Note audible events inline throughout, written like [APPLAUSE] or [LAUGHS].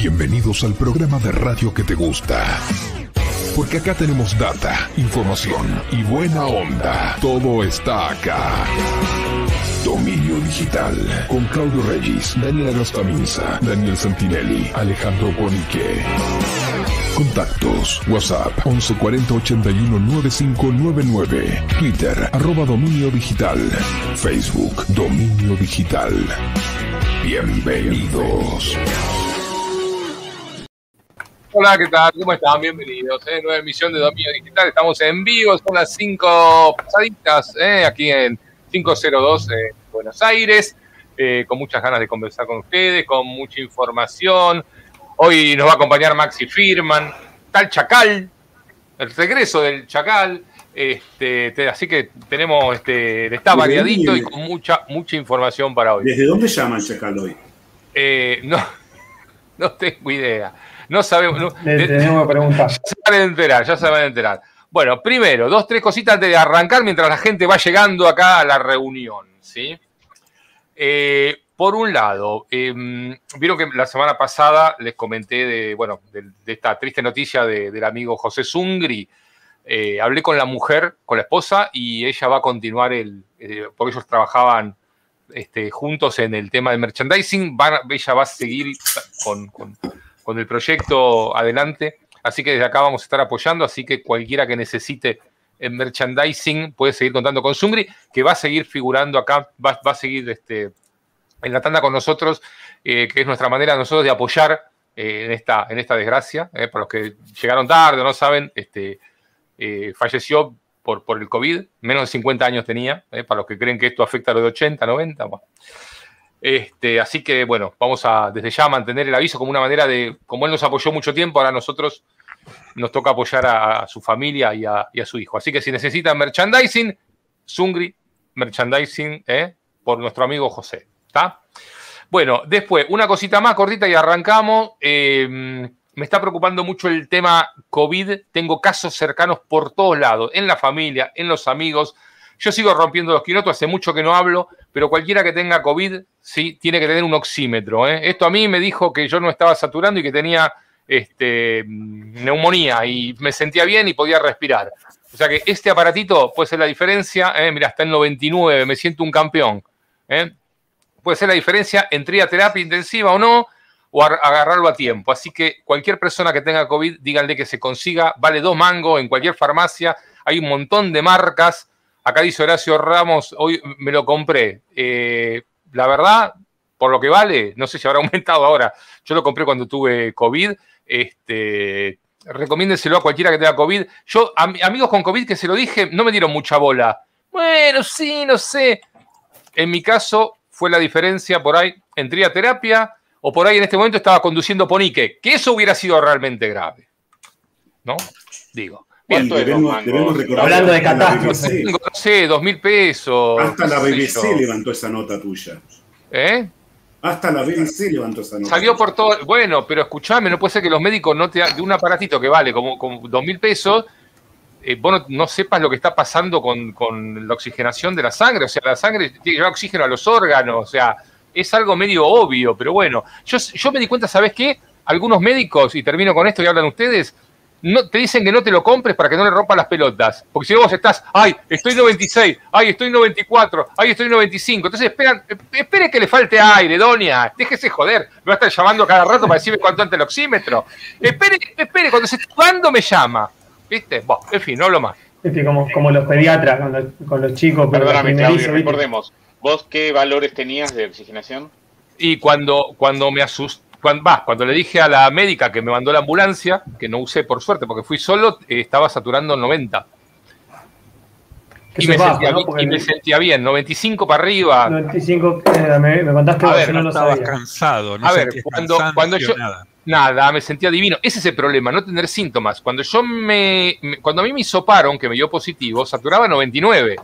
Bienvenidos al programa de radio que te gusta. Porque acá tenemos data, información y buena onda. Todo está acá. Dominio Digital. Con Claudio Reyes, Daniela Gastaminza, Daniel Santinelli, Alejandro Bonique. Contactos. WhatsApp 1140 81 9599. Twitter arroba Dominio Digital. Facebook Dominio Digital. Bienvenidos. Hola, ¿qué tal? ¿Cómo están? Bienvenidos. ¿eh? Nueva emisión de Dominio Digital. Estamos en vivo, son las 5 pasaditas, ¿eh? aquí en 502 en Buenos Aires, eh, con muchas ganas de conversar con ustedes, con mucha información. Hoy nos va a acompañar Maxi Firman, tal Chacal, el regreso del Chacal. Este, te- así que tenemos, este, está variadito y con mucha, mucha información para hoy. ¿Desde dónde llama el chacal hoy? Eh, no, [LAUGHS] no tengo idea. No sabemos. no- Le de- tenemos [LAUGHS] ya se van a enterar, ya se van a enterar. Bueno, primero, dos, tres cositas antes de arrancar mientras la gente va llegando acá a la reunión, ¿sí? Eh, por un lado, eh, vieron que la semana pasada les comenté de, bueno, de, de esta triste noticia de- del amigo José Zungri. Eh, hablé con la mujer, con la esposa, y ella va a continuar el, eh, porque ellos trabajaban este, juntos en el tema de merchandising, van ella va a seguir con, con- con el proyecto adelante. Así que desde acá vamos a estar apoyando, así que cualquiera que necesite en merchandising puede seguir contando con Zungri, que va a seguir figurando acá, va, a seguir este, en la tanda con nosotros, eh, que es nuestra manera nosotros de apoyar eh, en, esta, en esta desgracia. eh, para los que llegaron tarde no saben, este, eh, falleció por, por el COVID, menos de 50 años tenía, eh, para los que creen que esto afecta a los de 80, 90. bueno. Este, así que bueno, vamos a desde ya mantener el aviso como una manera de, como él nos apoyó mucho tiempo, ahora nosotros nos toca apoyar a, su familia y a, su hijo. Así que si necesitan merchandising, Zungri Merchandising, ¿eh? por nuestro amigo José. ¿Está? Bueno, después, una cosita más cortita y arrancamos. Eh, me está preocupando mucho el tema COVID. Tengo casos cercanos por todos lados, en la familia, en los amigos. Yo sigo rompiendo los quinotos, hace mucho que no hablo, pero cualquiera que tenga COVID, sí, tiene que tener un oxímetro. ¿eh? Esto a mí me dijo que yo no estaba saturando y que tenía este, neumonía y me sentía bien y podía respirar. O sea que este aparatito puede ser la diferencia. ¿eh? Mira, está en 99, me siento un campeón. ¿eh? Puede ser la diferencia entre ir a terapia intensiva o no, o ar- agarrarlo a tiempo. Así que cualquier persona que tenga COVID, díganle que se consiga, vale dos mangos en cualquier farmacia, hay un montón de marcas. Acá dice Horacio Ramos, hoy me lo compré. Eh, la verdad, por lo que vale, no sé si habrá [LAUGHS] aumentado ahora. Yo lo compré cuando tuve COVID. Este, recomiéndenselo a cualquiera que tenga COVID. Yo, am- amigos con COVID que se lo dije, no me dieron mucha bola. Bueno, sí, no sé. En mi caso, fue la diferencia por ahí entre ir a terapia o por ahí en este momento estaba conduciendo ponique, que eso hubiera sido realmente grave. ¿No? Digo. Bien, Bueno, debemos, debemos recordar Hablando de catástrofe. No sé, dos mil pesos. Hasta la BBC levantó esa nota tuya. ¿Eh? Hasta la BBC levantó esa nota. Salió por todo. Bueno, pero escuchame, no puede ser que los médicos no te de un aparatito que vale como, como dos mil pesos, eh, vos no, no sepas lo que está pasando con, con la oxigenación de la sangre. O sea, la sangre tiene que llevar oxígeno a los órganos. O sea, es algo medio obvio, pero bueno. Yo, yo me di cuenta, ¿sabes qué? Algunos médicos, y termino con esto y hablan ustedes, no, te dicen que no te lo compres para que no le rompas las pelotas. Porque si vos estás, ay, estoy 96, ay, estoy 94, ay, estoy 95. Entonces esperan, espere que le falte aire, doña. Déjese joder. Me va a estar llamando cada rato para decirme cuánto ante el oxímetro. Espere, espere, cuando se cuando me llama. ¿Viste? Bueno, en fin, no hablo más. Como, como los pediatras con los, con los chicos. Perdóname, Claudio, recordemos. ¿Vos qué valores tenías de oxigenación? Y cuando, cuando me asusté, cuando, va, cuando le dije a la médica que me mandó la ambulancia, que no usé por suerte porque fui solo, eh, estaba saturando 90. Que Y me, sentía, ¿no? y me sentía bien, 95 para arriba. 95, eh, me, me contaste A ver, yo no lo estabas sabía. cansado, no A ver, cuando- cansancio, cuando yo- nada. Nada, me sentía divino. Ese es el problema, no tener síntomas. Cuando yo me, me- cuando a mí me hisoparon, que me dio positivo, saturaba 99.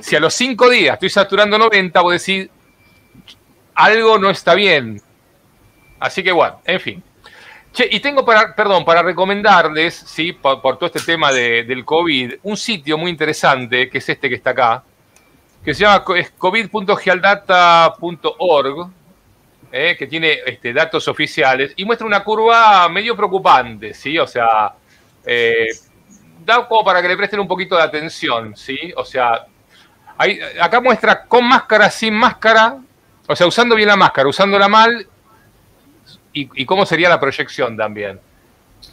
Si a los 5 días estoy saturando 90, vos decís, algo no está bien. Así que bueno, en fin. Che, y tengo para, perdón, para recomendarles, sí, por, todo este tema de- del COVID, un sitio muy interesante, que es este que está acá, que se llama covid.gealdata.org, eh, que tiene este, datos oficiales, y muestra una curva medio preocupante, ¿sí? O sea, eh, da como para que le presten un poquito de atención, ¿sí? O sea, acá muestra con máscara, sin máscara, o sea, usando bien la máscara, usándola mal, y, cómo sería la proyección también.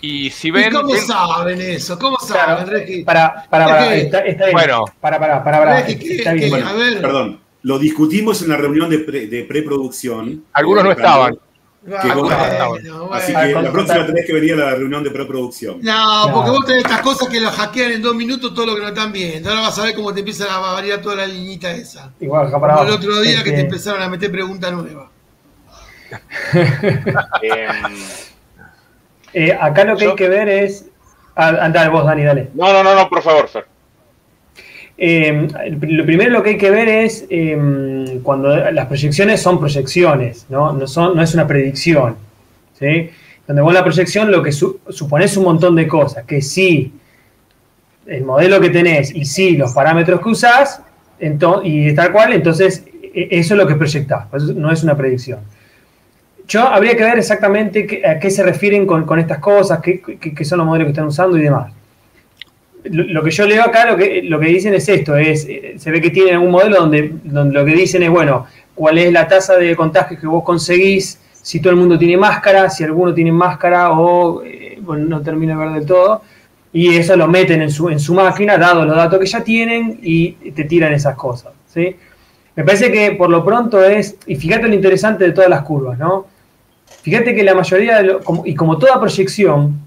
Y si ven. ¿Cómo saben eso? ¿Cómo saben, Requi? Para, para, para, está, bien. Bueno, para, para, para, para. está bien. a ver. Perdón, lo discutimos en la reunión de, de preproducción. Algunos no estaban. Así que la próxima tenés que venir a la reunión de preproducción. No, porque vos tenés estas cosas que lo hackean en dos minutos todo lo que no están viendo. Ahora vas a ver cómo te empieza a variar toda la liñita esa. Igual, Como el otro día que te empezaron a meter preguntas nuevas. [LAUGHS] eh, acá lo que hay que ver es. Andale vos, Dani, dale. No, no, no, no, por favor, Fer. Eh, lo primero lo que hay que ver es eh, cuando las proyecciones son proyecciones, ¿no? No, son, no es una predicción. ¿sí? Donde vos la proyección lo que supones un montón de cosas, que si el modelo que tenés y si los parámetros que usás, y tal cual, entonces e, eso es lo que proyectás, no es una predicción. Yo habría que ver exactamente a qué se refieren con, estas cosas, qué, son los modelos que están usando y demás lo, que yo leo acá, lo que, lo que dicen es esto, es, eh, se ve que tienen un modelo donde, donde lo que dicen es, bueno, cuál es la tasa de contagio que vos conseguís, si todo el mundo tiene máscara, si alguno tiene máscara o eh, no termina de ver del todo, y eso lo meten en su, en su máquina, dado los datos que ya tienen, y te tiran esas cosas. ¿sí? Me parece que por lo pronto es, y fíjate lo interesante de todas las curvas, ¿no? Fíjate que la mayoría, de y como toda proyección,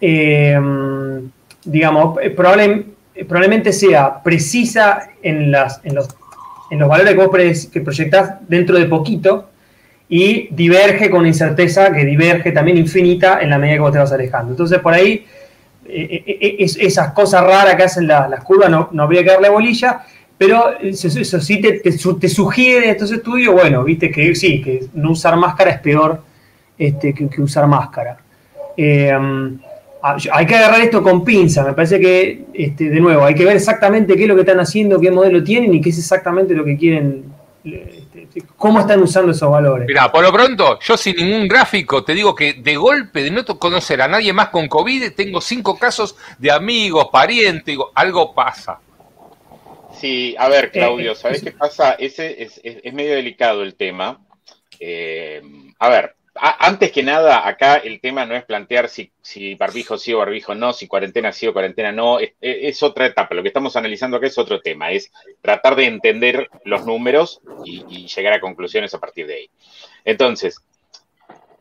eh, digamos, eh, eh, probablemente sea precisa en, los, valores que vos que proyectás dentro de poquito y diverge con incerteza que diverge también infinita en la medida que vos te vas alejando. Entonces, por ahí, esas cosas raras que hacen las curvas no, no, habría que darle bolilla, pero eso, sí te, te, sugiere estos estudios, bueno, viste que sí, que no usar máscara es peor este, que, usar máscara. Ah, hay que agarrar esto con pinza, me parece que, este, de nuevo, hay que ver exactamente qué es lo que están haciendo, qué modelo tienen y qué es exactamente lo que quieren, este, cómo están usando esos valores. Mira, por lo pronto, yo sin ningún gráfico te digo que de golpe, de no conocer a nadie más con COVID, tengo cinco casos de amigos, parientes, algo pasa. Sí, a ver, Claudio, eh, ¿sabes qué pasa? Ese es, medio delicado el tema. Eh, a ver, antes que nada, acá el tema no es plantear si, barbijo sí o barbijo no, si cuarentena sí o cuarentena no, es, otra etapa. Lo que estamos analizando acá es otro tema, es tratar de entender los números y, llegar a conclusiones a partir de ahí. Entonces,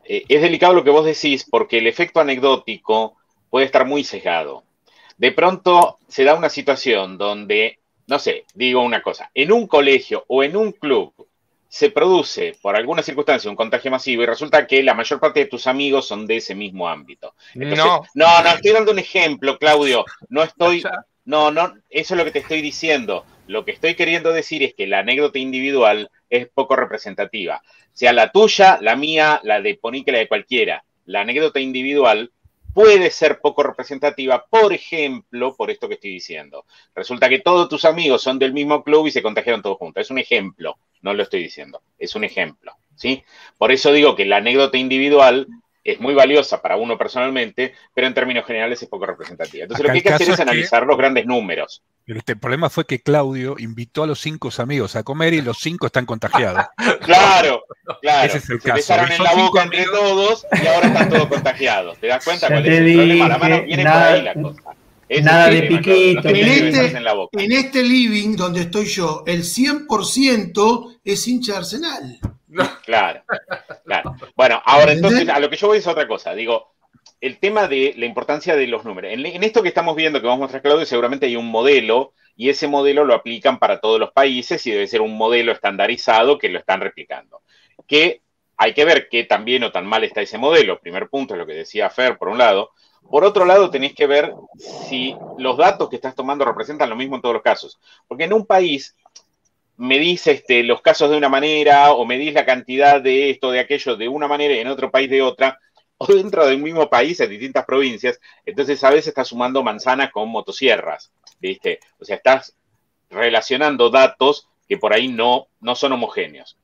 eh, es delicado lo que vos decís porque el efecto anecdótico puede estar muy sesgado. De pronto se da una situación donde, no sé, digo una cosa, en un colegio o en un club se produce por alguna circunstancia un contagio masivo y resulta que la mayor parte de tus amigos son de ese mismo ámbito. no. no, no, estoy dando un ejemplo, Claudio. No estoy, [LAUGHS] no, no, eso es lo que te estoy diciendo. Lo que estoy queriendo decir es que la anécdota individual es poco representativa. Sea la tuya, la mía, la de Ponique, la de cualquiera. La anécdota individual puede ser poco representativa, por ejemplo, por esto que estoy diciendo. Resulta que todos tus amigos son del mismo club y se contagiaron todos juntos. Es un ejemplo, no lo estoy diciendo, es un ejemplo. ¿sí? Por eso digo que la anécdota individual es muy valiosa para uno personalmente, pero en términos generales es poco representativa. Entonces lo que hay que hacer es analizar los grandes números. Este, el problema fue que Claudio invitó a los cinco amigos a comer y los cinco están contagiados. [LAUGHS] claro, claro. Ese es el Se besaron en la boca entre todos y ahora están todos contagiados. ¿Te das cuenta cuál es el problema? La mano viene por ahí la cosa. nada de piquito. En este, en este living donde estoy yo, el 100% es hincha de Claro, claro. Bueno, ahora entonces a lo que yo voy es otra cosa. Digo, el tema de la importancia de los números. En, esto que estamos viendo, que vamos a mostrar, Claudio, seguramente hay un modelo y ese modelo lo aplican para todos los países y debe ser un modelo estandarizado que lo están replicando. Que hay que ver qué tan bien o tan mal está ese modelo. Primer punto es lo que decía Fer, por un lado. Por otro lado, tenéis que ver si los datos que estás tomando representan lo mismo en todos los casos. Porque en un país medís este, los casos de una manera o medís la cantidad de esto, de aquello de una manera y en otro país de otra, o dentro del mismo país, en distintas provincias, entonces a veces estás sumando manzanas con motosierras, ¿viste? O sea, estás relacionando datos que por ahí no, no son homogéneos.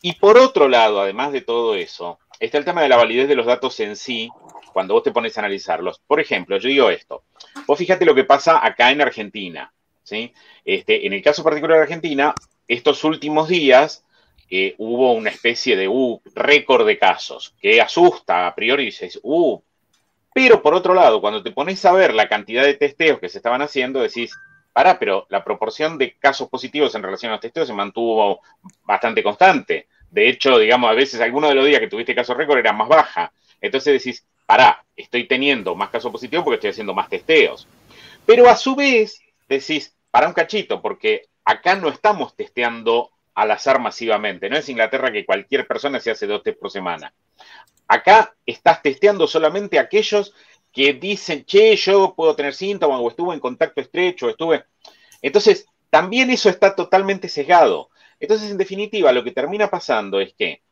Y por otro lado, además de todo eso, está el tema de la validez de los datos en sí, cuando vos te pones a analizarlos. Por ejemplo, yo digo esto, vos fíjate lo que pasa acá en Argentina, ¿sí? Este, en el caso particular de Argentina, estos últimos días eh, hubo una especie de uh, récord de casos que asusta a priori y dices, uh, pero por otro lado, cuando te pones a ver la cantidad de testeos que se estaban haciendo, decís, para, pero la proporción de casos positivos en relación a los testeos se mantuvo bastante constante. De hecho, digamos, a veces algunos de los días que tuviste caso récord era más baja. Entonces decís, pará, estoy teniendo más casos positivos porque estoy haciendo más testeos. Pero a su vez, decís, para un cachito, porque acá no estamos testeando al azar masivamente. No es Inglaterra que cualquier persona se hace dos test por semana. Acá estás testeando solamente aquellos que dicen, che, yo puedo tener síntomas o estuve en contacto estrecho, estuve... Entonces, también eso está totalmente sesgado. Entonces, en definitiva, lo que termina pasando es que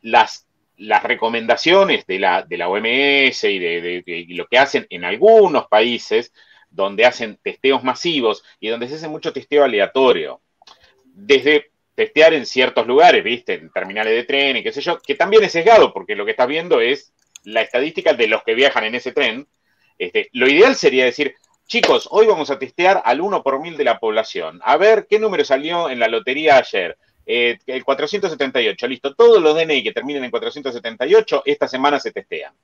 las, las recomendaciones de la, de la OMS y de, de lo que hacen en algunos países, donde hacen testeos masivos y donde se hace mucho testeo aleatorio, desde testear en ciertos lugares, ¿viste? En terminales de tren y qué sé yo, que también es sesgado, porque lo que estás viendo es la estadística de los que viajan en ese tren. Este, lo ideal sería decir, chicos, hoy vamos a testear al 1 por mil de la población. A ver qué número salió en la lotería ayer. Eh, el 478, listo. Todos los DNI que terminen en 478, esta semana se testean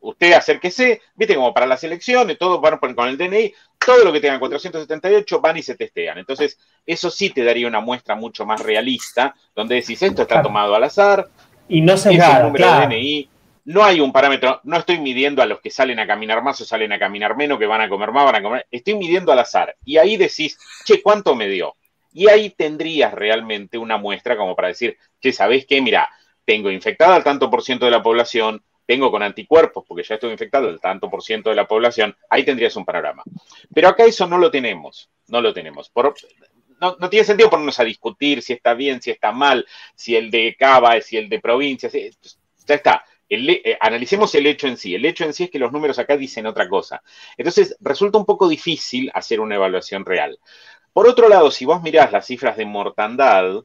usted acérquese, viste como para las elecciones, todos van con el DNI, todo lo que tengan 478 van y se testean. Entonces, eso sí te daría una muestra mucho más realista, donde decís, esto está tomado al azar, y no se el número de DNI, no hay un parámetro, no estoy midiendo a los que salen a caminar más o salen a caminar menos, que van a comer más, van a comer, estoy midiendo al azar. Y ahí decís, che, ¿cuánto me dio? Y ahí tendrías realmente una muestra como para decir, che, ¿sabés qué? Mira, tengo infectada al tanto por ciento de la población, tengo con anticuerpos porque ya estoy infectado el tanto por ciento de la población, ahí tendrías un panorama. Pero acá eso no lo tenemos, no lo tenemos. no, tiene sentido ponernos a discutir si está bien, si está mal, si el de Cava, si el de provincia, ya está. Eh, analicemos el hecho en sí. El hecho en sí es que los números acá dicen otra cosa. Entonces, resulta un poco difícil hacer una evaluación real. Por otro lado, si vos mirás las cifras de mortandad,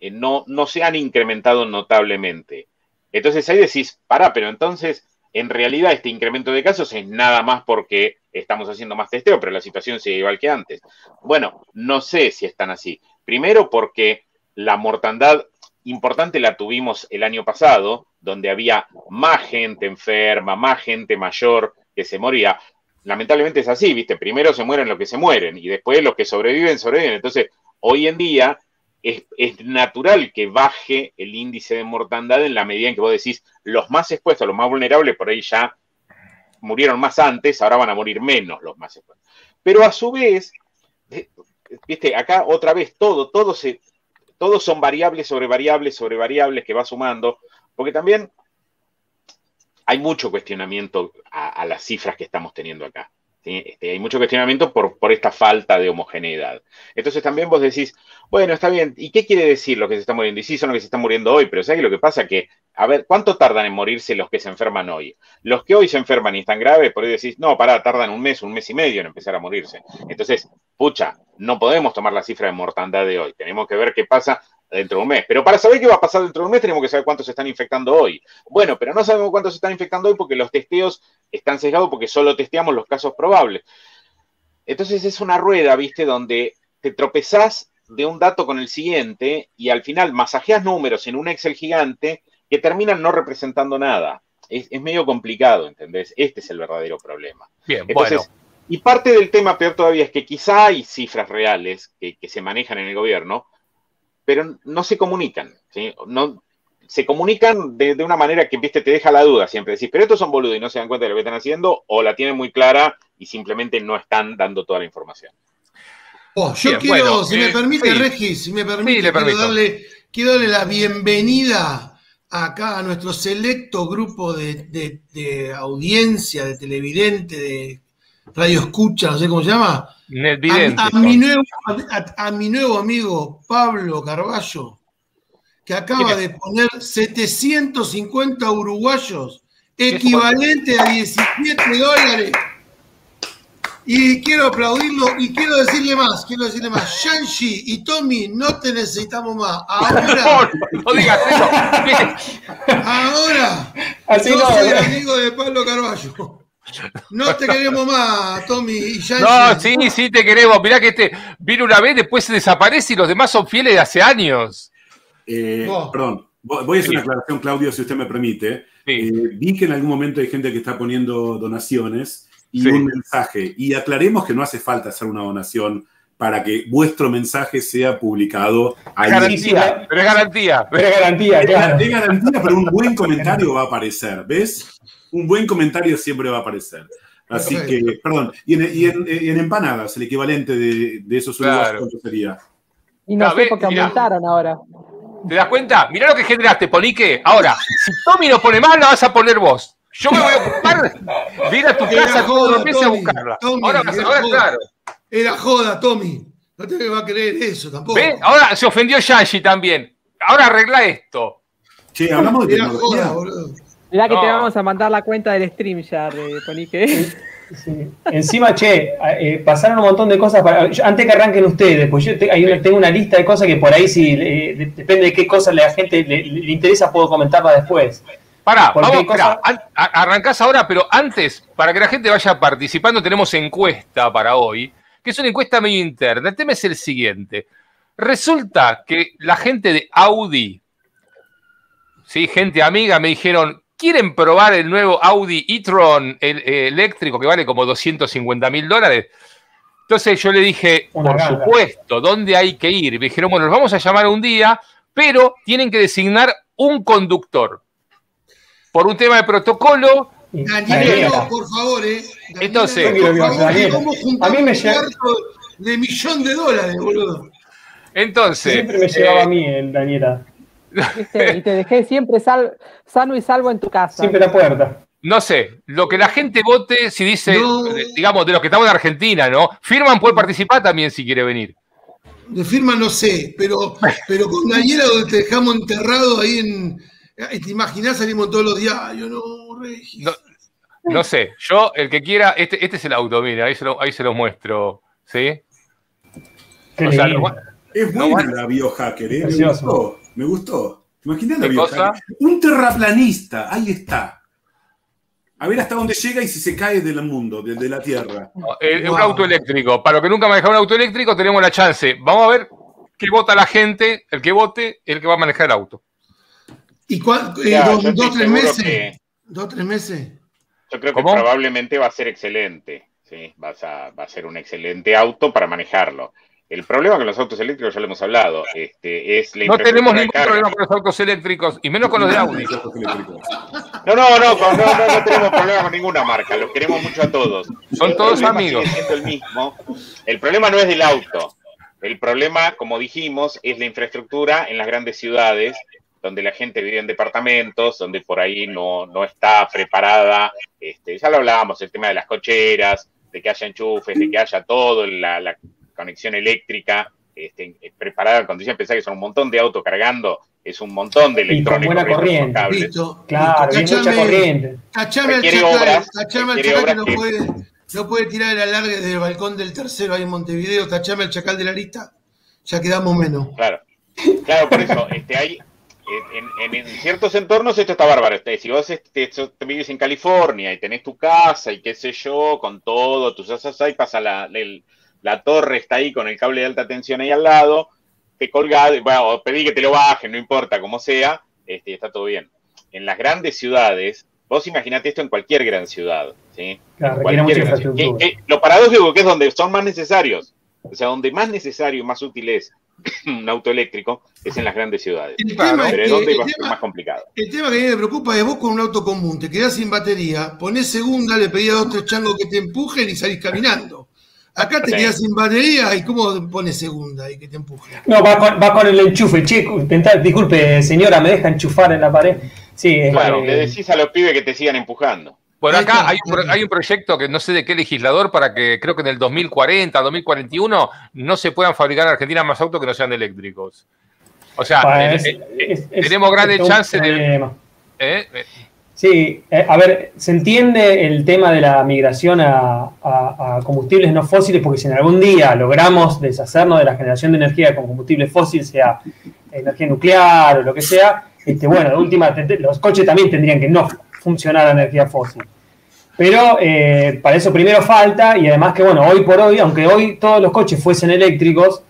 eh, no, no se han incrementado notablemente. Entonces ahí decís, para, pero entonces en realidad este incremento de casos es nada más porque estamos haciendo más testeo, pero la situación sigue igual que antes. Bueno, no sé si están así. Primero porque la mortandad importante la tuvimos el año pasado, donde había más gente enferma, más gente mayor que se moría. Lamentablemente es así, ¿viste? Primero se mueren los que se mueren y después los que sobreviven, sobreviven. Entonces, hoy en día es, natural que baje el índice de mortandad en la medida en que vos decís los más expuestos, los más vulnerables, por ahí ya murieron más antes, ahora van a morir menos los más expuestos. Pero a su vez, eh, viste, acá otra vez todo, todo se, todos son variables sobre variables sobre variables que va sumando, porque también hay mucho cuestionamiento a las cifras que estamos teniendo acá. Este, hay mucho cuestionamiento por, esta falta de homogeneidad. Entonces también vos decís, bueno, está bien, ¿y qué quiere decir lo que se está muriendo? Y sí, son los que se están muriendo hoy, pero ¿sabes lo que pasa? Que, a ver, ¿cuánto tardan en morirse los que se enferman hoy? Los que hoy se enferman y están graves, por ahí decís, no, pará, tardan un mes, un mes y medio en empezar a morirse. Entonces, pucha, no podemos tomar la cifra de mortandad de hoy, tenemos que ver qué pasa dentro de un mes. Pero para saber qué va a pasar dentro de un mes tenemos que saber cuántos se están infectando hoy. Bueno, pero no sabemos cuántos se están infectando hoy porque los testeos están sesgados porque solo testeamos los casos probables. Entonces es una rueda, ¿viste? Donde te tropezás de un dato con el siguiente y al final masajeas números en un Excel gigante que terminan no representando nada. Es, medio complicado, ¿entendés? Este es el verdadero problema. Bien, bueno. Y parte del tema peor todavía es que quizá hay cifras reales que, que se manejan en el gobierno, pero no se comunican. ¿sí? No, se comunican de, una manera que ¿viste? te deja la duda siempre. Decís, pero estos son boludos y no se dan cuenta de lo que están haciendo, o la tienen muy clara y simplemente no están dando toda la información. Oh, yo quiero, si me eh, permite, Regis, si me permite, quiero, darle, quiero, darle, la bienvenida acá a nuestro selecto grupo de, de audiencia, de televidente, de radio escucha, no sé cómo se llama a, mi nuevo, a, mi nuevo, amigo Pablo Carballo, que acaba de poner 750 uruguayos, equivalente a 17 dólares. Y quiero aplaudirlo y quiero decirle más, quiero decirle más. Shanshi y Tommy, no te necesitamos más. Ahora. [LAUGHS] no, digas eso. [LAUGHS] Ahora. Así no, soy amigo de Pablo Carballo. No te queremos más, Tommy y. No, sí, sí te queremos. Mirá que este vino una vez, después se desaparece y los demás son fieles de hace años. Eh, perdón, voy a hacer una aclaración, Claudio, si usted me permite. Eh, vi que en algún momento hay gente que está poniendo donaciones y un mensaje. Y aclaremos que no hace falta hacer una donación para que vuestro mensaje sea publicado. Ahí. Garantía, pero es garantía. Pero es garantía, claro. Es garantía, pero un buen comentario va a aparecer, ¿ves? Un buen comentario siempre va a aparecer. Así que, perdón, y en, empanadas, el equivalente de, esos claro. ¿cuánto sería? Y no, sé porque aumentaron ahora. ¿Te das cuenta? Mirá lo que generaste, Polique. Ahora, si Tommy no pone mal, la vas a poner vos. Yo me voy a ocupar de ir a tu casa todos los meses a buscarla. ahora, ahora claro. Era joda, Tommy. No te va a creer eso tampoco. ¿Ves? Ahora se ofendió Yanshi también. Ahora arregla esto. Sí, hablamos de Era joda, boludo. Mirá que te vamos a mandar la cuenta del stream ya, de Ponique. Sí. Encima, che, eh, pasaron un montón de cosas. Para, antes que arranquen ustedes, pues yo tengo una lista de cosas que por ahí, si depende de qué cosas la gente le, le interesa, puedo comentarla después. Pará, vamos, arrancás ahora, pero antes, para que la gente vaya participando, tenemos encuesta para hoy, que es una encuesta medio interna. El tema es el siguiente. Resulta que la gente de Audi, ¿sí? gente amiga, me dijeron, ¿quieren probar el nuevo Audi e-tron eléctrico que vale como 250 mil dólares? Entonces yo le dije, por supuesto, ¿dónde hay que ir? Me dijeron, bueno, nos vamos a llamar un día, pero tienen que designar un conductor por un tema de protocolo. Daniel, por favor, eh. Entonces, a mí me lleva de millón de dólares, boludo. Entonces. Siempre me llevaba a mí el Daniela. Y te dejé siempre sano y salvo en tu casa. Siempre la puerta. No sé, lo que la gente vote, si dice, digamos, de los que estamos en Argentina, ¿no? Firman puede participar también si quiere venir. De firma no sé, pero, pero con Daniela donde te dejamos enterrado ahí en, ¿Te imaginas salimos todos los días? Yo no, no, no, sé, yo, el que quiera, este, este es el auto, mira, ahí se lo, ahí se lo muestro, ¿sí? es buena la biohacker, ¿eh? Me gustó, me gustó. ¿Te imaginas la biohacker? Un terraplanista, ahí está. A ver hasta dónde llega y si se cae del mundo, de, la Tierra. Un auto eléctrico. Para los que nunca manejaron un auto eléctrico, tenemos la chance. Vamos a ver qué vota la gente. El que vote, el que va a manejar el auto. ¿Y eh, dos, tres meses? ¿Dos, tres meses? Yo creo que probablemente va a ser excelente. ¿sí? va a ser un excelente auto para manejarlo. El problema con los autos eléctricos, ya lo hemos hablado, este, es la No tenemos ningún problema con los autos eléctricos, y menos con los de Audi. No, no, no, no, no, tenemos problema con ninguna marca, los queremos mucho a todos. Son todos amigos. el mismo. El problema no es del auto. El problema, como dijimos, es la infraestructura en las grandes ciudades donde la gente vive en departamentos, donde por ahí no, no está preparada, este, ya lo hablábamos, el tema de las cocheras, de que haya enchufes, de que haya todo, la, la conexión eléctrica este, preparada en condiciones, pensar que son un montón de autos cargando, es un montón de electrónica. buena corriente. claro, mucha corriente. Tachame al chacal, tachame al chacal que no puede, no puede tirar el alargue desde el balcón del tercero ahí en Montevideo, tachame al chacal de la lista, ya quedamos menos. Claro, claro, por eso, este, hay, en, ciertos entornos esto está bárbaro. Este, si vos este, vives en California y tenés tu casa y qué sé yo, con todo, tus asas ahí, pasa la, la torre, está ahí con el cable de alta tensión ahí al lado, te colgás, bueno, o pedí que te lo bajen, no importa, como sea, este, está todo bien. En las grandes ciudades, vos imaginate esto en cualquier gran ciudad, ¿sí? Claro, lo paradójico que es donde son más necesarios, o sea, donde más necesario y más útil es [CLEARS THROAT] un auto eléctrico es en las grandes ciudades. El tema pero es donde va a ser más complicado. El tema que a mí me preocupa es vos con un auto común, te quedás sin batería, ponés segunda, le pedís a dos tres changos que te empujen y salís caminando. Acá te quedás sin batería y cómo pones segunda y que te empuje. No, va con, va con el enchufe, chico. Disculpe, señora, ¿me deja enchufar en la pared? Sí, claro, le decís a los pibes que te sigan empujando. Bueno, acá hay un, hay un, proyecto que no sé de qué legislador para que creo que en el 2040, 2041 no se puedan fabricar en Argentina más autos que no sean eléctricos. O sea, tenemos grandes chances de... Sí, eh, a ver, se entiende el tema de la migración a, combustibles no fósiles, porque si en algún día logramos deshacernos de la generación de energía con combustibles fósiles, sea energía nuclear o lo que sea, este, bueno, de última, los coches también tendrían que no funcionar a energía fósil. Pero eh, para eso primero falta, y además que, bueno, hoy por hoy, aunque hoy todos los coches fuesen eléctricos,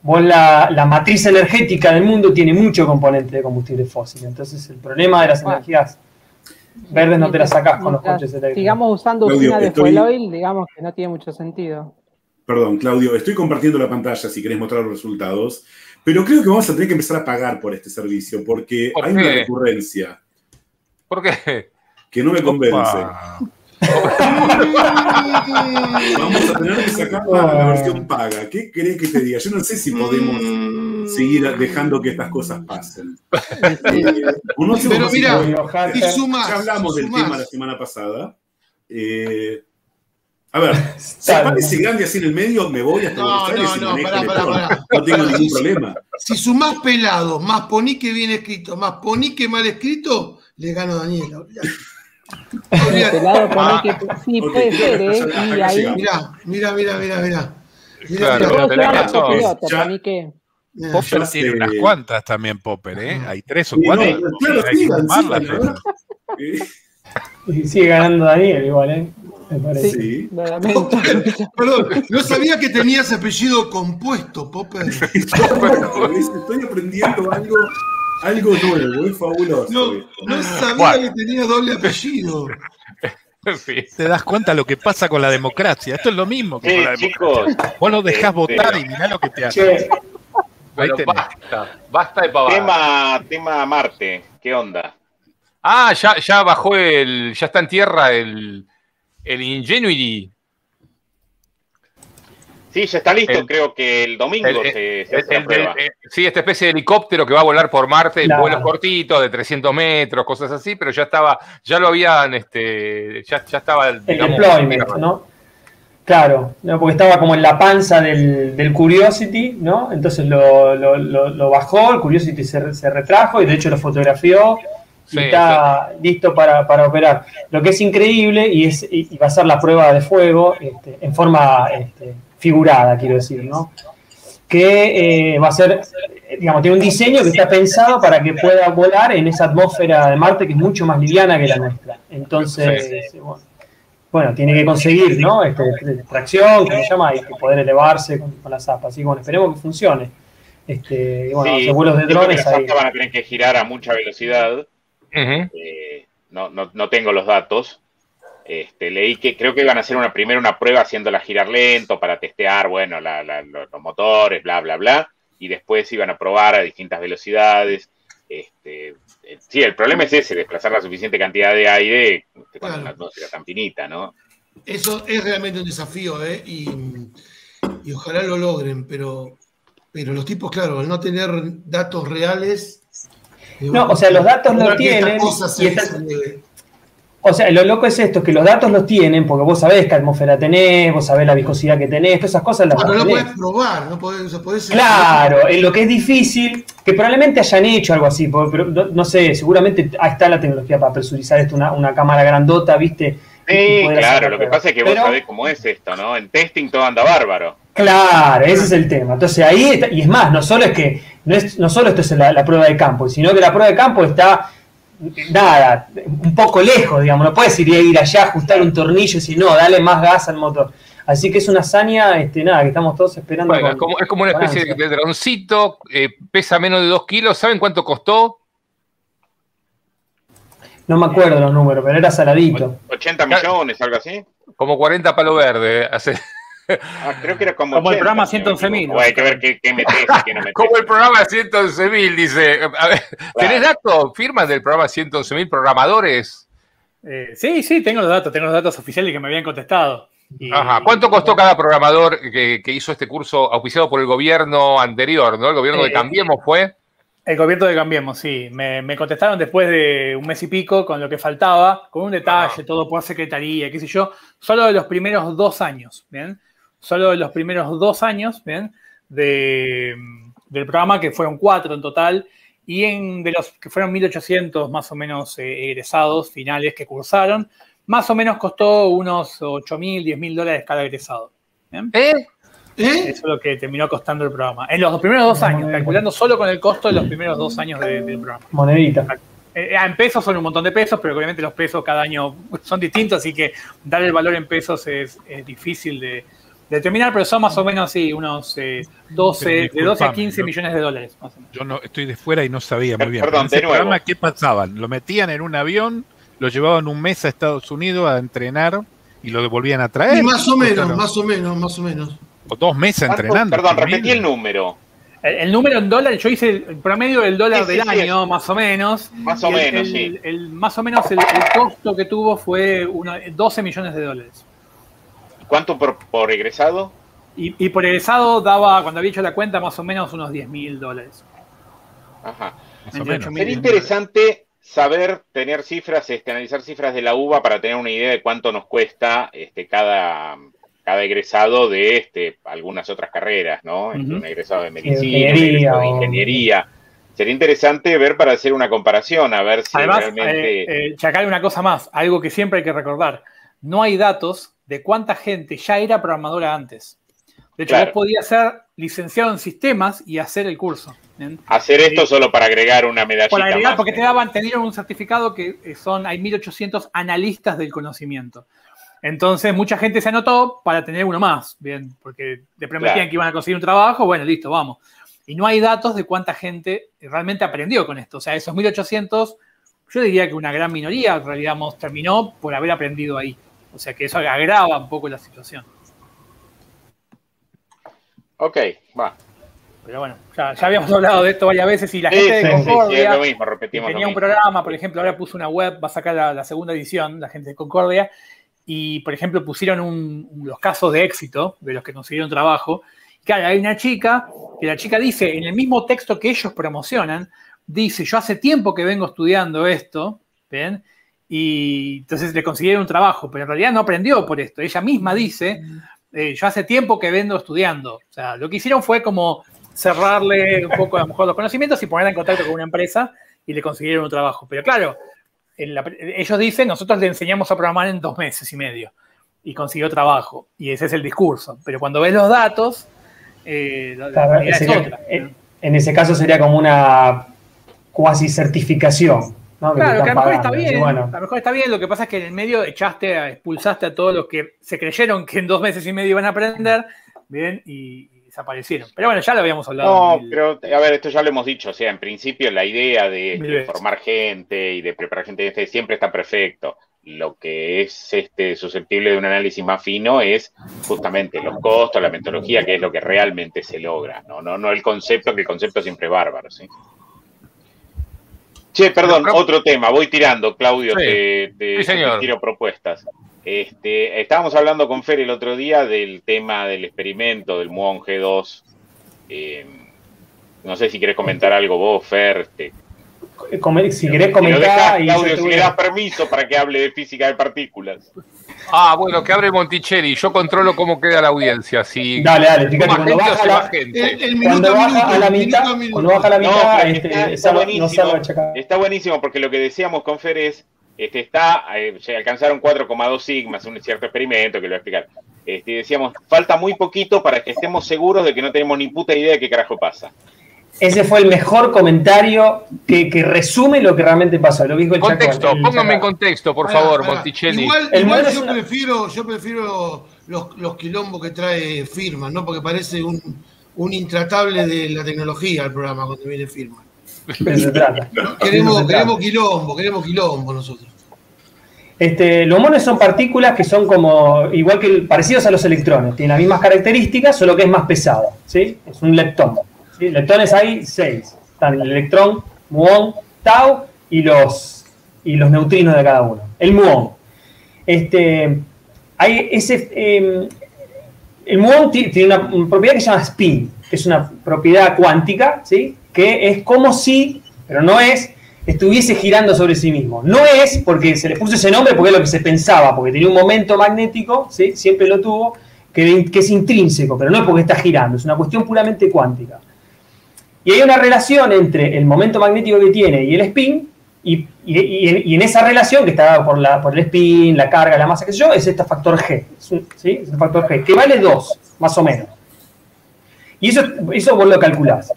vos la, la matriz energética del mundo tiene mucho componente de combustible fósil. Entonces el problema de las energías verdes no te las sacas con los coches eléctricos. Sigamos usando usina de fuel oil, digamos que no tiene mucho sentido. Perdón, Claudio, estoy compartiendo la pantalla si querés mostrar los resultados, pero creo que vamos a tener que empezar a pagar por este servicio porque hay una recurrencia. ¿Por qué? Que no me convence. [LAUGHS] Vamos a tener que sacar la, versión paga. ¿Qué crees que te diga? Yo no sé si podemos seguir dejando que estas cosas pasen. Eh, Pero mira, ya hablamos del tema la semana pasada. Eh, a ver, si aparece grande así en el medio, me voy hasta no, no, no, no tengo ningún problema. Si sumás pelado, más poní que bien escrito, más poní que mal escrito, le gano a Daniela. Pelado poní que sí, puede ser, ¿eh? Y ahí... Mira, mira, mira, mira, mira. Claro, que... Popper tiene unas cuantas también, Popper, ¿eh? Hay tres o cuatro. claro, Y sigue ganando Daniel igual, ¿eh? Me parece. Sí. Perdón, no sabía que tenías apellido compuesto, Popper. [LAUGHS] [LAUGHS] Estoy aprendiendo algo, algo nuevo, es fabuloso. No, no sabía que tenía doble apellido. [LAUGHS] Te das cuenta lo que pasa con la democracia. Esto es lo mismo que con la democracia. Vos lo dejás votar y mirá lo que te hace. Basta, basta de pavadas. Tema, tema Marte, ¿qué onda? Ah, ya, ya bajó el. Ya está en tierra el, el Ingenuity. Sí, ya está listo, creo que el domingo se, hace la prueba. sí, esta especie de helicóptero que va a volar por Marte, en vuelos cortitos de 300 metros, cosas así, pero ya estaba, ya lo habían, este, ya, ya estaba... el deployment, ¿no? Claro, porque estaba como en la panza del, Curiosity, ¿no? Entonces lo, lo, bajó, el Curiosity se, se retrajo y de hecho lo fotografió y está listo para, operar. Lo que es increíble y, es, y va a ser la prueba de fuego este, en forma este, figurada, quiero decir, ¿no? Que eh, va a ser, digamos, tiene un diseño que está pensado para que pueda volar en esa atmósfera de Marte que es mucho más liviana que la nuestra. Entonces, bueno, tiene que conseguir, ¿no? Este, tracción, que se llama, y poder elevarse con, las aspas. Así que bueno, esperemos que funcione. Este, bueno, los vuelos de drones ahí. van a tener que girar a mucha velocidad eh, no, no, tengo los datos. Este, leí que creo que iban a hacer una primera una prueba haciéndola girar lento para testear, bueno, los, motores, bla, bla, bla, y después iban a probar a distintas velocidades. Este, sí, el problema es ese, desplazar la suficiente cantidad de aire este, con una atmósfera tan finita, ¿no? Eso es realmente un desafío, ¿eh? Y, y ojalá lo logren, pero, pero los tipos, claro, al no tener datos reales, no, o sea, los datos lo tienen. O sea, lo loco es esto, que los datos los tienen, porque vos sabés qué atmósfera tenés, vos sabés la viscosidad que tenés, todas esas cosas las no, Pero no podés probar, no podés, Claro, en lo que es difícil, que probablemente hayan hecho algo así, pero no, sé, seguramente ahí está la tecnología para presurizar esto, una, cámara grandota, ¿viste? Sí, claro, lo que pasa es que vos sabés cómo es esto, ¿no? En testing todo anda bárbaro. Claro, ese es el tema. Entonces ahí está, y es más, no solo es que, no, es, no solo esto es la, prueba de campo, sino que la prueba de campo está, nada, un poco lejos, digamos, no puedes ir, ir allá, ajustar un tornillo y decir, no, dale más gas al motor. Así que es una hazaña, este, nada, que estamos todos esperando. Bueno, es, como, una especie de, droncito, eh, pesa menos de 2 kilos, ¿saben cuánto costó? No me acuerdo los números, pero era saladito. 80 millones, algo así. Como 40 palos verdes. Hace... Ah, creo que era como, como el programa 111.000. hay que ver qué, qué metes y qué no metes. [LAUGHS] como el programa 111.000, dice. A ver, ¿Tenés datos, firmas del programa 111.000 programadores? Eh, sí, sí, tengo los datos, tengo los datos oficiales que me habían contestado. Ajá. ¿Cuánto costó cada programador que, que, hizo este curso auspiciado por el gobierno anterior, ¿no? El gobierno de eh, Cambiemos fue. El gobierno de Cambiemos, sí. Me, me, contestaron después de un mes y pico con lo que faltaba, con un detalle, todo por secretaría, qué sé yo, solo de los primeros dos años, ¿bien? Solo los primeros dos años ¿bien? del programa, que fueron cuatro en total, y en, de los que fueron 1.800 más o menos eh, egresados finales que cursaron, más o menos costó unos 8.000, 10.000 dólares cada egresado. ¿Eh? ¿Eh? Eso es lo que terminó costando el programa. En los primeros dos años, calculando solo con el costo de los primeros dos años del programa. Monedita. Eh, en pesos son un montón de pesos, pero obviamente los pesos cada año son distintos, así que dar el valor en pesos es, difícil de, determinar, pero son más o menos sí, unos 12, eh, de 12 a 15 millones de dólares. Yo no estoy de fuera y no sabía muy bien. Perdón, programa, ¿qué pasaban? ¿Lo metían en un avión, lo llevaban un mes a Estados Unidos a entrenar y lo devolvían a traer? más o menos, más o menos, más o menos. O dos meses entrenando. Perdón, repetí el número. El, número en dólares, yo hice el promedio del dólar del año, más o menos. Más o menos, sí. más o menos el, costo que tuvo fue 12 millones de dólares. ¿Cuánto por, por egresado? Y, por egresado daba, cuando había hecho la cuenta, más o menos unos 10 mil dólares. Ajá. Sería interesante saber tener cifras, este, analizar cifras de la UVA para tener una idea de cuánto nos cuesta este, cada, cada egresado de este, algunas otras carreras, ¿no? Un egresado de medicina, de ingeniería. Sería interesante ver para hacer una comparación, a ver si realmente. Eh, eh, Chacal, una cosa más, algo que siempre hay que recordar: no hay datos de cuánta gente ya era programadora antes. De hecho, vos podías ser licenciado en sistemas y hacer el curso. Hacer esto solo para agregar una medalla. Para agregar, porque te daban, te dieron un certificado que son, hay 1800 analistas del conocimiento. Entonces, mucha gente se anotó para tener uno más, bien, porque le prometían que iban a conseguir un trabajo, bueno, listo, vamos. Y no hay datos de cuánta gente realmente aprendió con esto. O sea, esos 1800, yo diría que una gran minoría, en realidad, terminó por haber aprendido ahí. O sea, que eso agrava un poco la situación. Ok, va. Pero bueno, ya, habíamos [LAUGHS] hablado de esto varias veces y la gente de Concordia tenía un programa, por ejemplo, ahora puso una web, va a sacar la, segunda edición, la gente de Concordia, y, por ejemplo, pusieron los casos de éxito de los que consiguieron trabajo. Claro, hay una chica que la chica dice, en el mismo texto que ellos promocionan, dice, yo hace tiempo que vengo estudiando esto, ¿ven? Y entonces le consiguieron un trabajo, pero en realidad no aprendió por esto. Ella misma dice, eh, yo hace tiempo que vengo estudiando. O sea, lo que hicieron fue como cerrarle un poco a lo mejor los conocimientos y ponerla en contacto con una empresa y le consiguieron un trabajo. Pero claro, ellos dicen, nosotros le enseñamos a programar en dos meses y medio y consiguió trabajo. Y ese es el discurso. Pero cuando ves los datos, eh, En ese caso sería como una cuasi certificación. Claro, que a lo mejor está bien. A lo mejor está bien. Lo que pasa es que en el medio echaste, expulsaste a todos los que se creyeron que en dos meses y medio iban a aprender, bien, y, desaparecieron. Pero bueno, ya lo habíamos hablado. No, pero a ver, esto ya lo hemos dicho. O sea, en principio la idea de, formar gente y de preparar gente este siempre está perfecto. Lo que es este, susceptible de un análisis más fino es justamente los costos, la metodología, que es lo que realmente se logra, no, no, no el concepto, que el concepto siempre es bárbaro. ¿sí? Che, perdón, otro tema, voy tirando, Claudio, te, tiro propuestas. Este, estábamos hablando con Fer el otro día del tema del experimento del Muon G2. Eh, no sé si quieres comentar algo vos, Fer. Este. si querés comentar. Claudio, si le das permiso para que hable de física de partículas. Ah, bueno, que abre Monticelli. Yo controlo cómo queda la audiencia. Si dale, dale, fíjate, cuando baja, la, cuando baja a la mitad, cuando baja a la mitad, este, está, buenísimo, está buenísimo porque lo que decíamos con Fer es este, está, eh, se alcanzaron 4,2 sigmas, un cierto experimento que lo voy a explicar. Este, decíamos, falta muy poquito para que estemos seguros de que no tenemos ni puta idea de qué carajo pasa. Ese fue el mejor comentario que, resume lo que realmente pasa. Lo dijo el contexto, póngame en contexto, por favor, Monticelli. Igual, yo, prefiero, yo prefiero los, los, quilombos que trae firma, ¿no? Porque parece un, un intratable de la tecnología el programa cuando viene firma. [LAUGHS] queremos, queremos quilombo, queremos quilombo nosotros. Este, los monos son partículas que son como, igual que parecidos a los electrones, tienen las mismas características, solo que es más pesado, ¿sí? Es un leptón. Leptones hay seis. Están el electrón, muón, tau y los, y los neutrinos de cada uno. El muón. Este, hay ese, em, el muón tiene una, propiedad que se llama spin, que es una propiedad cuántica, ¿sí? que es como si, pero no es, estuviese girando sobre sí mismo. No es porque se le puso ese nombre porque es lo que se pensaba, porque tenía un momento magnético, ¿sí? siempre lo tuvo, que, es intrínseco, pero no es porque está girando, es una cuestión puramente cuántica. Y hay una relación entre el momento magnético que tiene y el spin, y, en, esa relación que está dada por, la, por el spin, la carga, la masa, que yo, es este factor G, ¿sí? Es el factor G, que vale 2, más o menos. Y eso, eso vos lo calculás.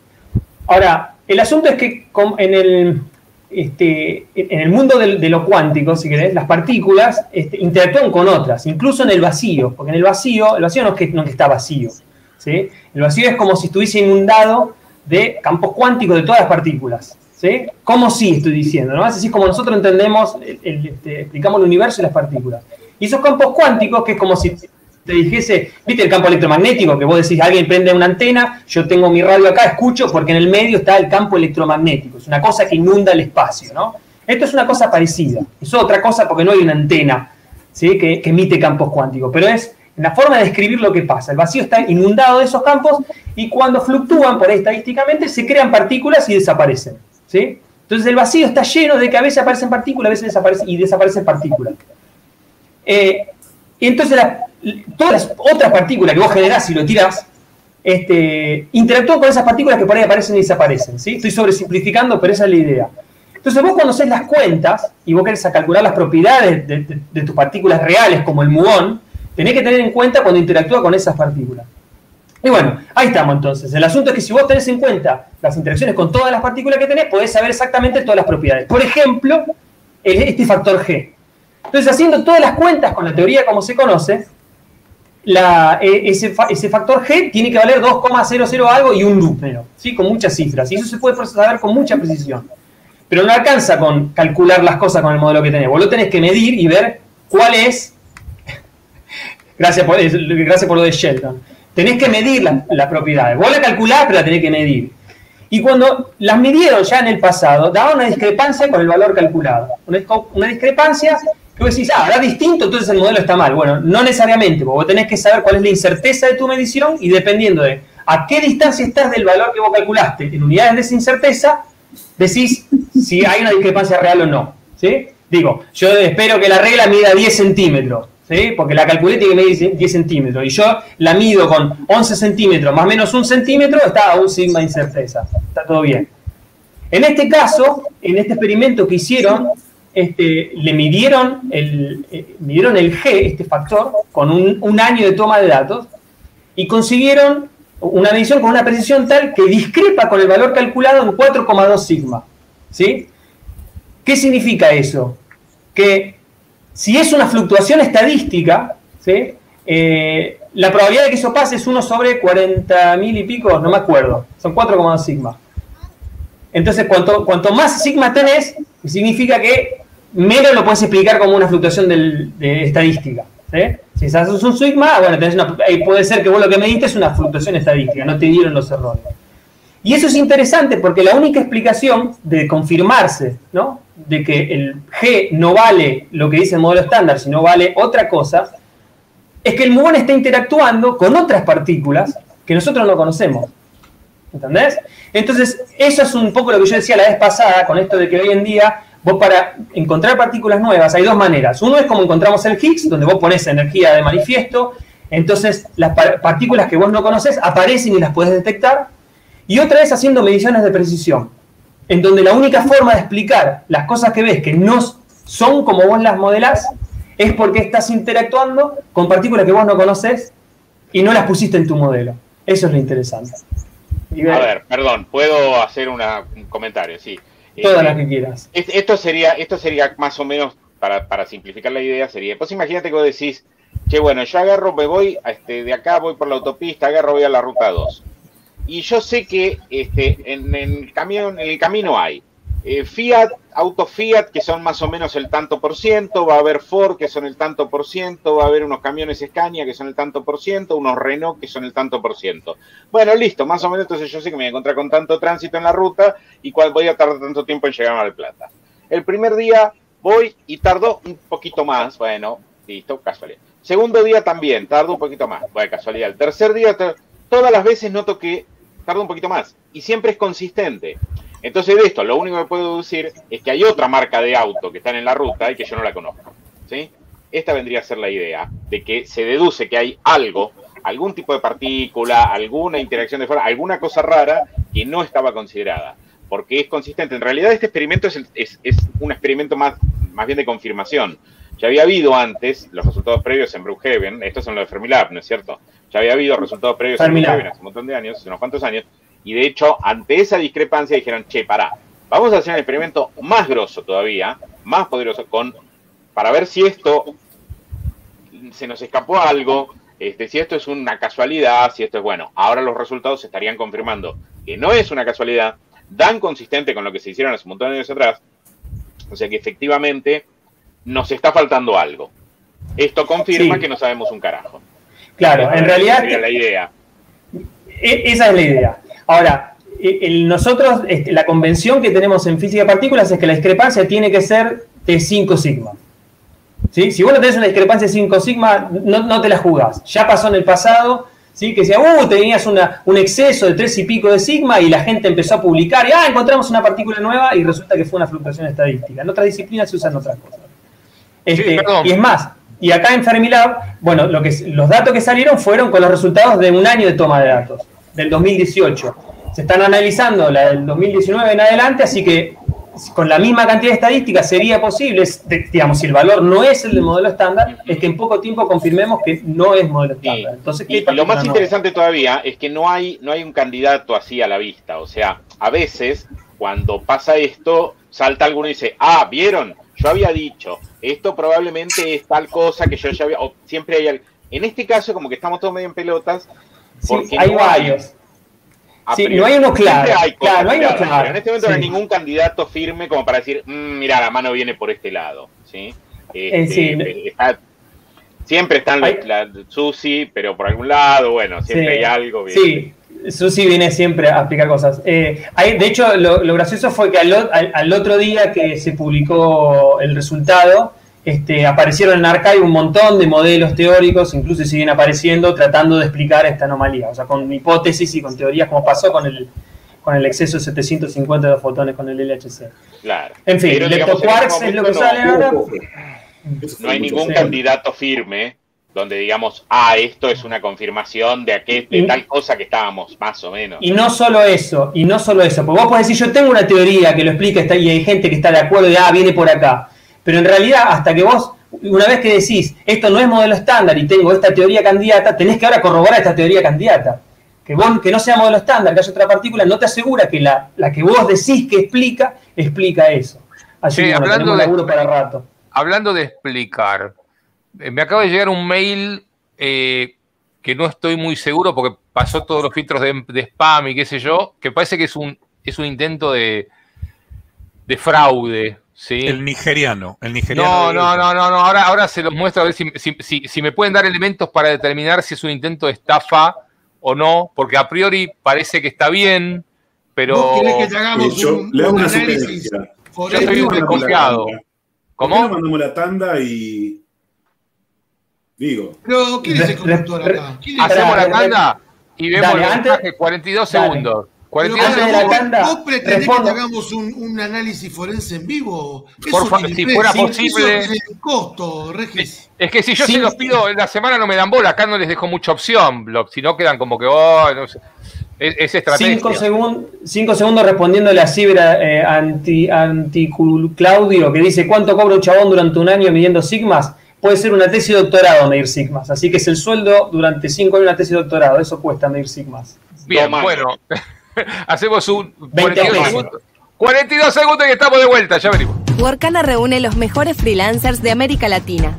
Ahora, el asunto es que en el, este, en el mundo de, lo cuántico, si querés, las partículas este, interactúan con otras, incluso en el vacío, porque en el vacío, el vacío no es que, no que está vacío, ¿sí? el vacío es como si estuviese inundado de campos cuánticos de todas las partículas. ¿sí? ¿Cómo sí estoy diciendo? ¿no? Así es como nosotros entendemos, este, explicamos el universo y las partículas. Y esos campos cuánticos, que es como si te dijese, viste el campo electromagnético, que vos decís, alguien prende una antena, yo tengo mi radio acá, escucho, porque en el medio está el campo electromagnético, es una cosa que inunda el espacio, ¿no? Esto es una cosa parecida, es otra cosa porque no hay una antena ¿sí? que, emite campos cuánticos, pero es la forma de describir lo que pasa. El vacío está inundado de esos campos y cuando fluctúan, por ahí estadísticamente, se crean partículas y desaparecen. ¿sí? Entonces el vacío está lleno de que a veces aparecen partículas, a veces desaparecen y desaparecen partículas. Eh, entonces la, todas las otras partículas que vos generás y lo tirás, este, interactúan con esas partículas que por ahí aparecen y desaparecen. ¿sí? Estoy sobresimplificando, pero esa es la idea. Entonces vos cuando haces las cuentas y vos querés calcular las propiedades de, tus partículas reales, como el muón, tenés que tener en cuenta cuando interactúa con esas partículas. Y bueno, ahí estamos entonces. El asunto es que si vos tenés en cuenta las interacciones con todas las partículas que tenés, podés saber exactamente todas las propiedades. Por ejemplo, este factor G. Entonces, haciendo todas las cuentas con la teoría como se conoce, e, ese, factor G tiene que valer 2,00 algo y un número, ¿sí? con muchas cifras. Y eso se puede saber con mucha precisión. Pero no alcanza con calcular las cosas con el modelo que tenés. Vos lo tenés que medir y ver cuál es. Gracias, por, gracias por lo de Shelton. Tenés que medir las la propiedades. Vos la calculás, pero la tenés que medir. Y cuando las midieron ya en el pasado, daba una discrepancia con el valor calculado. Una, discrepancia Tú decís, ah, da distinto, entonces el modelo está mal. Bueno, no necesariamente, porque vos tenés que saber cuál es la incerteza de tu medición y dependiendo de a qué distancia estás del valor que vos calculaste en unidades de esa incerteza, decís si hay una discrepancia real o no. ¿sí? Digo, yo espero que la regla mida 10 centímetros, ¿sí? porque la calculé tiene que medir 10 centímetros, y yo la mido con 11 centímetros más menos un centímetro, está a un sigma de incerteza. Está todo bien. En este caso, en este experimento que hicieron, este, le midieron el, eh, midieron el G, este factor, con un, año de toma de datos y consiguieron una medición con una precisión tal que discrepa con el valor calculado en 4,2 sigma. ¿sí? ¿Qué significa eso? Que si es una fluctuación estadística, ¿sí? Eh, la probabilidad de que eso pase es 1 sobre 40 mil y pico, no me acuerdo, son 4,2 sigma. Entonces, cuanto, más sigma tenés, significa que menos lo puedes explicar como una fluctuación de estadística. Si haces un sigma, bueno, puede ser que vos lo que mediste es una fluctuación estadística, no te dieron los errores. Y eso es interesante porque la única explicación de confirmarse, ¿no? De que el G no vale lo que dice el modelo estándar, sino vale otra cosa, es que el muón está interactuando con otras partículas que nosotros no conocemos. ¿Entendés? Entonces, eso es un poco lo que yo decía la vez pasada con esto de que hoy en día Vos para encontrar partículas nuevas hay dos maneras. Uno es como encontramos el Higgs, donde vos pones energía de manifiesto, entonces las partículas que vos no conoces aparecen y las puedes detectar. Y otra es haciendo mediciones de precisión, en donde la única forma de explicar las cosas que ves que no son como vos las modelás es porque estás interactuando con partículas que vos no conoces y no las pusiste en tu modelo. Eso es lo interesante. A ver, perdón, puedo hacer un comentario, sí. Todas las que quieras. Esto sería, esto sería más o menos, para, simplificar la idea, sería, pues imagínate que vos decís, que bueno, yo agarro, me voy este, de acá, voy por la autopista, agarro, voy a la ruta 2. Y yo sé que este, en, el camino hay eh, Fiat, auto Fiat, que son más o menos el tanto por ciento, va a haber Ford, que son el tanto por ciento, va a haber unos camiones Scania, que son el tanto por ciento, unos Renault, que son el tanto por ciento. Bueno, listo, más o menos, entonces yo sé que me voy a encontrar con tanto tránsito en la ruta y cuál voy a tardar tanto tiempo en llegar a Mar Plata. El primer día voy y tardo un poquito más, bueno, listo, casualidad. Segundo día también, tardo un poquito más, bueno, casualidad. El tercer día, todas las veces noto que tardo un poquito más y siempre es consistente. Entonces de esto, lo único que puedo decir es que hay otra marca de auto que están en la ruta y que yo no la conozco. ¿sí? Esta vendría a ser la idea de que se deduce que hay algo, algún tipo de partícula, alguna interacción de fuera, alguna cosa rara que no estaba considerada, porque es consistente. En realidad este experimento es, es, un experimento más, más bien de confirmación. Ya había habido antes los resultados previos en Brookhaven, estos son los de Fermilab, ¿no es cierto? Ya había habido resultados previos en Brookhaven hace un montón de años, hace unos cuantos años, y de hecho, ante esa discrepancia dijeron, che, pará, vamos a hacer un experimento más grosso todavía, más poderoso, con, para ver si esto se nos escapó algo, este, si esto es una casualidad, si esto es bueno. Ahora los resultados estarían confirmando que no es una casualidad, dan consistente con lo que se hicieron hace un montón de años atrás, o sea que efectivamente nos está faltando algo. Esto confirma que no sabemos un carajo. Claro, en realidad... la idea. E, esa es la idea. Ahora, e, nosotros, este, la convención que tenemos en física de partículas es que la discrepancia tiene que ser de 5 sigma. ¿Sí? Si vos no tenés una discrepancia de 5 sigma, no, te la jugás. Ya pasó en el pasado, ¿sí? que decía, uh, tenías un exceso de 3 y pico de sigma y la gente empezó a publicar y, ah, encontramos una partícula nueva y resulta que fue una fluctuación estadística. En otras disciplinas se usan otras cosas. Este, y es más, y acá en Fermilab, bueno, lo que, los datos que salieron fueron con los resultados de un año de toma de datos, del 2018. Se están analizando la del 2019 en adelante, así que con la misma cantidad de estadísticas sería posible, digamos, si el valor no es el del modelo estándar, es que en poco tiempo confirmemos que no es modelo estándar. Entonces, y, lo más interesante todavía es que no hay, no hay un candidato así a la vista. O sea, a veces cuando pasa esto, salta alguno y dice, ah, ¿vieron? Yo había dicho, esto probablemente es tal cosa que yo ya había, o siempre hay En este caso, como que estamos todos medio en pelotas, porque hay varios. Sí, no hay uno claro. claro, no hay uno claro. Pero en este momento no hay ningún candidato firme como para decir, mm, mira, la mano viene por este lado. ¿sí? Este, siempre están los, la, Susi, pero por algún lado, bueno, siempre hay algo. Sí, Susi viene siempre a explicar cosas. Eh, hay, de hecho, lo, gracioso fue que al, otro día que se publicó el resultado, este, aparecieron en Archive un montón de modelos teóricos, incluso siguen apareciendo, tratando de explicar esta anomalía, o sea, con hipótesis y con teorías, como pasó con el, con el exceso de 750 de fotones con el LHC. Claro. En fin, leptoquarks es lo que sale ahora. No hay ningún candidato firme donde digamos, ah, esto es una confirmación de, aquel, de tal cosa que estábamos más o menos. Y no solo eso, y no solo eso, porque vos podés decir, yo tengo una teoría que lo explica y hay gente que está de acuerdo y, ah, viene por acá. Pero en realidad, hasta que vos, una vez que decís, esto no es modelo estándar y tengo esta teoría candidata, tenés que ahora corroborar esta teoría candidata. Que, vos, que no sea modelo estándar, que haya otra partícula, no te asegura que la, que vos decís que explica, explica eso. Así que hablando de, para rato. Hablando de explicar, me acaba de llegar un mail eh, que no estoy muy seguro porque pasó todos los filtros de, spam y qué sé yo, que parece que es un, es un intento de, de fraude. El nigeriano, el nigeriano. No, no, no, no, no, Ahora, ahora se los muestro a ver si, me pueden dar elementos para determinar si es un intento de estafa o no, porque a priori parece que está bien, pero. ¿Vos que te hagamos un, le una análisis? Yo estoy desconfiado. ¿Cómo? mandamos la tanda y. Digo. Pero, ¿quién es el conductor acá? Hacemos la tanda y vemos el mensaje, 42 segundos. Pero ¿Vos pretendés que hagamos un, un, análisis forense en vivo? Por favor, si fuera posible. Es costo, Regis. Es que si yo se los pido en la semana no me dan bola, acá no les dejo mucha opción, si no quedan como que, oh, no sé. Es, estrategia. Cinco, segundos respondiéndole a Cibra eh, anti, anti Claudio, que dice: ¿Cuánto cobra un chabón durante un año midiendo sigmas? Puede ser una tesis de doctorado medir sigmas. Así que es el sueldo durante cinco años una tesis de doctorado. Eso cuesta medir sigmas. Bien, bueno. [LAUGHS] Hacemos un 42 segundos. 42 segundos y estamos de vuelta, ya venimos. Workana reúne los mejores freelancers de América Latina.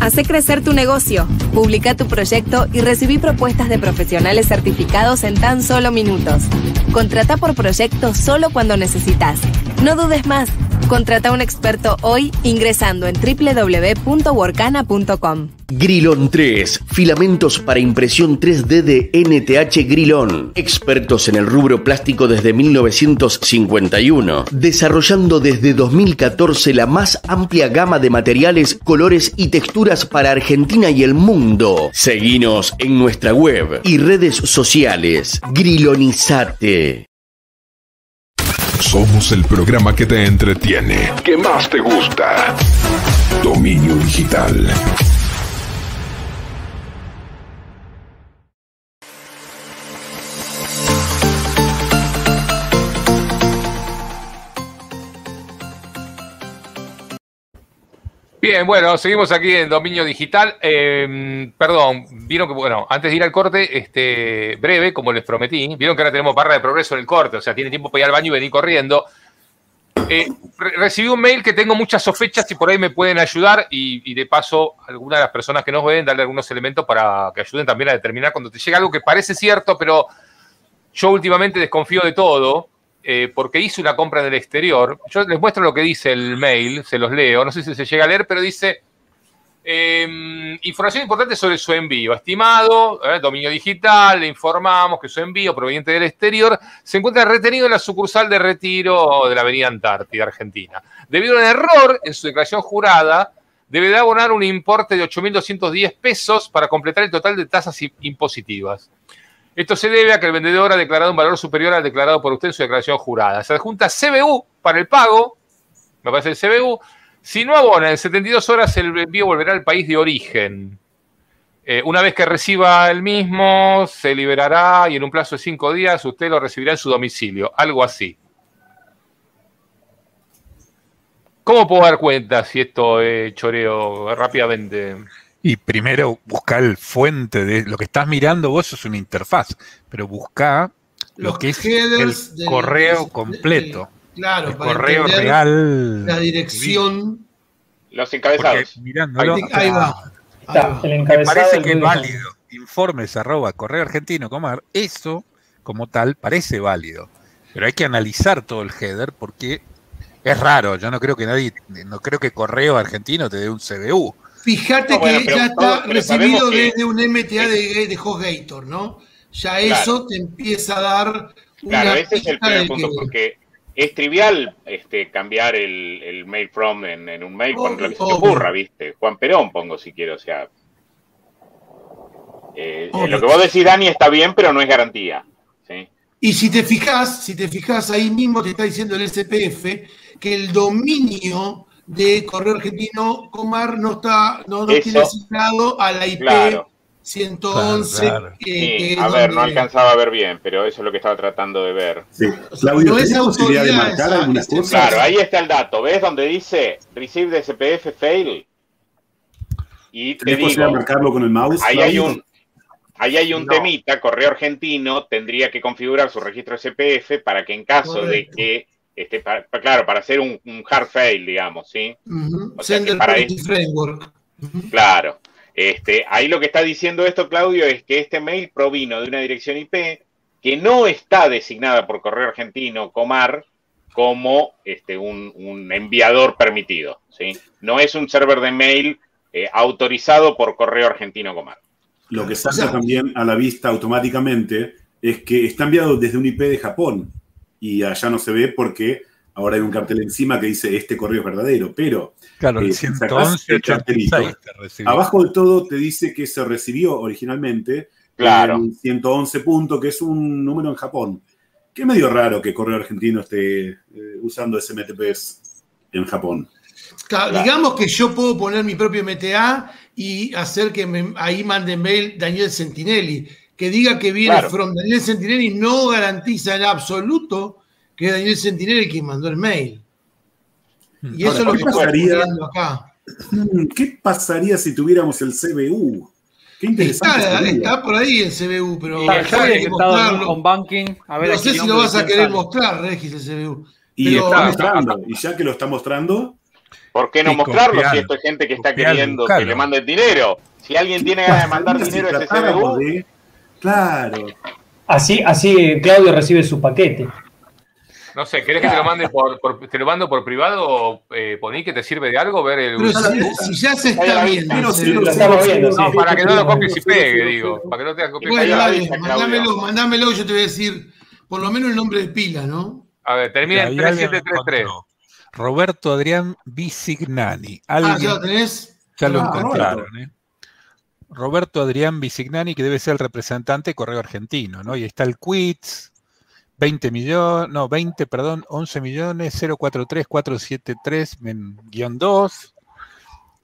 Hace crecer tu negocio, publica tu proyecto y recibí propuestas de profesionales certificados en tan solo minutos. Contrata por proyecto solo cuando necesitas. No dudes más. Contrata un experto hoy ingresando en www.workana.com. Grilon 3, filamentos para impresión 3D de NTH Grilon. Expertos en el rubro plástico desde 1951, desarrollando desde 2014 la más amplia gama de materiales, colores y texturas para Argentina y el mundo. Seguinos en nuestra web y redes sociales. Grilonizate. Somos el programa que te entretiene, que más te gusta. Dominio Digital. Bien, bueno, seguimos aquí en Dominio Digital. Em, perdón, vieron que, bueno, antes de ir al corte, este, breve, como les prometí, vieron que ahora tenemos barra de progreso en el corte, o sea, tiene tiempo para ir al baño y venir corriendo. Eh, recibí un mail que tengo muchas sospechas y por ahí me pueden ayudar y, de paso algunas de las personas que nos ven darle algunos elementos para que ayuden también a determinar cuando te llega algo que parece cierto, pero yo últimamente desconfío de todo eh, porque hice una compra en el exterior. Yo les muestro lo que dice el mail, se los leo, no sé si se llega a leer, pero dice em, información importante sobre su envío. Estimado, eh, dominio digital, le informamos que su envío proveniente del exterior se encuentra retenido en la sucursal de retiro de la Avenida Antártida, Argentina. Debido a un error en su declaración jurada, debe de abonar un importe de 8.210 pesos para completar el total de tasas impositivas. Esto se debe a que el vendedor ha declarado un valor superior al declarado por usted en su declaración jurada. Se adjunta CBU para el pago, me parece el CBU. Si no abona en 72 horas, el envío volverá al país de origen. Eh, una vez que reciba el mismo, se liberará y en un plazo de cinco días usted lo recibirá en su domicilio. Algo así. ¿Cómo puedo dar cuenta si esto es choreo rápidamente? Y primero busca el fuente de lo que estás mirando vos es una interfaz, pero busca lo que es el correo completo. claro, el correo real. La dirección. Los encabezados. Mirándolo, ahí, va. el me parece que es válido. Informes arroba correo argentino comar, eso como tal parece válido. Pero hay que analizar todo el header porque es raro. Yo no creo que nadie, no creo que correo argentino te dé un CBU. Fíjate que ya está recibido desde un MTA de, de HostGator, ¿no? Ya eso te empieza a dar una Claro, ese es el primer punto, porque es trivial este, cambiar el, mail from en, un mail con lo que se te ocurra, ¿viste? Juan Perón pongo si quiero, o sea. Eh, lo que vos decís, Dani, está bien, pero no es garantía. ¿sí? Y si te fijas, si te fijas ahí mismo te está diciendo el SPF que el dominio de Correo Argentino, Comar no está, no, tiene asignado a la IP 111. a ver, no alcanzaba a ver bien, pero eso es lo que estaba tratando de ver. Sí. Claudio, no es posibilidad de marcar algunas cosas? Claro, ahí está el dato. ¿Ves donde dice receive de SPF fail? Y te digo, marcarlo con el mouse? Ahí hay un, Ahí hay un temita, Correo Argentino tendría que configurar su registro SPF para que en caso de que este, claro, para hacer un, hard fail, digamos, ¿sí? para framework. Claro. Este, ahí lo que está diciendo esto, Claudio, es que este mail provino de una dirección IP que no está designada por correo argentino, Comar, como este, un, enviador permitido. ¿sí? No es un server de mail eh, autorizado por correo argentino, Comar. Lo que salta también a la vista automáticamente es que está enviado desde un IP de Japón y allá no se ve porque ahora hay un cartel encima que dice este correo es verdadero, pero claro, el 111, eh, abajo de todo te dice que se recibió originalmente claro. el 111 punto, que es un número en Japón. Que medio raro que Correo Argentino esté eh, usando SMTPs en Japón. Digamos que yo puedo poner mi propio MTA y hacer que ahí mande mail Daniel Sentinelli que diga que viene from Daniel Sentinelli no garantiza en absoluto que Daniel Sentinelli quien mandó el mail. Y eso es lo que pasaría acá. ¿Qué pasaría si tuviéramos el CBU? Qué interesante. Está, por ahí el CBU, pero con banking. A ver, no sé si lo vas a querer mostrar, Regis, el CBU. Y está mostrando. Y ya que lo está mostrando. ¿Por qué no mostrarlo si esto es gente que está queriendo que le mande dinero? Si alguien tiene ganas de mandar [LAUGHS] dinero a ese CBU. Claro. Así, así Claudio recibe su paquete. No sé, ¿querés que te lo mande por, te lo mando por privado o eh, poní que te sirve de algo ver el Pero si, ya se está viendo. no, para que no lo copies y pegue, digo. Para que no te copies y pegue. Mándamelo, mándamelo, yo te voy a decir por lo menos el nombre de pila, ¿no? A ver, termina en 3733. Roberto Adrián Bisignani. Ah, ¿ya lo tenés? Ya lo ah, encontraron, ¿eh? Roberto Adrián Bisignani, que debe ser el representante de Correo Argentino, ¿no? Y está el Quits, 20 millones, no, 20, perdón, 11 millones, 043 473 guion 2.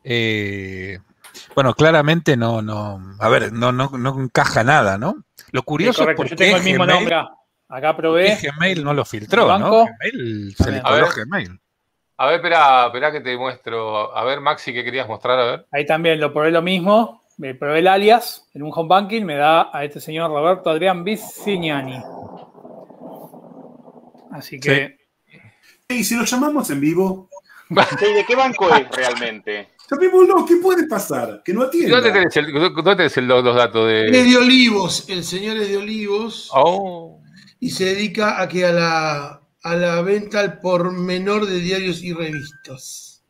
Eh, bueno, claramente no, no, a ver, no, no, no encaja nada, ¿no? Lo curioso es porque yo tengo el mismo nombre. Acá probé. Gmail no lo filtró, ¿no? Gmail se le coló Gmail. A ver, espera, espera que te muestro. A ver, Maxi, ¿qué querías mostrar? A ver. Ahí también lo probé lo mismo. Me probé el alias en un home banking, me da a este señor Roberto Adrián Vicignani. Así que. ¿Y si lo llamamos en vivo? [LAUGHS] ¿De qué banco es realmente? no, ¿qué puede pasar? Que no atienda. ¿Dónde tenés, el, dónde los, datos de.? Es de Olivos, el señor es de Olivos. Oh. Y se dedica a que a la, a la venta al por menor de diarios y revistas.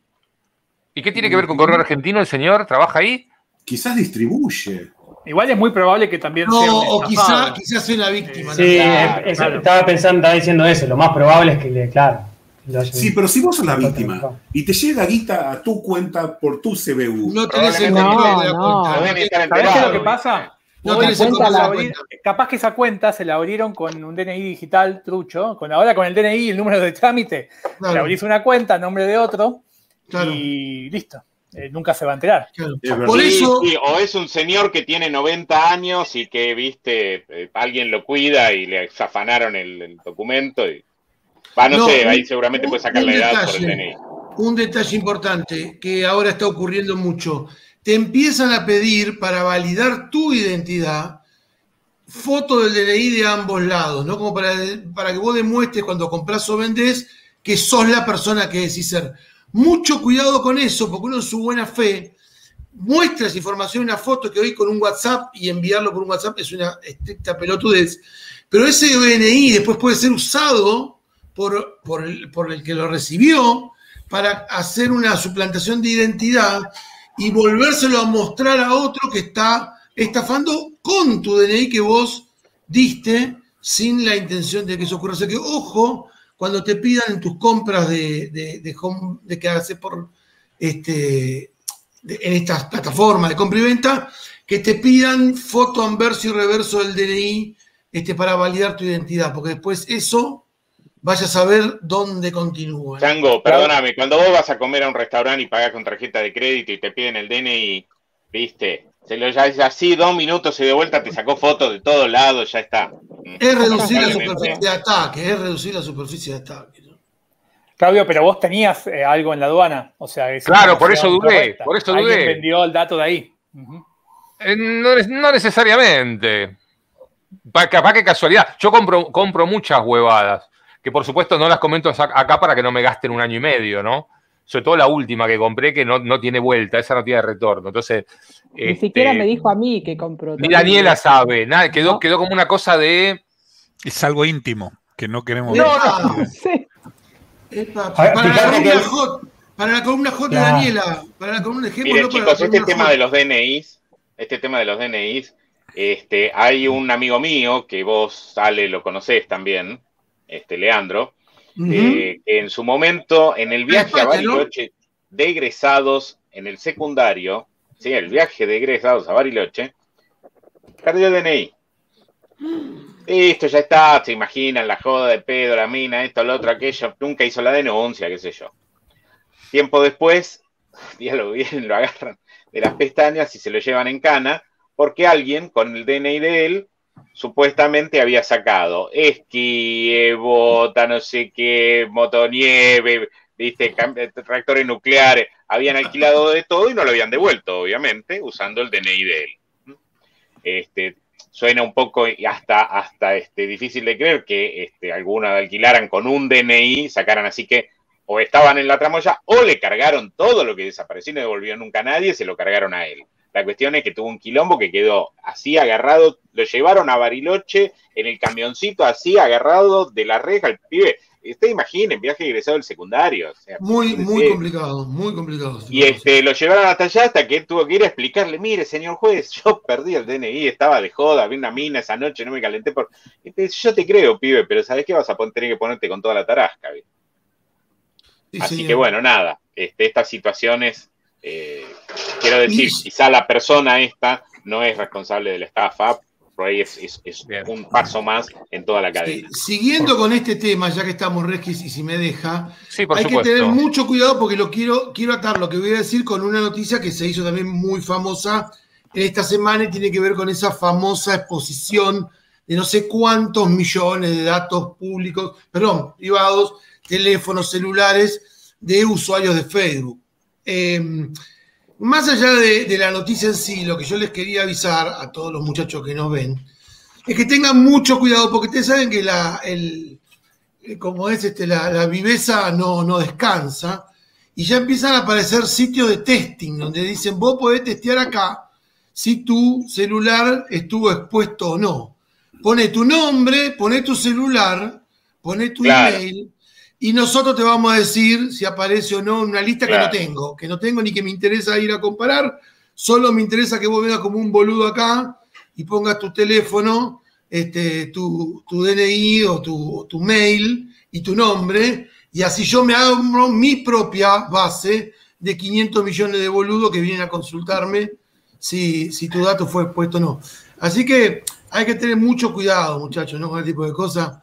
¿Y qué tiene que ver con Correo Argentino el señor? ¿Trabaja ahí? Quizás distribuye. Igual es muy probable que también no, sea. o quizás quizá sea una víctima. Sí, estaba pensando, estaba diciendo eso. Lo más probable es que le, claro, Sí, pero si vos sos la víctima y te llega guita a tu cuenta por tu CBU. No tenés el control de la cuenta. ¿Sabés qué es lo que pasa? No tenés el control Capaz que esa cuenta se la abrieron con un DNI digital trucho, con ahora con el DNI y el número de trámite. Le abrís una cuenta nombre de otro y listo. Eh, nunca se va a enterar. Por eso... o es un señor que tiene 90 años y que, viste, eh, alguien lo cuida y le zafanaron el documento y no, sé, ahí seguramente puede sacar la edad por el DNI. Un detalle importante que ahora está ocurriendo mucho. Te empiezan a pedir para validar tu identidad foto del DNI de ambos lados, ¿no? Como para, para que vos demuestres cuando compras o vendés que sos la persona que decís ser. Mucho cuidado con eso, porque uno en su buena fe muestra esa información, una foto que hoy con un WhatsApp y enviarlo por un WhatsApp es una estricta pelotudez. Pero ese DNI después puede ser usado por, el, que lo recibió para hacer una suplantación de identidad y volvérselo a mostrar a otro que está estafando con tu DNI que vos diste sin la intención de que eso ocurra. O sea que, ojo, cuando te pidan en tus compras de, de, home, de que haces por este, en estas plataformas de compra y venta, que te pidan foto anverso y reverso del DNI este, para validar tu identidad, porque después eso vaya a saber dónde continúa. Chango, perdóname, cuando vos vas a comer a un restaurante y pagas con tarjeta de crédito y te piden el DNI, viste, se lo ya es así, dos minutos y de vuelta te sacó fotos de todos lados, ya está. Es reducir la superficie de ataque, es reducir la superficie de ataque. Claudio, pero vos tenías eh, algo en la aduana, o sea, claro, por eso dudé, por eso dudé. Alguien vendió el dato de ahí. Eh, no, necesariamente. Capaz que casualidad. Yo compro, compro muchas huevadas que por supuesto no las comento acá para que no me gasten un año y medio, ¿no? Sobre todo la última que compré que no, tiene vuelta, esa no tiene retorno. Entonces. Ni siquiera este, me dijo a mí que compró. Ni Daniela sabe, nada, quedó, quedó como una cosa de. Es algo íntimo que no queremos no, No, [LAUGHS] sí. para, la columna J, para la columna J de Daniela, para la columna ejemplo. Miren, chicos, este tema de los DNIs, este tema de los DNIs, este, hay un amigo mío que vos, sale lo conocés también, este, Leandro, eh, que en su momento, en el viaje a Bariloche de egresados en el secundario, ¿sí? el viaje de egresados a Bariloche, perdió el DNI. Esto ya está, se imaginan la joda de pedo, la mina, esto, lo otro, aquello, nunca hizo la denuncia, qué sé yo. Tiempo después, [LAUGHS] lo bien, lo agarran de las pestañas y se lo llevan en cana, porque alguien con el DNI de él supuestamente había sacado esquí, bota, no sé qué, motonieve, viste, tractores nucleares, habían alquilado de todo y no lo habían devuelto, obviamente, usando el DNI de él. Este, suena un poco hasta, hasta este, difícil de creer que este, alguna alquilaran con un DNI, sacaran así que o estaban en la tramoya o le cargaron todo lo que desapareció y no devolvió nunca a nadie, se lo cargaron a él. La cuestión es que tuvo un quilombo que quedó así agarrado, lo llevaron a Bariloche en el camioncito así agarrado de la reja, el pibe. Usted imaginen, viaje egresado del secundario. muy, muy complicado, muy complicado. Y este, lo llevaron hasta allá hasta que él tuvo que ir a explicarle, mire, señor juez, yo perdí el DNI, estaba de joda, vi una mina esa noche, no me calenté por... Yo te creo, pibe, pero ¿sabes qué vas a tener que ponerte con toda la tarasca? Así que bueno, nada, este, estas situaciones eh, quiero decir, quizá la persona esta no es responsable de la estafa, por ahí es, un paso más en toda la cadena. siguiendo con este tema, ya que estamos Regis y si me deja, hay que tener mucho cuidado porque lo quiero, quiero atar lo que voy a decir con una noticia que se hizo también muy famosa en esta semana y tiene que ver con esa famosa exposición de no sé cuántos millones de datos públicos, perdón, privados, teléfonos celulares, de usuarios de Facebook. Em, más allá de, la noticia en sí, lo que yo les quería avisar a todos los muchachos que nos ven, es que tengan mucho cuidado, porque ustedes saben que la, el, como es este, la, viveza no, no descansa, y ya empiezan a aparecer sitios de testing donde dicen, vos podés testear acá si tu celular estuvo expuesto o no. Pone tu nombre, pone tu celular, pone tu email, y nosotros te vamos a decir si aparece o no en una lista que no tengo, que no tengo ni que me interesa ir a comparar, solo me interesa que vos vengas como un boludo acá y pongas tu teléfono, este, tu, DNI o tu, mail y tu nombre, y así yo me hago mi propia base de 500 millones de boludos que vienen a consultarme si, si tu dato fue expuesto o no. Así que hay que tener mucho cuidado, muchachos, ¿no? con este tipo de cosas,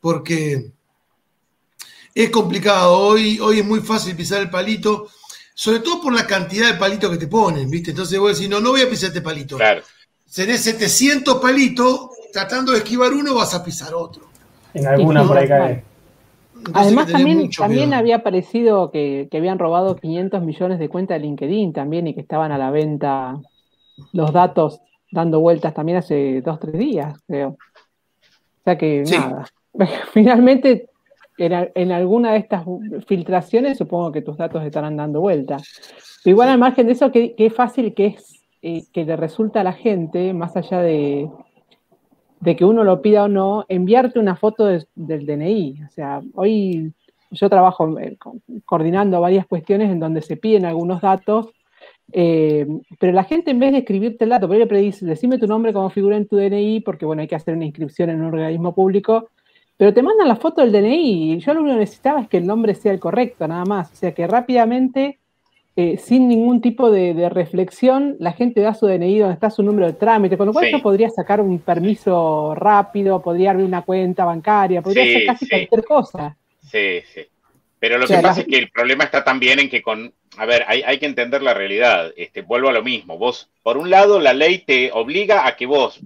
porque es complicado. Hoy, hoy es muy fácil pisar el palito, sobre todo por la cantidad de palitos que te ponen, ¿viste? Entonces vos decís, no, no voy a pisar este palito. Claro. Tenés 700 palitos, tratando de esquivar uno vas a pisar otro. En alguna por ahí cae. Además, también, también había parecido que, que, habían robado 500 millones de cuentas de LinkedIn también y que estaban a la venta los datos dando vueltas también hace dos, tres días, creo. O sea que nada. [LAUGHS] Finalmente en, alguna de estas filtraciones supongo que tus datos estarán dando vuelta. Pero igual al margen de eso, qué, fácil que es eh, que le resulta a la gente, más allá de, de, que uno lo pida o no, enviarte una foto del DNI. O sea, hoy yo trabajo eh, coordinando varias cuestiones en donde se piden algunos datos, eh, pero la gente en vez de escribirte el dato, pero le dice, decime tu nombre como figura en tu DNI, porque bueno, hay que hacer una inscripción en un organismo público, pero te mandan la foto del DNI y yo lo único que necesitaba es que el nombre sea el correcto, nada más. O sea que rápidamente, eh, sin ningún tipo de, reflexión, la gente da su DNI donde está su número de trámite, con lo cual yo podría sacar un permiso rápido, podría abrir una cuenta bancaria, podría hacer casi cualquier cosa. Sí, sí. Pero lo que pasa es que el problema está también en que con, a ver, hay, hay, que entender la realidad. Este, vuelvo a lo mismo. Vos, por un lado, la ley te obliga a que vos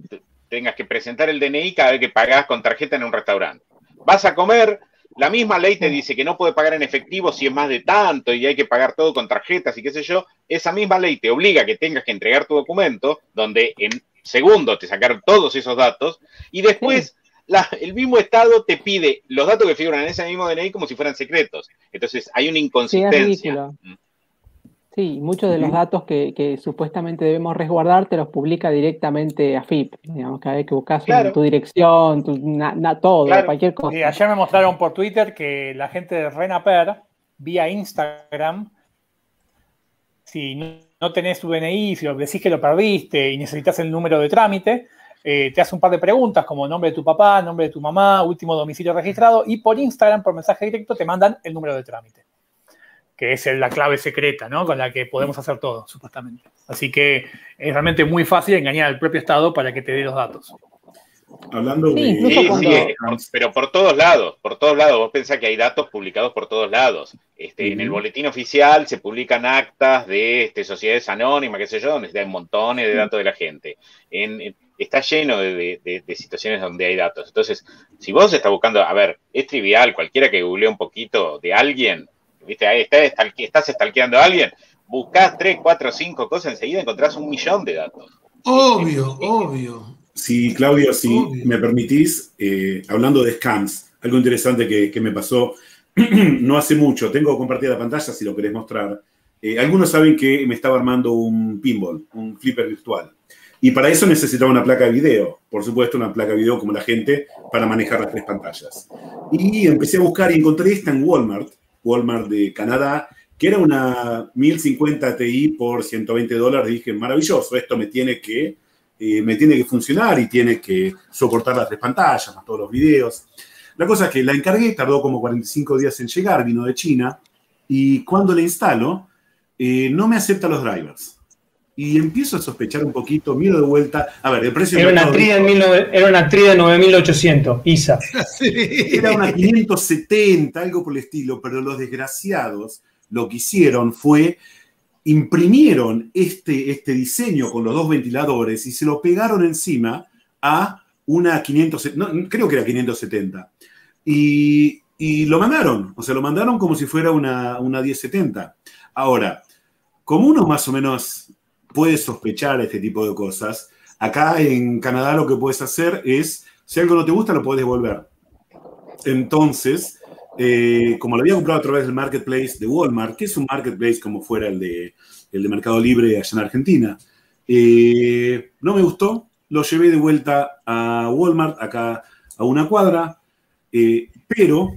tengas que presentar el DNI cada vez que pagás con tarjeta en un restaurante. Vas a comer, la misma ley te dice que no puede pagar en efectivo si es más de tanto y hay que pagar todo con tarjetas y qué sé yo. Esa misma ley te obliga a que tengas que entregar tu documento, donde en segundos te sacaron todos esos datos, y después el mismo Estado te pide los datos que figuran en ese mismo DNI como si fueran secretos. Entonces hay una inconsistencia. Mm. Sí, muchos de los datos que, supuestamente debemos resguardar te los publica directamente a FIP. Digamos, cada vez que buscas tu dirección, tu, todo, cualquier cosa. ayer me mostraron por Twitter que la gente de Renaper, vía Instagram, si no, tenés tu DNI, si lo decís que lo perdiste y necesitas el número de trámite, eh, te hace un par de preguntas como nombre de tu papá, nombre de tu mamá, último domicilio registrado y por Instagram, por mensaje directo, te mandan el número de trámite que es la clave secreta, ¿no? Con la que podemos hacer todo, supuestamente. Así que es realmente muy fácil engañar al propio Estado para que te dé los datos. Hablando de... Sí, sí, pero por todos lados, por todos lados. Vos pensás que hay datos publicados por todos lados. Este, En el boletín oficial se publican actas de este, sociedades anónimas, qué sé yo, donde hay montones de datos de la gente. está lleno de, de, situaciones donde hay datos. Entonces, si vos estás buscando, a ver, es trivial, cualquiera que googlee un poquito de alguien, ¿viste? Ahí estás, estás estalqueando a alguien, buscás tres, cuatro, cinco cosas, enseguida encontrás un millón de datos. Obvio, obvio. Sí, Claudio, si me permitís, eh, hablando de scams, algo interesante que, me pasó [CLEARS THROAT] no hace mucho, tengo compartida la pantalla si lo querés mostrar. Eh, algunos saben que me estaba armando un pinball, un flipper virtual. Y para eso necesitaba una placa de video, por supuesto, una placa de video como la gente para manejar las tres pantallas. Y empecé a buscar y encontré esta en Walmart, Walmart de Canadá, que era una 1050 Ti por 120 dólares. Dije, maravilloso, esto me tiene que, eh, me tiene que funcionar y tiene que soportar las tres pantallas, más todos los videos. La cosa es que la encargué, tardó como 45 días en llegar, vino de China, y cuando la instalo, eh, no me acepta los drivers y empiezo a sospechar un poquito, miro de vuelta. A ver, el precio. Era una Trida era una de 9800, ISA. [LAUGHS] Era una 570, algo por el estilo, pero los desgraciados lo que hicieron fue imprimieron este, este diseño con los dos ventiladores y se lo pegaron encima a una 570, no, creo que era 570. Y y lo mandaron, o sea, lo mandaron como si fuera una, una 1070. Ahora, como uno más o menos puede sospechar este tipo de cosas, acá en Canadá lo que puedes hacer es, si algo no te gusta, lo puedes devolver. Entonces, eh, como lo había comprado a través del marketplace de Walmart, que es un marketplace como fuera el de, el de Mercado Libre allá en Argentina, eh, no me gustó, lo llevé de vuelta a Walmart, acá a una cuadra, eh, pero,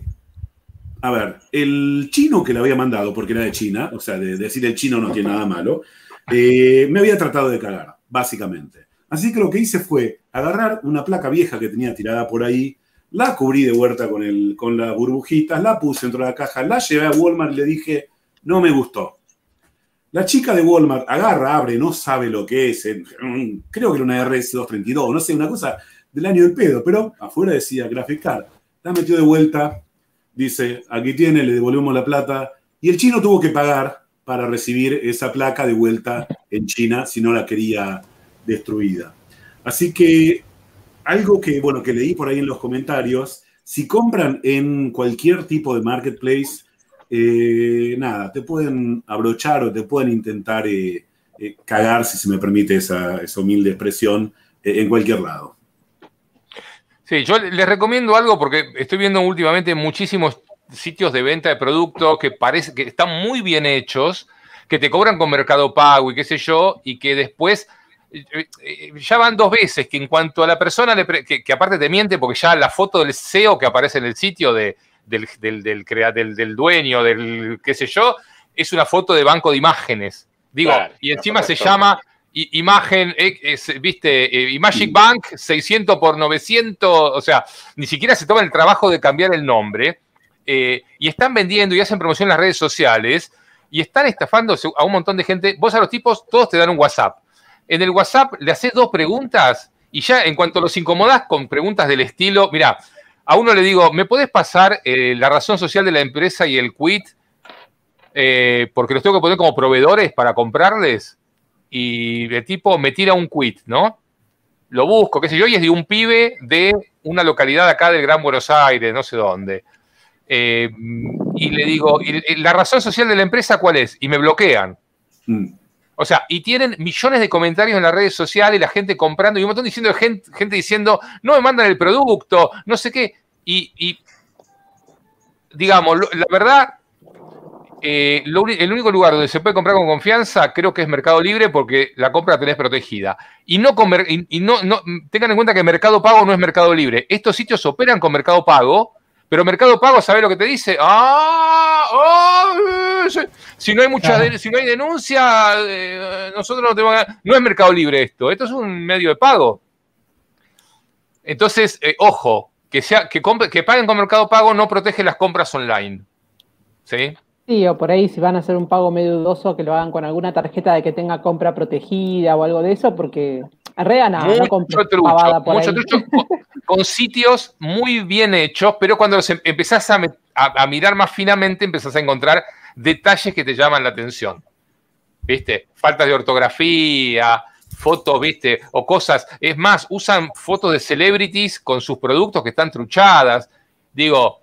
a ver, el chino que le había mandado, porque era de China, o sea, de, decir el chino no tiene nada malo, me había tratado de cagar, básicamente. Así que lo que hice fue agarrar una placa vieja que tenía tirada por ahí, la cubrí de huerta con, el, con las burbujitas, la puse dentro de la caja, la llevé a Walmart y le dije, no me gustó. La chica de Walmart agarra, abre, no sabe lo que es, creo que era una RS232, no sé, una cosa del año del pedo, pero afuera decía Graphic Card. La metió de vuelta, dice, aquí tiene, le devolvemos la plata, y el chino tuvo que pagar para recibir esa placa de vuelta en China si no la quería destruida. Así que algo que, bueno, que leí por ahí en los comentarios, si compran en cualquier tipo de marketplace, eh, nada, te pueden abrochar o te pueden intentar eh, eh, cagar, si se me permite esa, humilde expresión, en cualquier lado. Sí, yo les recomiendo algo porque estoy viendo últimamente muchísimos sitios de venta de productos que parece que están muy bien hechos, que te cobran con Mercado Pago y qué sé yo, y que después ya van dos veces que en cuanto a la persona que, aparte te miente, porque ya la foto del SEO que aparece en el sitio de, del, del, del, dueño, del qué sé yo, es una foto de banco de imágenes. Digo, y encima se llama imagen, eh, viste, eh, Magic Bank 600 por 900, o sea, ni siquiera se toman el trabajo de cambiar el nombre. Eh, y están vendiendo y hacen promoción en las redes sociales y están estafando a un montón de gente. Vos a los tipos, todos te dan un WhatsApp en el WhatsApp le haces dos preguntas y ya en cuanto los incomodás con preguntas del estilo, mira, a uno le digo, ¿me puedes pasar eh, la razón social de la empresa y el quit? Eh, porque los tengo que poner como proveedores para comprarles. Y de tipo, me tira un quit, ¿no? Lo busco, qué sé yo, y es de un pibe de una localidad acá del Gran Buenos Aires, no sé dónde. Eh, y le digo, ¿la razón social de la empresa cuál es? Y me bloquean. Mm. O sea, y tienen millones de comentarios en las redes sociales, la gente comprando y un montón diciendo gente, gente diciendo, no me mandan el producto, no sé qué. Y, digamos, la verdad, eh, el único lugar donde se puede comprar con confianza creo que es Mercado Libre porque la compra la tenés protegida. Y no, y, no, no tengan en cuenta que Mercado Pago no es Mercado Libre. Estos sitios operan con Mercado Pago pero Mercado Pago, ¿sabe lo que te dice? ¡Ah! ¡Oh! Si no hay mucha, si no hay denuncia, eh, nosotros no tenemos. No es Mercado Libre esto, esto es un medio de pago. Entonces, eh, ojo, que, sea, que, que paguen con Mercado Pago no protege las compras online. ¿Sí? Sí, o por ahí si van a hacer un pago medio dudoso, que lo hagan con alguna tarjeta de que tenga compra protegida o algo de eso, porque realidad nada, no por mucho con sitios muy bien hechos, pero cuando los em, empezás a, mirar más finamente, empezás a encontrar detalles que te llaman la atención. ¿Viste? Faltas de ortografía, fotos, ¿viste? O cosas. Es más, usan fotos de celebrities con sus productos que están truchadas. Digo,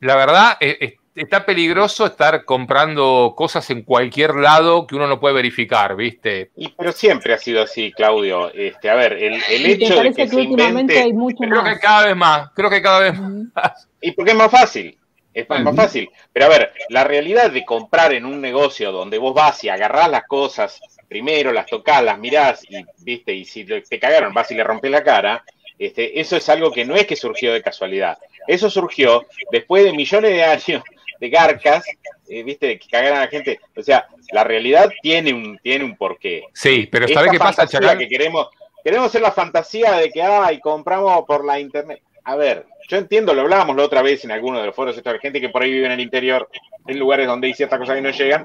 la verdad, es, está peligroso estar comprando cosas en cualquier lado que uno no puede verificar, ¿viste? Y, pero siempre ha sido así, Claudio. Este, a ver, el, hecho de que, se invente... Hay mucho creo que cada vez más, creo que cada vez más. Y porque es más fácil. Es más, fácil. Pero a ver, la realidad de comprar en un negocio donde vos vas y agarrás las cosas, primero las tocás, las mirás y, viste, y si te cagaron, vas y le rompes la cara, este, eso es algo que no es que surgió de casualidad. Eso surgió después de millones de años de garcas, eh, viste, que cagan a la gente. O sea, la realidad tiene un, tiene un porqué. Sí, pero ¿sabe qué pasa, Chacal? Que queremos, queremos ser la fantasía de que, ay, compramos por la internet. A ver, yo entiendo, lo hablábamos la otra vez en alguno de los foros, de gente que por ahí vive en el interior, en lugares donde hay ciertas cosas que no llegan.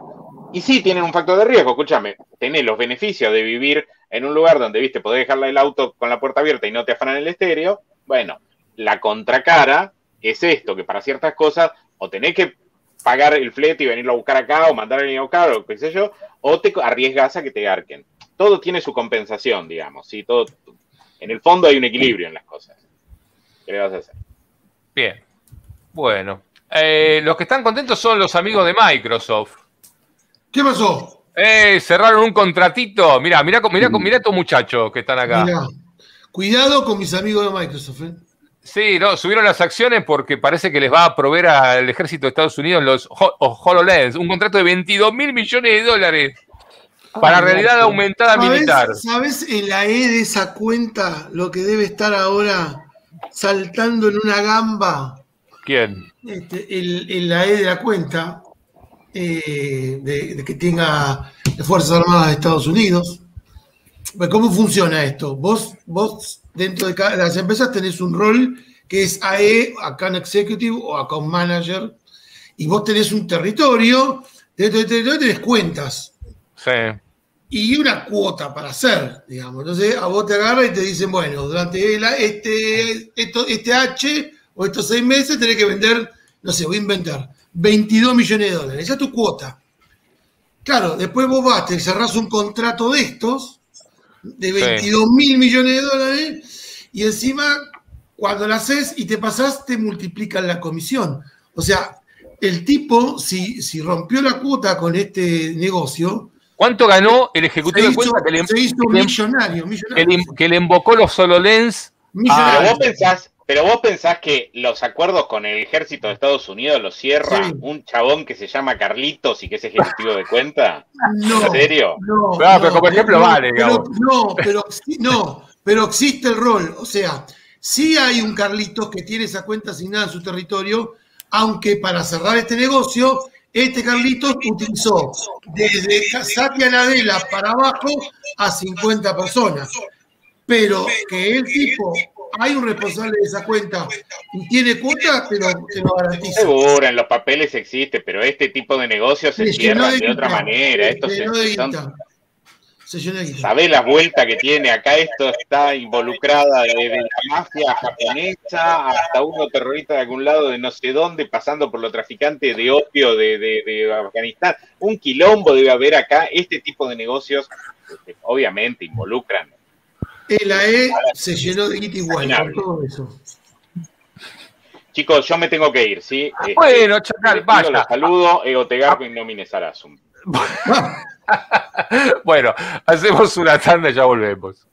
Y sí, tienen un factor de riesgo, escúchame, tenés los beneficios de vivir en un lugar donde, viste, podés dejarle el auto con la puerta abierta y no te afanan el estéreo. Bueno, la contracara es esto, que para ciertas cosas o tenés que pagar el flete y venirlo a buscar acá o mandar a alguien a buscar o qué sé yo, o te arriesgas a que te garquen. Todo tiene su compensación, digamos, ¿sí? Todo, en el fondo hay un equilibrio en las cosas. ¿Qué le vas a hacer? Bien. Bueno, eh, los que están contentos son los amigos de Microsoft. ¿Qué pasó? Eh, cerraron un contratito. Mira, mira, mira, mira estos muchachos que están acá. Cuidado con mis amigos de Microsoft. ¿eh? Sí, no, subieron las acciones porque parece que les va a proveer al ejército de Estados Unidos los HoloLens, un contrato de 22 mil millones de dólares para realidad aumentada militar. ¿Sabes en la E de esa cuenta lo que debe estar ahora saltando en una gamba? ¿Quién? Este, en la E de la cuenta eh, de, que tenga las Fuerzas Armadas de Estados Unidos. ¿Cómo funciona esto? Vos, vos dentro de cada, las empresas tenés un rol que es AE, Account Executive o Account Manager, y vos tenés un territorio, dentro del territorio tenés cuentas. Sí. Y una cuota para hacer, digamos. Entonces a vos te agarra y te dicen, bueno, durante este, esto, este H o estos seis meses tenés que vender, no sé, voy a inventar, 22 millones de dólares. Esa es tu cuota. Claro, después vos vas, te cerrás un contrato de estos, de 22 mil millones de dólares, y encima, cuando lo haces y te pasás, te multiplican la comisión. O sea, el tipo, si, si rompió la cuota con este negocio. ¿Cuánto ganó el ejecutivo de cuenta que le, se hizo millonario, millonario. Que, le, invocó los SoloLens? Pero vos pensás, pero vos pensás que los acuerdos con el ejército de Estados Unidos los cierra un chabón que se llama Carlitos y que es ejecutivo de cuenta? No, ¿En serio? No, pero como ejemplo vale, pero, No, pero, no, pero existe el rol. O sea, sí hay un Carlitos que tiene esa cuenta asignada en su territorio, aunque para cerrar este negocio, este Carlitos utilizó desde Satya Nadella para abajo a 50 personas. Pero que el tipo hay un responsable de esa cuenta y tiene cuota, pero te lo garantizo. Seguro, en los papeles existe, pero este tipo de negocios se cierran de, otra manera. Esto se, ¿Sabés la vuelta que tiene? Acá esto está involucrada desde la mafia japonesa hasta uno terrorista de algún lado de no sé dónde, pasando por los traficantes de opio de, de Afganistán. Un quilombo debe haber acá. Este tipo de negocios, este, obviamente, involucran el AE se llenó de guita igual por todo eso. Chicos, yo me tengo que ir, ¿sí? Este, bueno, Chacal, vaya. Los saludo, Egotegarco y nomine Sarasum. [LAUGHS] bueno, hacemos una tanda y ya volvemos.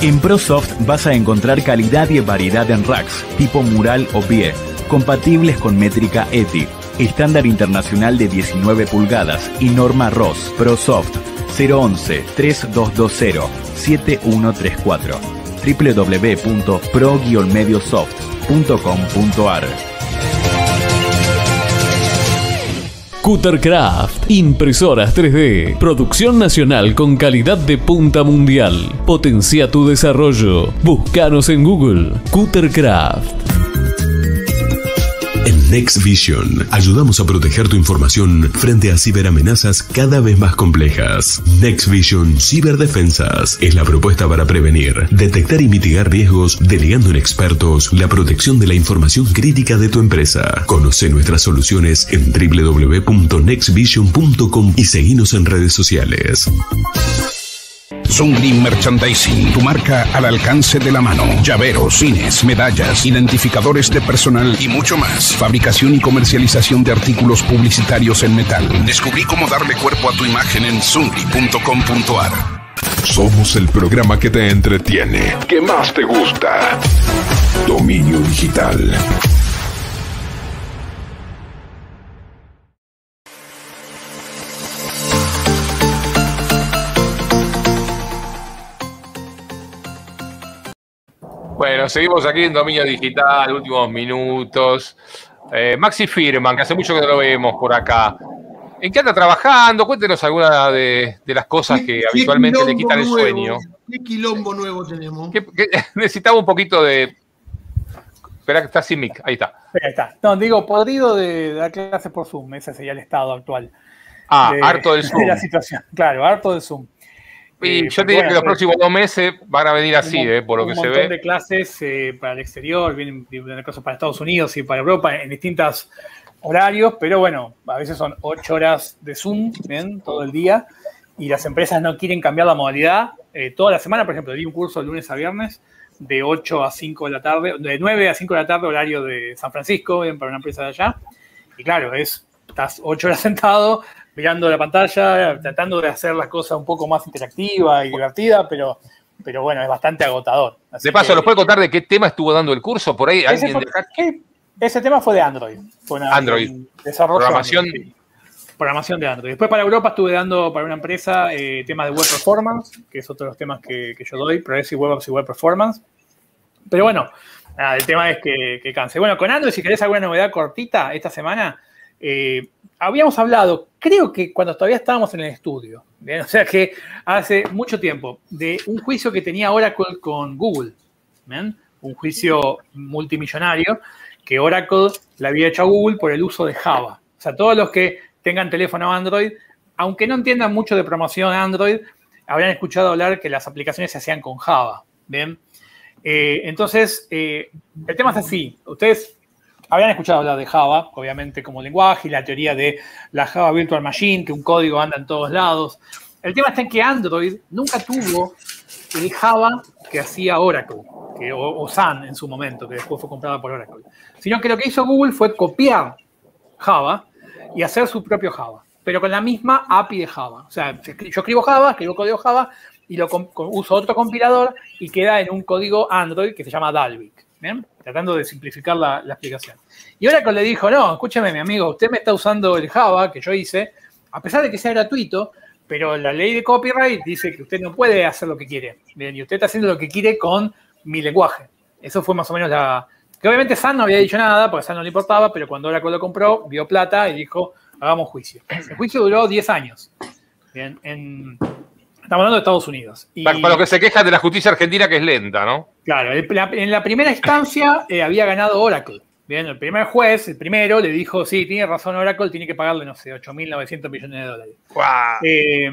En ProSoft vas a encontrar calidad y variedad en racks, tipo mural o pie, compatibles con métrica ETI, estándar internacional de 19 pulgadas y norma ROS. ProSoft 011-3220-7134 www.pro-mediosoft.com.ar Cuttercraft, impresoras 3D, producción nacional con calidad de punta mundial. Potencia tu desarrollo. Búscanos en Google. Cuttercraft. Next Vision ayudamos a proteger tu información frente a ciberamenazas cada vez más complejas. Next Vision Ciberdefensas es la propuesta para prevenir, detectar y mitigar riesgos, delegando en expertos la protección de la información crítica de tu empresa. Conoce nuestras soluciones en www.nextvision.com y seguinos en redes sociales. Green Merchandising, tu marca al alcance de la mano. Llaveros, cines, medallas, identificadores de personal y mucho más. Fabricación y comercialización de artículos publicitarios en metal. Descubrí cómo darle cuerpo a tu imagen en zungri.com.ar. Somos el programa que te entretiene, que más te gusta. Dominio Digital. Bueno, seguimos aquí en Dominio Digital, últimos minutos. Eh, Maxi Firman, que hace mucho que no lo vemos por acá. ¿En qué anda trabajando? Cuéntenos alguna de, las cosas que habitualmente le quitan el sueño. ¿Qué quilombo nuevo tenemos? [LAUGHS] necesitaba un poquito de. Espera que está sin mic, ahí está. Ahí está. No, digo, podrido de dar clases por Zoom, ese sería el estado actual. Ah, harto del Zoom. [LAUGHS] De la situación, claro, harto del Zoom. Y yo te diría que los próximos dos meses van a venir así, eh, por lo que se ve. Un montón de clases eh, para el exterior, vienen, vienen cosas para Estados Unidos y para Europa en distintos horarios, pero bueno, a veces son ocho horas de Zoom, ¿bien? todo el día, y las empresas no quieren cambiar la modalidad. Eh, toda la semana, por ejemplo, di un curso de lunes a viernes, de 8 a 5 de la tarde, de 9 a 5 de la tarde, horario de San Francisco, para una empresa de allá. Y claro, es, estás 8 horas [LAUGHS] sentado, mirando la pantalla, tratando de hacer las cosas un poco más interactiva y divertida, pero, pero bueno, es bastante agotador. de paso, ¿nos puede contar de qué tema estuvo dando el curso? Por ahí alguien ese, tema fue de Android. Android. Desarrollo. Programación. Programación de Android. Después para Europa estuve dando para una empresa eh, temas de web performance, que es otro de los temas que, yo doy, Progressive Web Apps y Web Performance. Pero bueno, el tema es que, que canse. Bueno, con Android, si querés alguna novedad cortita esta semana, eh, habíamos hablado, creo que cuando todavía estábamos en el estudio, o sea que hace mucho tiempo, de un juicio que tenía Oracle con Google, un juicio multimillonario que Oracle le había hecho a Google por el uso de Java. O sea, todos los que tengan teléfono Android, aunque no entiendan mucho de promoción Android, habrán escuchado hablar que las aplicaciones se hacían con Java. ¿bien? Eh, entonces, eh, el tema es así. Ustedes habían escuchado hablar de Java, obviamente como lenguaje, y la teoría de la Java Virtual Machine, que un código anda en todos lados. El tema está en que Android nunca tuvo el Java que hacía Oracle, que, o, Sun en su momento, que después fue comprada por Oracle. Sino que lo que hizo Google fue copiar Java y hacer su propio Java, pero con la misma API de Java. O sea, yo escribo Java, escribo código Java y lo uso otro compilador y queda en un código Android que se llama Dalvik. Tratando de simplificar la, explicación. Y Oracle le dijo, no, escúcheme mi amigo, usted me está usando el Java que yo hice, a pesar de que sea gratuito, pero la ley de copyright dice que usted no puede hacer lo que quiere. y usted está haciendo lo que quiere con mi lenguaje. Eso fue más o menos la... Que obviamente San no había dicho nada, porque San no le importaba, pero cuando Oracle lo compró, vio plata y dijo, hagamos juicio. El juicio duró 10 años. Bien, en, Estamos hablando de Estados Unidos. para, los que se quejan de la justicia argentina, que es lenta, ¿no? Claro, en la primera instancia [LAUGHS] eh, había ganado Oracle. Bien, el primer juez, el primero, le dijo, sí, tiene razón Oracle, tiene que pagarle, no sé, 8.900 millones de dólares. Eh,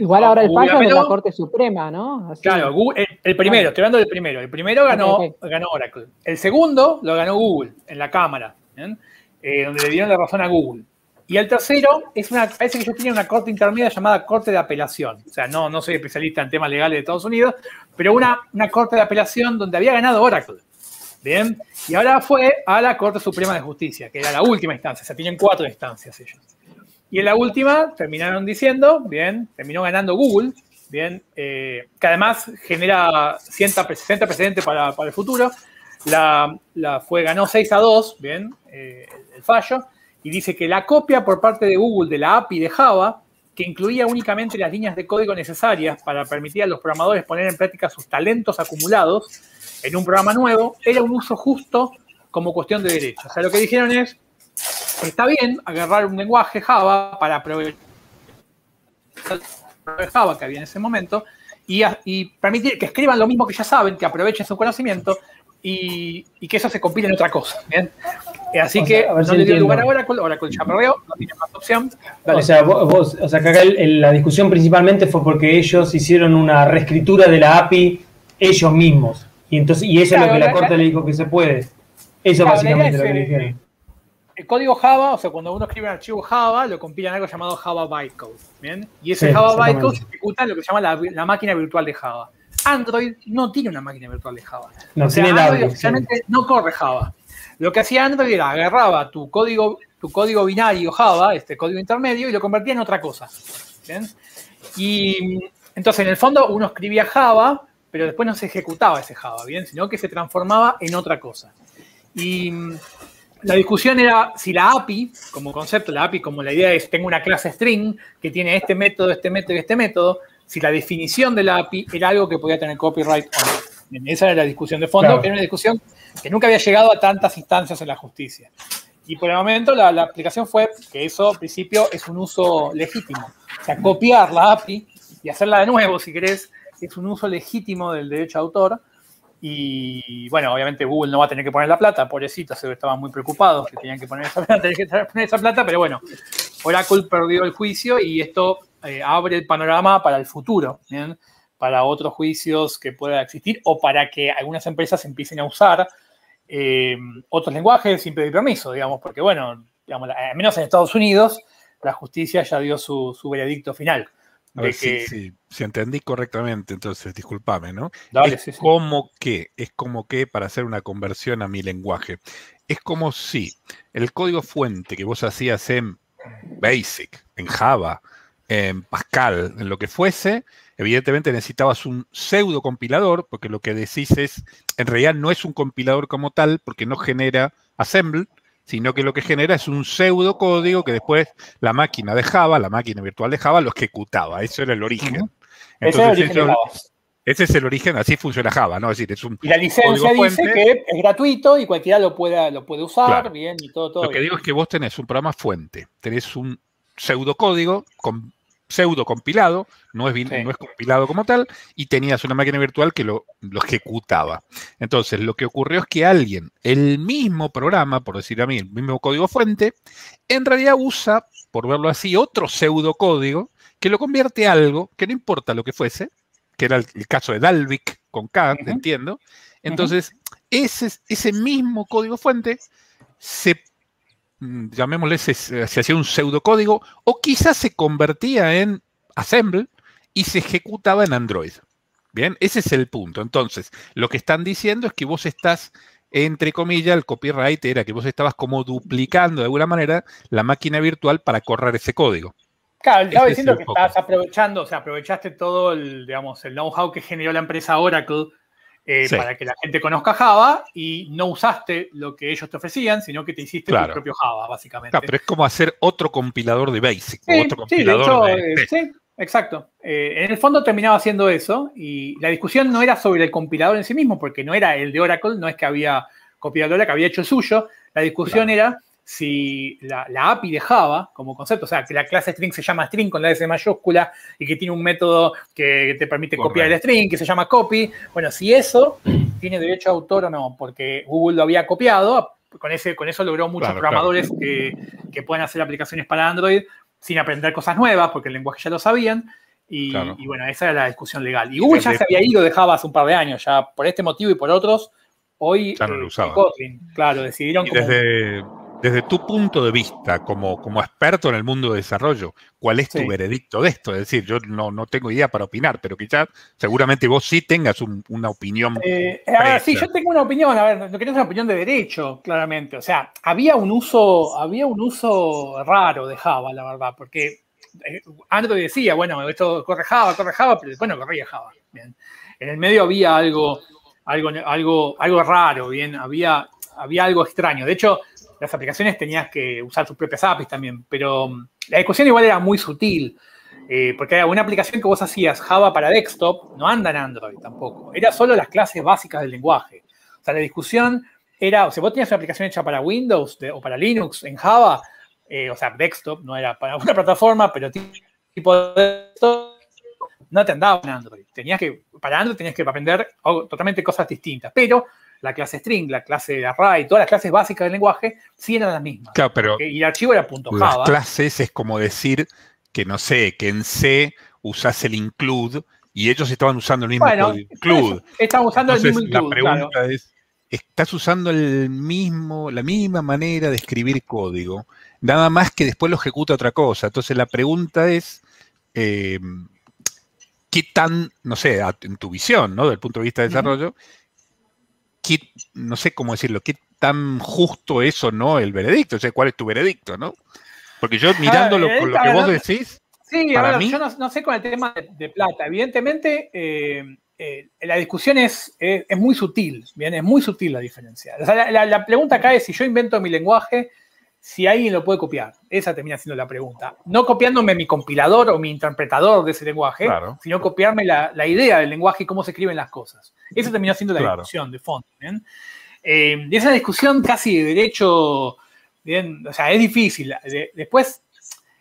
Igual ahora el fallo es de la Corte Suprema, ¿no? Claro, el, primero, estoy hablando del primero. El primero ganó, ganó Oracle. El segundo lo ganó Google en la Cámara, eh, donde le dieron la razón a Google. Y el tercero es una, parece que yo tenía una corte intermedia llamada Corte de Apelación. O sea, no, no soy especialista en temas legales de Estados Unidos, pero una, una Corte de Apelación donde había ganado Oracle. Bien, y ahora fue a la Corte Suprema de Justicia, que era la última instancia, o sea, tienen cuatro instancias ellos. Y en la última terminaron diciendo, bien, terminó ganando Google, bien, eh, que además genera 60 precedentes para, para el futuro. La, la, fue, ganó 6 a 2, bien, eh, el fallo, y dice que la copia por parte de Google de la API de Java, que incluía únicamente las líneas de código necesarias para permitir a los programadores poner en práctica sus talentos acumulados en un programa nuevo, era un uso justo como cuestión de derechos. O sea, lo que dijeron es, está bien agarrar un lenguaje Java para aprovechar Java que había en ese momento y, permitir que escriban lo mismo que ya saben, que aprovechen su conocimiento y, que eso se compile en otra cosa. ¿bien? Así que no le dio lugar a Oracle, Oracle ya perdió, no tiene más opción. O sea, vos, o sea, que acá la discusión principalmente fue porque ellos hicieron una reescritura de la API ellos mismos. Y entonces y eso es lo que la, Corte le dijo que se puede. Eso básicamente lo que le dijeron. El código Java, o sea, cuando uno escribe un archivo Java, lo compilan algo llamado Java Bytecode. ¿bien? Y ese Java Bytecode se ejecuta en lo que se llama la, la máquina virtual de Java. Android no tiene una máquina virtual de Java. No, o sea, Android oficialmente no corre Java. Lo que hacía Android era agarraba tu código, tu código binario Java, este código intermedio, y lo convertía en otra cosa. Y entonces, en el fondo, uno escribía Java, pero después no se ejecutaba ese Java, ¿bien? Sino que se transformaba en otra cosa. Y la discusión era si la API, como concepto, la API como la idea es, tengo una clase string que tiene este método, este método y este método, si la definición de la API era algo que podía tener copyright o no. Esa era la discusión de fondo, que era una discusión que nunca había llegado a tantas instancias en la justicia. Y por el momento la, la aplicación fue que eso, al principio, es un uso legítimo. O sea, copiar la API y hacerla de nuevo, si querés, es un uso legítimo del derecho de autor. Y bueno, obviamente Google no va a tener que poner la plata, pobrecitos, se estaban muy preocupados que tenían que poner esa [LAUGHS] plata, que poner esa plata, pero bueno, Oracle perdió el juicio y esto eh, abre el panorama para el futuro, para otros juicios que puedan existir o para que algunas empresas empiecen a usar eh, otros lenguajes sin pedir permiso, digamos, porque bueno, digamos, al menos en Estados Unidos la justicia ya dio su, veredicto final. A ver si, entendí correctamente, entonces discúlpame, ¿no? es como que, es como que para hacer una conversión a mi lenguaje. Es como si el código fuente que vos hacías en Basic, en Java, en Pascal, en lo que fuese, evidentemente necesitabas un pseudo compilador, porque lo que decís es, en realidad no es un compilador como tal, porque no genera assembly, sino que lo que genera es un pseudo código que después la máquina de Java, la máquina virtual de Java, lo ejecutaba. Eso era el origen. Entonces, ese es el origen, así funciona Java, ¿no? Es decir, es un. Y la licencia dice que es gratuito y cualquiera lo puede, lo puede usar, bien, y todo, todo. Lo que digo es que vos tenés un programa fuente, tenés un pseudocódigo con pseudo compilado, no es, no es compilado como tal, y tenías una máquina virtual que lo, ejecutaba. Entonces, lo que ocurrió es que alguien, el mismo programa, por decir a mí, el mismo código fuente, en realidad usa, por verlo así, otro pseudocódigo que lo convierte a algo que no importa lo que fuese, que era el, caso de Dalvik con K, entiendo. Entonces, ese, ese mismo código fuente se llamémosle, se, se hacía un pseudocódigo, o quizás se convertía en Assemble y se ejecutaba en Android. Bien, ese es el punto. Entonces, lo que están diciendo es que vos estás, entre comillas, el copyright era que vos estabas como duplicando de alguna manera la máquina virtual para correr ese código. Claro, estaba diciendo que estás aprovechando, o sea, aprovechaste todo el, digamos, el know-how que generó la empresa Oracle eh, para que la gente conozca Java y no usaste lo que ellos te ofrecían, sino que te hiciste tu propio Java, básicamente. Claro, pero es como hacer otro compilador de Basic. Sí, otro compilador de, hecho, eh, sí, exacto. Eh, en el fondo terminaba haciendo eso y la discusión no era sobre el compilador en sí mismo, porque no era el de Oracle, no es que había compilador que había hecho el suyo. La discusión era si la, API de Java como concepto, o sea, que la clase string se llama string con la S mayúscula y que tiene un método que te permite copiar el string, que se llama copy, bueno, si eso tiene derecho a autor o no, porque Google lo había copiado, con, ese, con eso logró muchos programadores Que, que pueden hacer aplicaciones para Android sin aprender cosas nuevas, porque el lenguaje ya lo sabían. Y, bueno, esa era la discusión legal. Y Google ya se había ido de Java hace un par de años, ya por este motivo y por otros. Hoy, ya lo eh, Kotlin, claro, decidieron. desde, desde tu punto de vista, como, como experto en el mundo de desarrollo, ¿cuál es tu veredicto de esto? Es decir, yo no, no tengo idea para opinar, pero quizás seguramente vos sí tengas una opinión. Eh, sí, yo tengo una opinión, a ver, no querés una opinión de derecho, claramente. O sea, había un uso, había un uso raro de Java, la verdad, porque eh, Android decía, bueno, esto corre Java, corre Java, pero después no corría Java. Bien. En el medio había algo, algo, algo, algo raro, bien, había, había algo extraño. De hecho, las aplicaciones tenías que usar sus propias APIs también, pero mm, la discusión igual era muy sutil, eh, porque una aplicación que vos hacías Java para desktop, no anda en Android tampoco, era solo las clases básicas del lenguaje. O sea, la discusión era, o sea, vos tenías una aplicación hecha para Windows o para Linux en Java, eh, o sea, desktop, no era para [LAUGHS] una plataforma, pero tipo de desktop, no te andaba en Android. Tenías que, para Android tenías que aprender totalmente cosas distintas, pero la clase string, la clase array, todas las clases básicas del lenguaje, sí eran las mismas. Claro, pero y el archivo era punto las clases es como decir que, no sé, que en C usas el include y ellos estaban usando el mismo include. Estaban usando el mismo include. La pregunta es, ¿estás usando el mismo, la misma manera de escribir código? Nada más que después lo ejecuta otra cosa. Entonces la pregunta es, eh, ¿qué tan, no sé, en tu visión, ¿no? Del punto de vista de desarrollo, no sé cómo decirlo, qué tan justo es o no el veredicto, o sea, cuál es tu veredicto, ¿no? Porque yo mirándolo con lo que vos decís. Sí, para mí, yo no, sé con el tema de, plata. Evidentemente, eh, eh, la discusión es, es, muy sutil, bien, es muy sutil la diferencia. la, pregunta acá es si yo invento mi lenguaje, si alguien lo puede copiar. Esa termina siendo la pregunta. No copiándome mi compilador o mi interpretador de ese lenguaje, sino copiarme la, idea del lenguaje y cómo se escriben las cosas. Esa termina siendo la discusión de fondo. Eh, y esa discusión casi de derecho, bien, o sea, es difícil. después,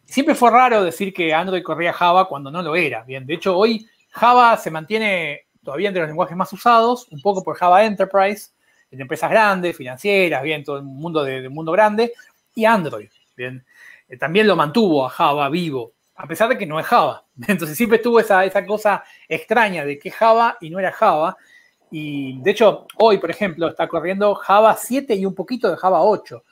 siempre fue raro decir que Android corría Java cuando no lo era. Bien, de hecho, hoy Java se mantiene todavía entre los lenguajes más usados, un poco por Java Enterprise, en empresas grandes, financieras, bien, todo el mundo de, del mundo grande, y Android. Bien. Eh, también lo mantuvo a Java vivo, a pesar de que no es Java. [LAUGHS] Entonces siempre tuvo esa, esa cosa extraña de que Java y no era Java. Y de hecho, hoy, por ejemplo, está corriendo Java 7 y un poquito de Java 8.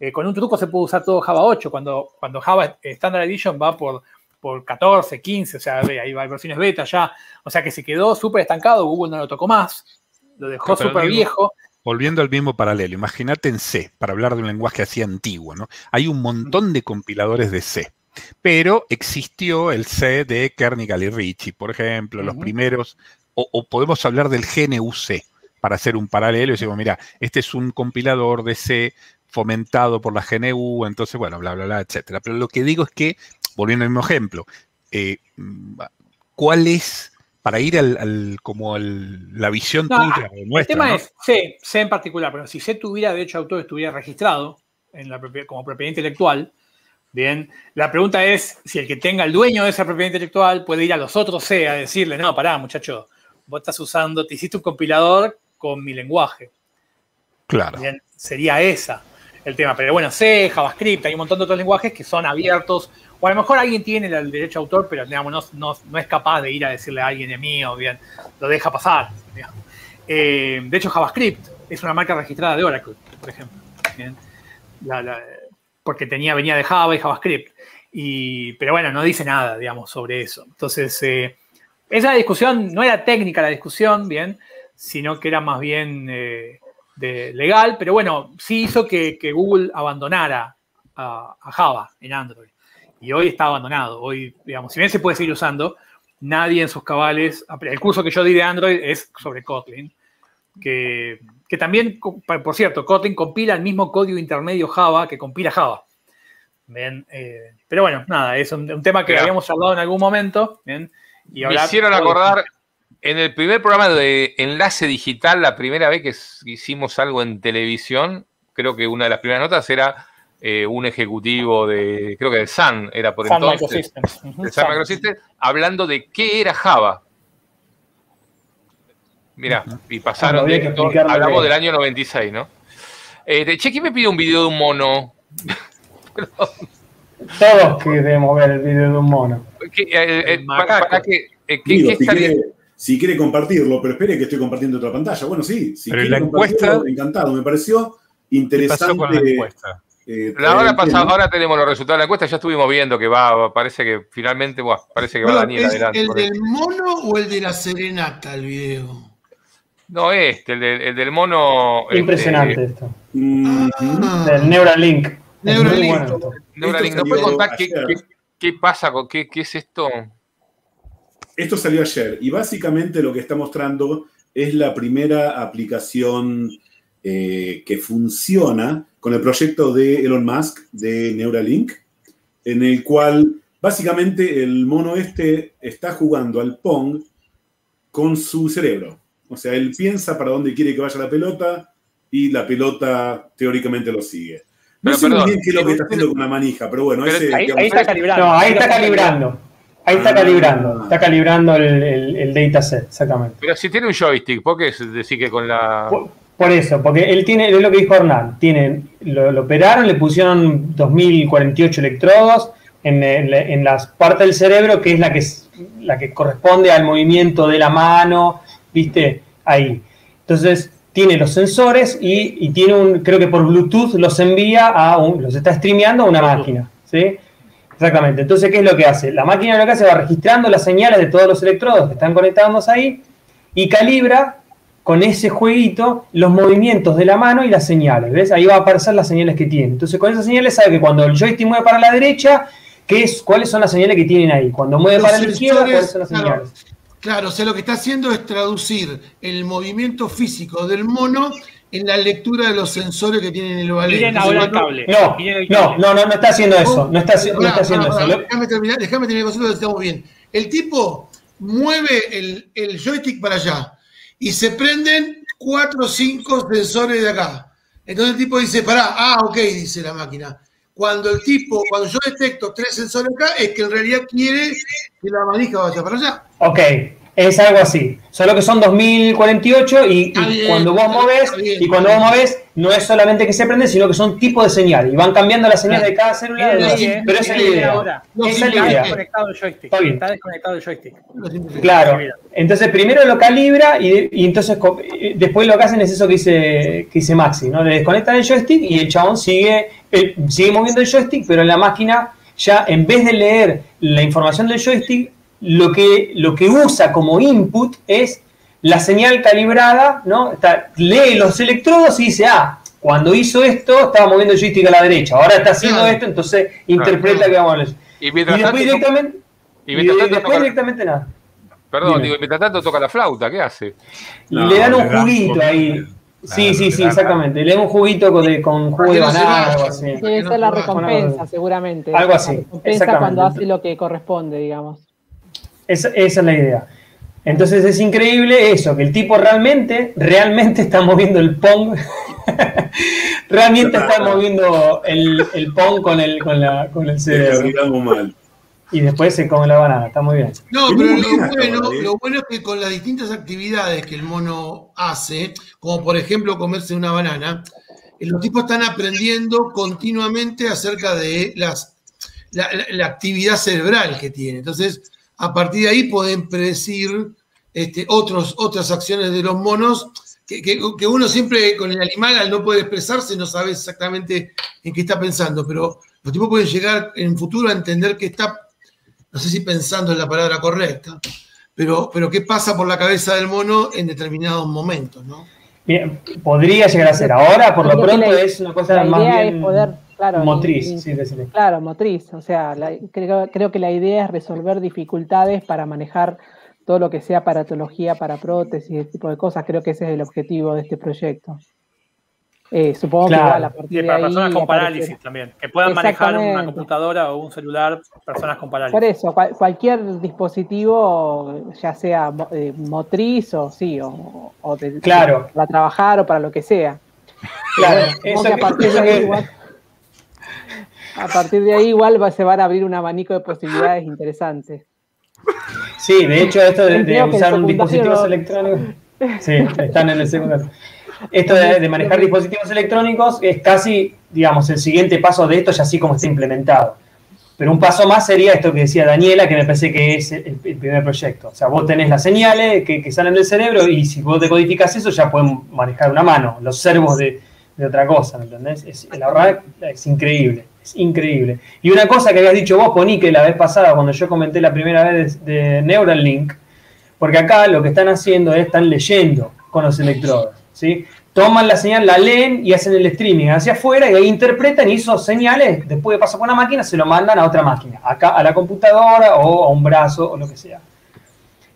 Eh, con un truco se puede usar todo Java 8. Cuando, cuando Java Standard Edition va por, por 14, 15, o sea, hay, hay versiones beta ya, o sea que se quedó súper estancado, Google no lo tocó más, lo dejó súper viejo. Volviendo al mismo paralelo, imagínate en C, para hablar de un lenguaje así antiguo, ¿no? Hay un montón de compiladores de C, pero existió el C de Kernighan y Ritchie, por ejemplo, los primeros, o, podemos hablar del GNU-C, para hacer un paralelo y decimos, mira, este es un compilador de C fomentado por la GNU, entonces, bueno, bla, bla, bla, etcétera. Pero lo que digo es que, volviendo al mismo ejemplo, eh, ¿cuál es, para ir al, como la visión tuya nuestra? El tema es C, C en particular, pero si C tuviera derecho de autor, estuviera registrado en la como propiedad intelectual, bien, la pregunta es si el que tenga el dueño de esa propiedad intelectual puede ir a los otros C a decirle, no, pará, muchacho, vos estás usando, te hiciste un compilador con mi lenguaje. Claro. Bien, sería esa el tema. Pero bueno, C, JavaScript, hay un montón de otros lenguajes que son abiertos. O a lo mejor alguien tiene el derecho a autor, pero digamos, no, es capaz de ir a decirle a alguien de mío, bien, lo deja pasar. Eh, de hecho, JavaScript es una marca registrada de Oracle, por ejemplo. porque venía de Java y JavaScript. Y, pero bueno, no dice nada, digamos, sobre eso. Entonces, eh, esa discusión no era técnica la discusión, bien, sino que era más bien eh, de legal, pero bueno, sí hizo que, Google abandonara a, Java en Android. Y hoy está abandonado. Hoy, digamos, si bien se puede seguir usando, nadie en sus cabales. El curso que yo di de Android es sobre Kotlin, que, también, por cierto, Kotlin compila el mismo código intermedio Java que compila Java. Eh, pero bueno, nada, es un, tema que habíamos hablado en algún momento. Y Me hicieron acordar en el primer programa de Enlace Digital, la primera vez que hicimos algo en televisión, creo que una de las primeras notas era eh, un ejecutivo de, creo que de Sun, era por entonces. De Sun Microsystems, hablando de qué era Java. Mira, y pasaron de hablamos del año 96, ¿no? Eh, che, ¿quién me pide un video de un mono? [LAUGHS] Todos queremos ver el video de un mono. ¿Qué, eh, para, qué, ¿qué, si quiere compartirlo, pero espere que estoy compartiendo otra pantalla. Bueno, sí, si quiere compartirlo, encantado. Me pareció interesante. la encuesta? Eh, ahora, ahora, tenemos los resultados de la encuesta, ya estuvimos viendo que va, parece que finalmente, parece que va Daniel adelante. ¿El del mono o el de la serenata el video? No, este, el, del mono. Este, Impresionante esto. Ah. El Neuralink. Neuralink. Neuralink. ¿Nos puede contar qué, pasa con qué, qué es esto? Esto salió ayer y básicamente lo que está mostrando es la primera aplicación eh, que funciona con el proyecto de Elon Musk de Neuralink, en el cual básicamente el mono este está jugando al Pong con su cerebro. O sea, él piensa para dónde quiere que vaya la pelota y la pelota teóricamente lo sigue. No sé muy bien qué es lo que está haciendo con la manija, pero bueno, ese, ahí, está calibrando. No, ahí está calibrando. Ahí está calibrando, está calibrando el, el, dataset, exactamente. Pero si tiene un joystick, ¿por qué decir que con la. Por, eso, porque él tiene, es lo que dijo Hernán, tiene, lo, operaron, le pusieron 2048 electrodos en, en, las partes del cerebro que es la que, la que corresponde al movimiento de la mano, ¿viste? Ahí. Entonces, tiene los sensores y, y, tiene un, creo que por Bluetooth los envía a un, los está streameando a una máquina, ¿sí? Exactamente. Entonces, ¿qué es lo que hace? La máquina lo que hace va registrando las señales de todos los electrodos que están conectados ahí y calibra con ese jueguito los movimientos de la mano y las señales. ¿Ves? Ahí va a aparecer las señales que tiene. Entonces, con esas señales sabe que cuando el joystick mueve para la derecha, ¿qué es, ¿cuáles son las señales que tienen ahí? Cuando mueve para la izquierda, ¿cuáles son las señales? Claro, o sea, lo que está haciendo es traducir el movimiento físico del mono en la lectura de los sensores que tienen el ballet. Miren ahora el cable. No, no, no, no, no está haciendo eso. No está, no está haciendo eso. Déjame terminar, déjame terminar que estamos bien. El tipo mueve el, el joystick para allá y se prenden cuatro o cinco sensores de acá. Entonces el tipo dice, pará, ah, ok, dice la máquina. Cuando el tipo, cuando yo detecto tres sensores acá, es que en realidad quiere que la manija vaya para allá. Ok, es algo así. Solo que son 2048 y, y cuando vos moves, y cuando vos moves, no es solamente que se prende, sino que son tipos de señales. Y van cambiando las señales de cada célula. pero esa es la idea. esa es la idea. Desconectado el joystick. Está, desconectado el joystick. Claro. Entonces primero lo calibra y, y, entonces después lo que hacen es eso que dice, que dice Maxi, ¿no? Le desconectan el joystick y el chabón sigue, sigue moviendo el joystick, pero en la máquina ya en vez de leer la información del joystick, lo que, lo que usa como input es la señal calibrada, ¿no? lee los electrodos y dice, ah, cuando hizo esto estaba moviendo el joystick a la derecha, ahora está haciendo esto, entonces interpreta que vamos a leer. Y, después directamente, y, después directamente nada. Perdón, digo, mientras tanto toca la flauta, ¿qué hace? le dan un juguito ahí. Sí, sí, sí, exactamente. Le dan un juguito con, con jugo de banana, algo así. Sí, esa es la recompensa, seguramente. Algo así. La recompensa cuando hace lo que corresponde, digamos. Esa, esa es la idea. Entonces es increíble eso, que el tipo realmente, realmente está moviendo el Pong. [LAUGHS] realmente está moviendo el, el Pong con el, con la, con el cerebro. Y después se come la banana, está muy bien. No, pero lo bueno, lo bueno es que con las distintas actividades que el mono hace, como por ejemplo comerse una banana, eh, los tipos están aprendiendo continuamente acerca de las, la, la actividad cerebral que tiene. Entonces, a partir de ahí pueden predecir este, otros, otras acciones de los monos, que, uno siempre con el animal al no poder expresarse no sabe exactamente en qué está pensando, pero los tipos pueden llegar en futuro a entender que está, no sé si pensando en la palabra correcta, pero, pero qué pasa por la cabeza del mono en determinados momentos, ¿no? Bien, podría llegar a ser. Ahora, por lo pronto, es una cosa más bien motriz. Claro, motriz. O sea, creo, creo, que la idea es resolver dificultades para manejar todo lo que sea paratología para prótesis, ese tipo de cosas. Creo que ese es el objetivo de este proyecto. Eh, supongo que a partir de para personas con parálisis también, que puedan manejar una computadora o un celular, personas con parálisis. Por eso, cualquier dispositivo, ya sea eh, motriz o sí, o, claro. para trabajar o para lo que sea. Claro, a, partir de ahí, igual, a partir de ahí igual se van a abrir un abanico de posibilidades interesantes. Sí, de hecho, esto de, usar un dispositivo electrónico. Sí, están en el segundo. Esto de, manejar dispositivos electrónicos es casi, digamos, el siguiente paso de esto, ya así como está implementado. Pero un paso más sería esto que decía Daniela, que me parece que es el, primer proyecto. O sea, vos tenés las señales que, salen del cerebro y si vos decodificas eso, ya pueden manejar una mano, los servos de, otra cosa, ¿me entendés? Es, la verdad es increíble. Es increíble. Y una cosa que habías dicho vos, Ponique, la vez pasada, cuando yo comenté la primera vez de, Neuralink, porque acá lo que están haciendo es están leyendo con los electrodos. ¿sí? Toman la señal, la leen y hacen el streaming hacia afuera y ahí interpretan y esos señales, después de pasar por una máquina, se lo mandan a otra máquina, acá a la computadora o a un brazo o lo que sea.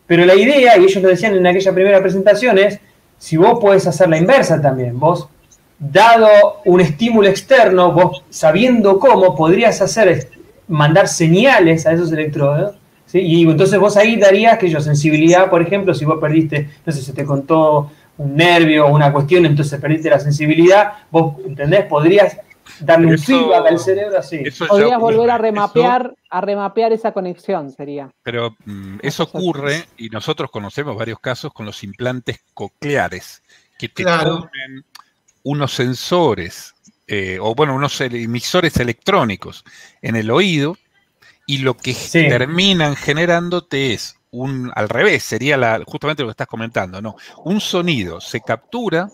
Pero la idea, y ellos lo decían en aquella primera presentación, es si vos podés hacer la inversa también, vos dado un estímulo externo, vos sabiendo cómo, podrías hacer mandar señales a esos electrodos. Y entonces vos ahí darías que yo, sensibilidad, por ejemplo, si vos perdiste, no sé, se te contó un nervio o una cuestión, entonces perdiste la sensibilidad, vos, ¿entendés? Podrías darle un feedback al cerebro así. Podrías volver a remapear, a remapear esa conexión, sería. Pero mm, eso ocurre, y nosotros conocemos varios casos con los implantes cocleares, que te ponen unos sensores, eh, o bueno, unos emisores electrónicos en el oído, y lo que terminan generándote es un, al revés, sería la, justamente lo que estás comentando, ¿no? Un sonido se captura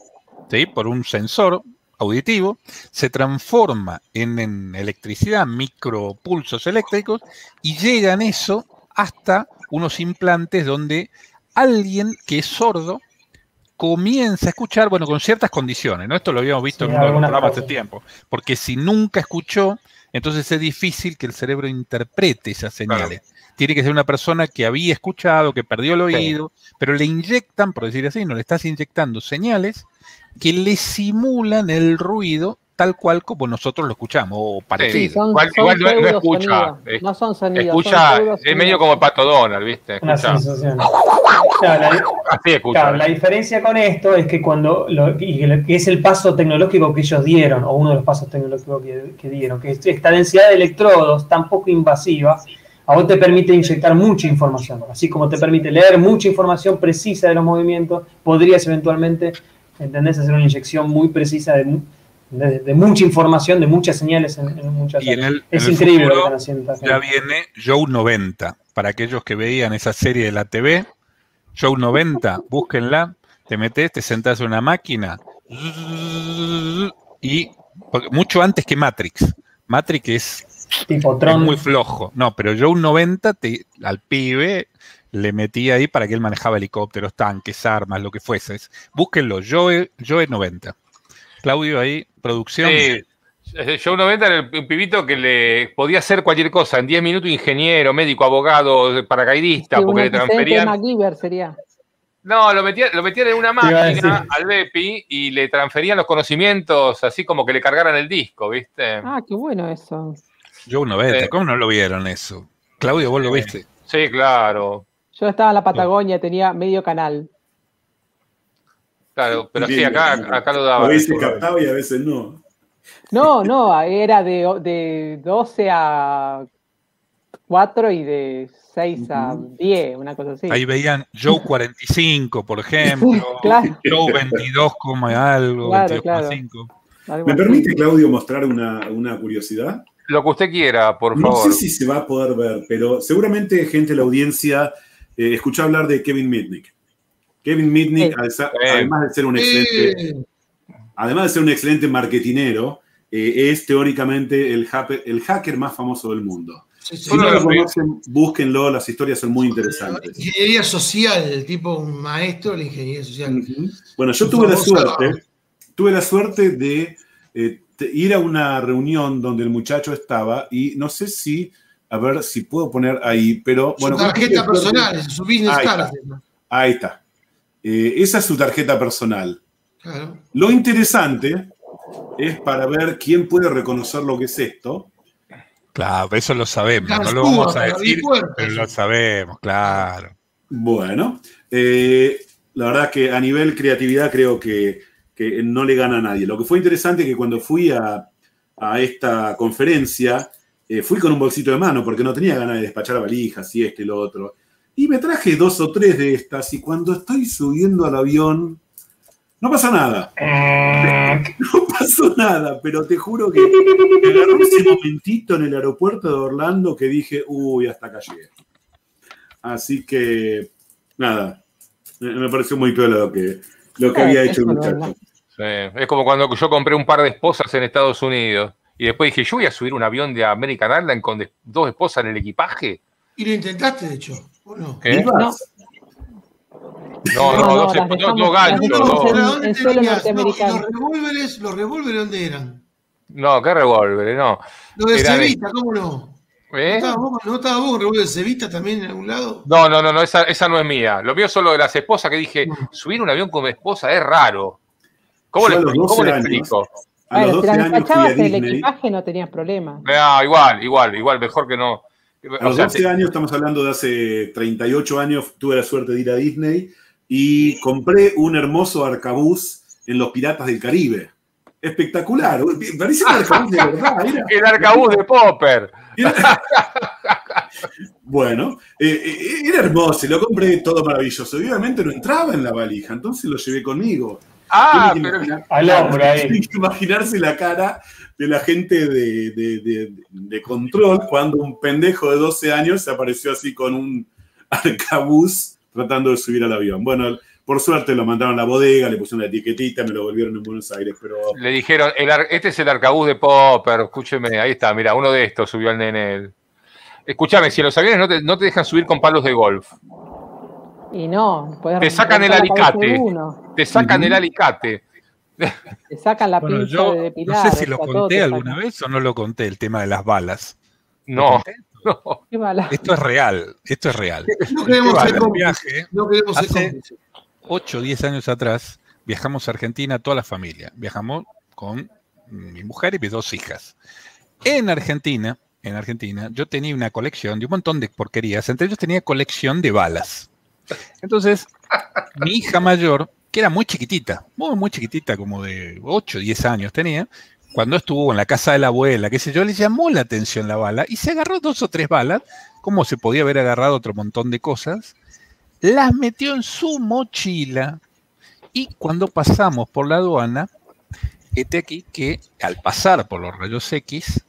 por un sensor auditivo, se transforma en, en electricidad, micropulsos eléctricos, y llegan eso hasta unos implantes donde alguien que es sordo comienza a escuchar, bueno, con ciertas condiciones, ¿no? Esto lo habíamos visto en uno de los programas hace tiempo, porque si nunca escuchó, entonces es difícil que el cerebro interprete esas señales. Tiene que ser una persona que había escuchado, que perdió el oído, pero le inyectan, por decir así, no le estás inyectando señales que le simulan el ruido tal cual como nosotros lo escuchamos, o parecido. igual, no, escucha. no son sonidos. Escucha, es medio como Pato Donald, ¿viste? Una sensación. la, la diferencia con esto es que cuando, lo, que es el paso tecnológico que ellos dieron, o uno de los pasos tecnológicos que, dieron, que esta densidad de electrodos tan poco invasiva, a vos te permite inyectar mucha información, así como te permite leer mucha información precisa de los movimientos, podrías eventualmente, ¿entendés?, hacer una inyección muy precisa de de, mucha información, de muchas señales en, muchas y Es increíble lo que están haciendo. Ya viene Show 90. Para aquellos que veían esa serie de la TV, Show 90, búsquenla, te metes, te sentás en una máquina y mucho antes que Matrix. Matrix es Tipo Tron. Es muy flojo. No, pero un 90 al pibe le metí ahí para que él manejaba helicópteros, tanques, armas, lo que fuese. Búsquenlo, Joe, Joe 90. Claudio ahí, producción. Sí. Joe 90 era un pibito que le podía hacer cualquier cosa. En 10 minutos, ingeniero, médico, abogado, paracaidista, porque le transferían. sería. No, lo metían, lo metían en una máquina al Bepi y le transferían los conocimientos así como que le cargaran el disco, ¿viste? Ah, qué bueno eso. Joe 90, ¿cómo no lo vieron eso? Claudio, vos lo viste. Sí, claro. Yo estaba en la Patagonia, tenía medio canal. Claro, pero sí, acá, acá lo daba. A veces captaba y a veces no. No, no, era de, de 12 a 4 y de 6 a 10, una cosa así. Ahí veían Joe 45, por ejemplo, [LAUGHS] Joe 22, algo, claro, 22,5. ¿Me permite, Claudio, mostrar una, una, curiosidad? Lo que usted quiera, por favor. No sé si se va a poder ver, pero seguramente gente de la audiencia eh, escuchó hablar de Kevin Mitnick. Kevin Mitnick, además de ser un excelente, además de ser un excelente marketinero, eh, es teóricamente el, el hacker más famoso del mundo. si no lo conocen, búsquenlo, las historias son muy interesantes. Ingeniería social, el tipo un maestro de la ingeniería social. Bueno, yo tuve la suerte, tuve la suerte de eh, ir a una reunión donde el muchacho estaba y no sé si, a ver si puedo poner ahí, pero bueno. Su tarjeta personal, su business card. Ahí está. Eh, esa es su tarjeta personal. Lo interesante es para ver quién puede reconocer lo que es esto. Claro, eso lo sabemos, no lo vamos a decir, pero lo sabemos, claro. Bueno, eh, la verdad que a nivel creatividad creo que, no le gana a nadie. Lo que fue interesante es que cuando fui a, esta conferencia, eh, fui con un bolsito de mano porque no tenía ganas de despachar valijas y este y lo otro. Y me traje dos o tres de estas y cuando estoy subiendo al avión, no pasa nada. [LAUGHS] No pasó nada, pero te juro que me agarró ese momentito en el aeropuerto de Orlando que dije, uy, hasta acá llegué. Así que, nada, me pareció muy peor lo que, lo que había hecho el muchacho. es como cuando yo compré un par de esposas en Estados Unidos y después dije, yo voy a subir un avión de American Airlines con dos esposas en el equipaje. Y lo intentaste, de hecho, ¿o no? No, no, dos, ganchos. ¿Los revólveres, los revólveres dónde eran? No, ¿qué revólveres? No. Lo de Cevita, ¿cómo no? ¿Eh? ¿No estaba vos, un revólver de Cevita también en algún lado? No, no, no, no esa, esa no es mía. Lo mío es solo de las esposas que dije, subir un avión con mi esposa es raro. ¿Cómo, le, ¿cómo le, explico? A los 12 años fui a el equipaje no tenías problema. No, igual, igual, igual, mejor que no. A los 12 años, estamos hablando de hace 38 años, tuve la suerte de ir a Disney y compré un hermoso arcabuz en los Piratas del Caribe. Espectacular, parece un arcabuz de verdad. [LAUGHS] El arcabuz de Popper. bueno, eh, eh, era hermoso, lo compré todo maravilloso. obviamente no entraba en la valija, entonces lo llevé conmigo. Ah, pero imaginarse la cara de la gente de, de, de, control cuando un pendejo de 12 años se apareció así con un arcabuz tratando de subir al avión. Bueno, por suerte lo mandaron a la bodega, le pusieron una etiquetita, me lo volvieron en Buenos Aires, pero... Le dijeron, este es el arcabuz de Popper, escúcheme, ahí está, mira, uno de estos subió al nene. Escúchame, si los aviones no te, no te dejan subir con palos de golf. Y no, te sacan el alicate. Te sacan el alicate. Te sacan la pinza de depilar. No sé si lo conté alguna vez o no lo conté, el tema de las balas. No. Esto es real, esto es real. No queremos ser viaje, no queremos hace 8 o 10 años atrás viajamos a Argentina, toda la familia. Viajamos con mi mujer y mis dos hijas. En Argentina, en Argentina, yo tenía una colección de un montón de porquerías. Entre ellos tenía colección de balas. Entonces, mi hija mayor, que era muy chiquitita, muy, muy chiquitita, como de 8 o 10 años tenía, cuando estuvo en la casa de la abuela, qué sé yo, le llamó la atención la bala y se agarró dos o tres balas, como se podía haber agarrado otro montón de cosas, las metió en su mochila y cuando pasamos por la aduana, este aquí que al pasar por los rayos X,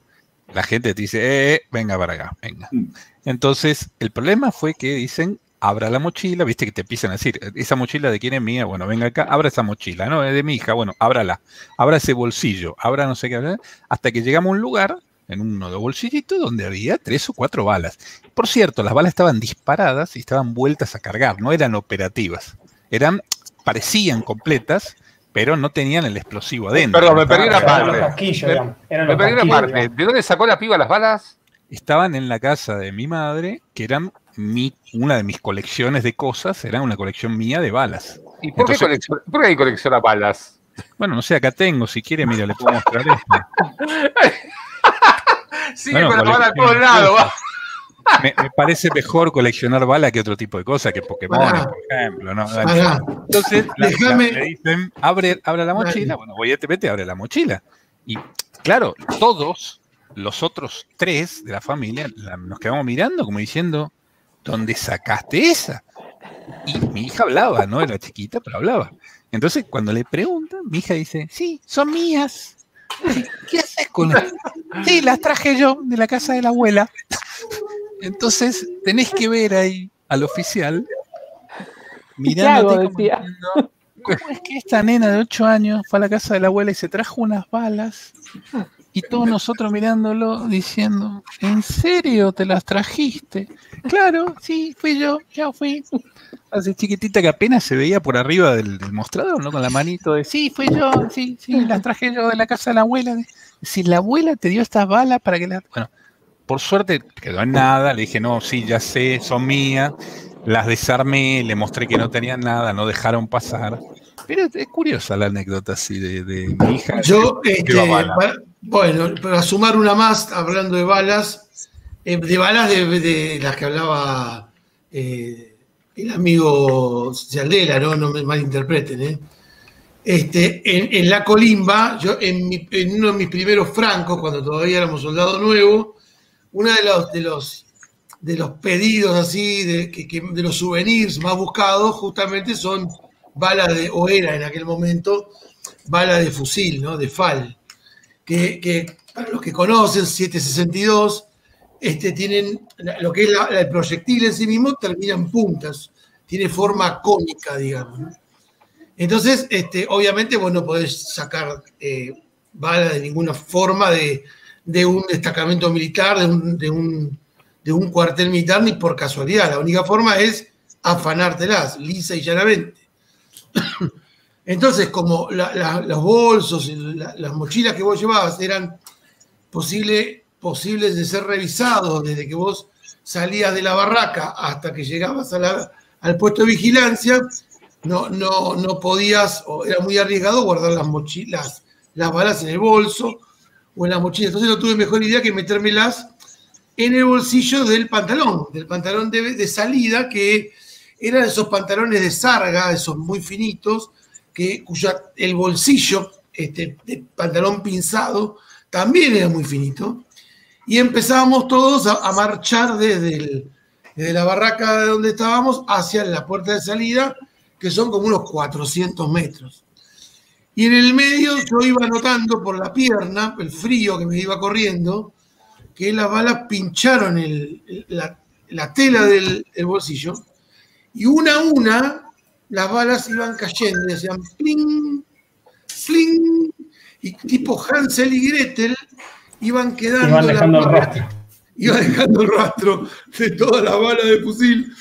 la gente te dice, eh, venga para acá, venga. Mm. Entonces, el problema fue que dicen, abra la mochila, viste que te empiezan a decir, esa mochila de quién es mía, bueno, venga acá, abra esa mochila, no, es de mi hija, bueno, ábrala, abra ese bolsillo, abra no sé qué, hasta que llegamos a un lugar en uno de bolsillito donde había tres o cuatro balas. Por cierto, las balas estaban disparadas y estaban vueltas a cargar, no eran operativas. Eran, parecían completas, pero no tenían el explosivo adentro. Perdón, me perdí una parte. Me, perdí una parte. ¿De dónde sacó la piba las balas? Estaban en la casa de mi madre, que eran mi, una de mis colecciones de cosas, era una colección mía de balas. ¿Y por, qué, colecciona, por qué hay colecciona balas? Bueno, no sé, acá tengo, si quiere, mira, le puedo mostrar esto. Sigue con la bala a todos lados, me, parece mejor coleccionar balas que otro tipo de cosas, que Pokémon, por ejemplo. ¿no? Entonces, le dicen, abre, abre la mochila. Bueno, voy a te abre la mochila. Y claro, todos los otros tres de la familia nos quedamos mirando como diciendo, ¿dónde sacaste esa? Y mi hija hablaba, ¿no? Era chiquita, pero hablaba. Entonces, cuando le preguntan, mi hija dice, sí, son mías. ¿Qué haces con ellas? Sí, las traje yo de la casa de la abuela. Entonces, tenés que ver ahí al oficial mirándote como ¿cómo es que esta nena de 8 años fue a la casa de la abuela y se trajo unas balas? Y todos nosotros mirándolo diciendo, ¿en serio te las trajiste? Claro, sí, fui yo, ya fui. Así chiquitita que apenas se veía por arriba del, mostrador, ¿no? Con la manito de, sí, fui yo, sí, sí, las traje yo de la casa de la abuela. Si la abuela te dio estas balas para que las... Bueno, por suerte quedó en nada, le dije, no, sí, ya sé, son mías. Las desarmé, le mostré que no tenían nada, no dejaron pasar. Pero es curiosa la anécdota así de, mi hija. Yo, este, bueno, para sumar una más, hablando de balas, eh, de balas de, las que hablaba eh, el amigo Cialdela, ¿no? No me malinterpreten, ¿eh? Este, en, la colimba, yo en, uno de mis primeros francos, cuando todavía éramos soldado nuevo, uno de los, de los, de los pedidos así, de, de los souvenirs más buscados, justamente son balas de, o era en aquel momento, bala de fusil, ¿no? De FAL que, para los que conocen, 762, este, tienen lo que es el proyectil en sí mismo, termina en puntas, tiene forma cónica, digamos. Entonces, este, obviamente vos no podés sacar eh, balas de ninguna forma de, un destacamento militar, de un, de, un, de un cuartel militar, ni por casualidad. La única forma es afanártelas, lisa y llanamente. Entonces, como los bolsos, y las mochilas que vos llevabas eran posibles de ser revisados desde que vos salías de la barraca hasta que llegabas al puesto de vigilancia, no, no, no podías, o era muy arriesgado guardar las mochilas, las balas en el bolso o en la mochila. Entonces no tuve mejor idea que metérmelas en el bolsillo del pantalón, del pantalón de, de salida, que eran esos pantalones de sarga, esos muy finitos, que, cuya el bolsillo este, de pantalón pinzado también era muy finito. Y empezábamos todos a, marchar desde, la barraca de donde estábamos hacia la puerta de salida, que son como unos 400 metros. Y en el medio yo iba notando por la pierna, el frío que me iba corriendo, que las balas pincharon la, tela del bolsillo y una a una las balas iban cayendo y hacían pling, pling, y tipo Hansel y Gretel iban quedando. Iban dejando el rastro. [LAUGHS] Iban dejando el rastro de todas las balas de fusil,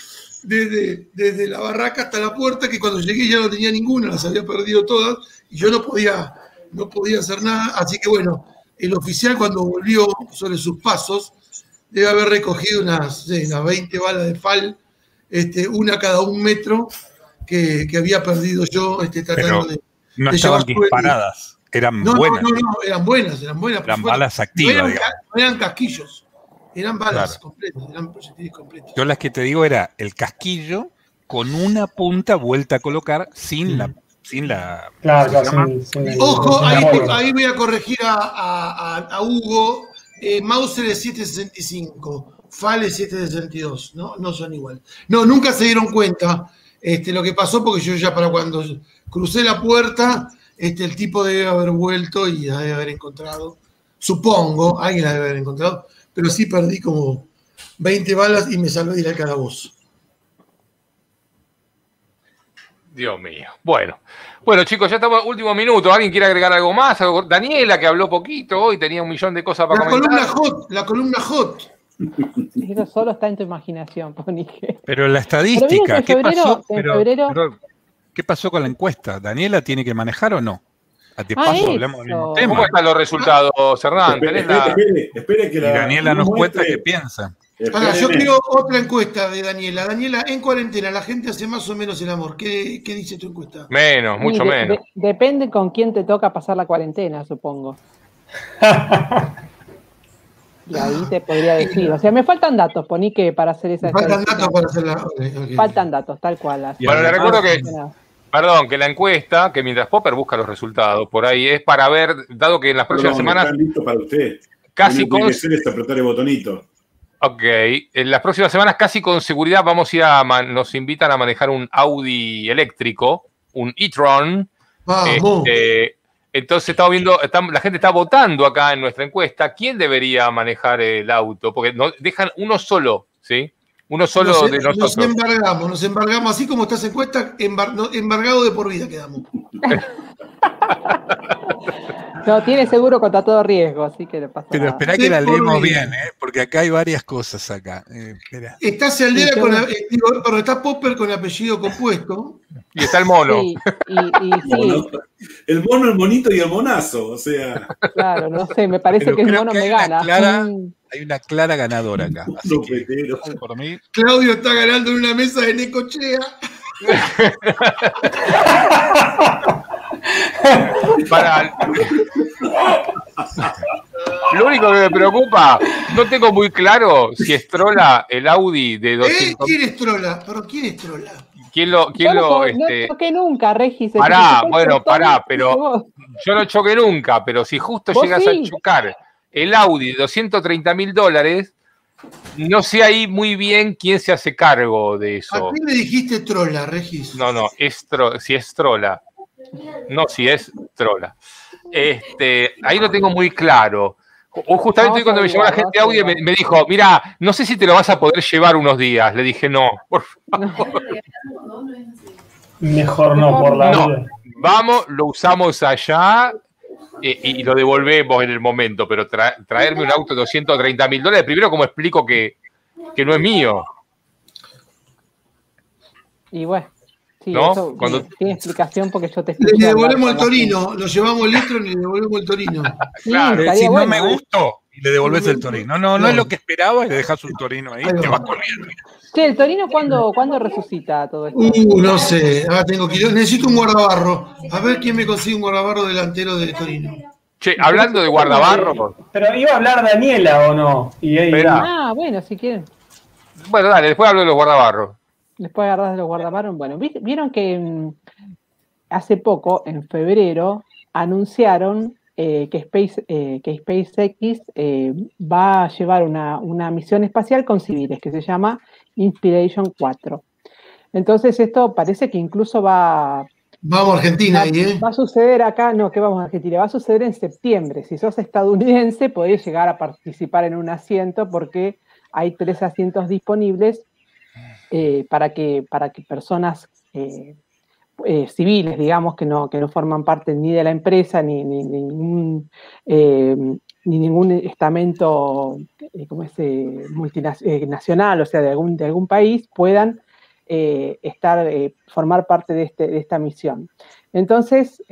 desde, desde la barraca hasta la puerta, que cuando llegué ya no tenía ninguna, las había perdido todas, y yo no podía, no podía hacer nada. Así que bueno, el oficial cuando volvió sobre sus pasos, debe haber recogido unas, unas 20 balas de FAL, este, una cada un metro, que, había perdido yo este, tratando de. No estaban disparadas, eran buenas. No, no, no, eran buenas, eran buenas. Eran balas activas. No eran, eran, casquillos, eran balas completas, eran proyectiles completos. Yo las que te digo era el casquillo con una punta vuelta a colocar sin la sin la. Claro, Ojo, ahí, ahí, voy a corregir a, a, a Hugo. Eh, Mauser es 765, Fale 762, ¿no? No son igual. No, nunca se dieron cuenta este, lo que pasó, porque yo ya para cuando crucé la puerta, este, el tipo debe haber vuelto y la debe haber encontrado. Supongo, alguien la debe haber encontrado, pero sí perdí como 20 balas y me salvé de ir al calabozo. Dios mío. Bueno, bueno, chicos, ya estamos último minuto. ¿Alguien quiere agregar algo más? Daniela, que habló poquito hoy, tenía un millón de cosas para la Columna hot, la columna hot. [LAUGHS] Eso solo está en tu imaginación, Ponige. Pero la estadística, ¿qué pasó? ¿Qué pasó con la encuesta? ¿Daniela tiene que manejar o no? A ti ah, paso, hablemos del mismo tema. ¿Cómo están los resultados, Hernán? Espere, espere, que la, y Daniela nos cuenta qué piensa. Ahora, yo quiero otra encuesta de Daniela. Daniela, en cuarentena, ¿la gente hace más o menos el amor? ¿Qué, qué dice tu encuesta? Menos, mucho menos. depende con quién te toca pasar la cuarentena, supongo. [LAUGHS] y ahí te podría decir. O sea, me faltan datos, poní que para hacer esa. Faltan datos para hacerla. Faltan datos, tal cual. Bueno, le recuerdo que. Perdón, que la encuesta, que mientras Popper busca los resultados por ahí, es para ver, dado que en las próximas semanas. Están listos para usted. Casi con. apretar el botonito. Ok, en las próximas semanas casi con seguridad vamos a ir a, nos invitan a manejar un Audi eléctrico, un e-tron. Este, entonces estamos viendo, la gente está votando acá en nuestra encuesta quién debería manejar el auto, porque no, dejan uno solo, ¿sí? Uno solo de nosotros. Nos embargamos, nos embargamos, así como estás encuesta, embargado de por vida quedamos. [LAUGHS] No, tiene seguro contra todo riesgo, así que le pasa Pero espera que la leemos bien, ¿eh? porque acá hay varias cosas acá. Eh, está Celdera con, eh, digo, pero está Popper con apellido compuesto. Y está el mono. Sí, y, sí. El mono, el monito y el monazo, o sea. Claro, no sé, me parece que el mono me gana. Mm. hay una clara ganadora acá. Así que, por mí... Claudio está ganando en una mesa de Necochea. [LAUGHS] [LAUGHS] [LAUGHS] Para... Lo único que me preocupa, no tengo muy claro si es trola el Audi de 200. ¿Eh? ¿Quién es trola? ¿Pero quién es trola? ¿Quién lo, quién lo, no, este... choqué nunca, Regis. Pará, bueno, pará, pero yo no choqué nunca, pero si justo llegas a chocar el Audi de 230 mil dólares, no sé ahí muy bien quién se hace cargo de eso. ¿A quién le dijiste trola, Regis? No, no, es si es trola. No, si es trola. Este, ahí lo tengo muy claro. Justamente cuando me llamó la gente de audio me, dijo, mira, no sé si te lo vas a poder llevar unos días. Le dije, no, por favor. [LAUGHS] Mejor no, por la no, Vamos, lo usamos allá eh, y, lo devolvemos en el momento, pero traerme un auto de 230 mil dólares, primero como explico que, que no es mío. Y bueno. Sí, ¿no? Cuando... tiene explicación porque yo te explico. Le devolvemos el torino, lo llevamos litro y le devolvemos el torino. [LAUGHS] claro, si no me ¿eh? gustó y le devolves el torino. No, no es lo que esperaba y le dejas un torino ahí, te vas corriendo. Che, ¿el torino cuándo, cuándo resucita todo esto? Uh, no sé, ahora tengo que Necesito un guardabarro. A ver quién me consigue un guardabarro delantero de torino. Che, hablando de guardabarro. Pero iba a hablar Daniela o no. Y Ah, bueno, si quieren. Bueno, dale, después hablo de los guardabarros. Después agarrar de los guardabarros. Bueno, vieron que mm, hace poco, en febrero, anunciaron eh, que, Space, eh, que SpaceX eh, va a llevar una, misión espacial con civiles que se llama Inspiration 4. Entonces esto parece que incluso va... Vamos a Argentina, va, a suceder acá, no, que vamos a Argentina, va a suceder en septiembre. Si sos estadounidense, podés llegar a participar en un asiento porque hay tres asientos disponibles eh, para, que, para que personas eh, eh, civiles, digamos, que no, que no forman parte ni de la empresa ni, ni, ningún, ni ningún estamento como multinacional, o sea, de algún, de algún país, puedan estar, formar parte de, este, de esta misión. Entonces,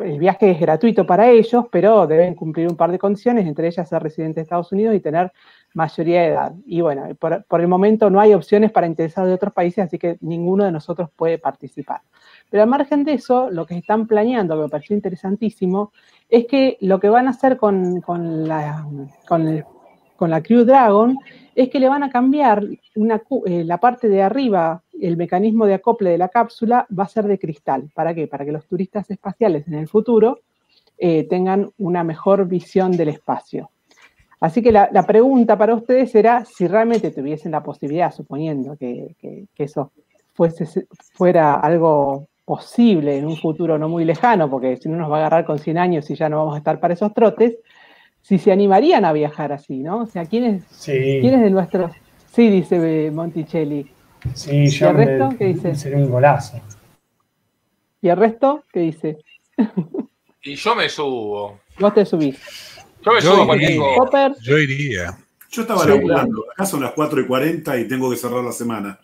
el viaje es gratuito para ellos, pero deben cumplir un par de condiciones, entre ellas ser residente de Estados Unidos y tener mayoría de edad. Y bueno, por, el momento no hay opciones para interesados de otros países, así que ninguno de nosotros puede participar. Pero al margen de eso, lo que están planeando, que me pareció interesantísimo, es que lo que van a hacer con, la, con, la Crew Dragon es que le van a cambiar una, eh, la parte de arriba, el mecanismo de acople de la cápsula va a ser de cristal. ¿Para qué? Para que los turistas espaciales en el futuro eh, tengan una mejor visión del espacio. Así que la, pregunta para ustedes será si realmente tuviesen la posibilidad, suponiendo que, eso fuese, fuera algo posible en un futuro no muy lejano, porque si no nos va a agarrar con 100 años y ya no vamos a estar para esos trotes, si se animarían a viajar así, ¿no? O sea, ¿quiénes, ¿quiénes de nuestros... Sí, dice Monticelli. Sí, yo el resto? ¿Qué dice? Sería un golazo. ¿Y el resto qué dice? y yo me subo. Vos te subís. Yo me subo iría. Yo iría. Yo estaba laburando. Acá son las 4 y 40 y tengo que cerrar la semana.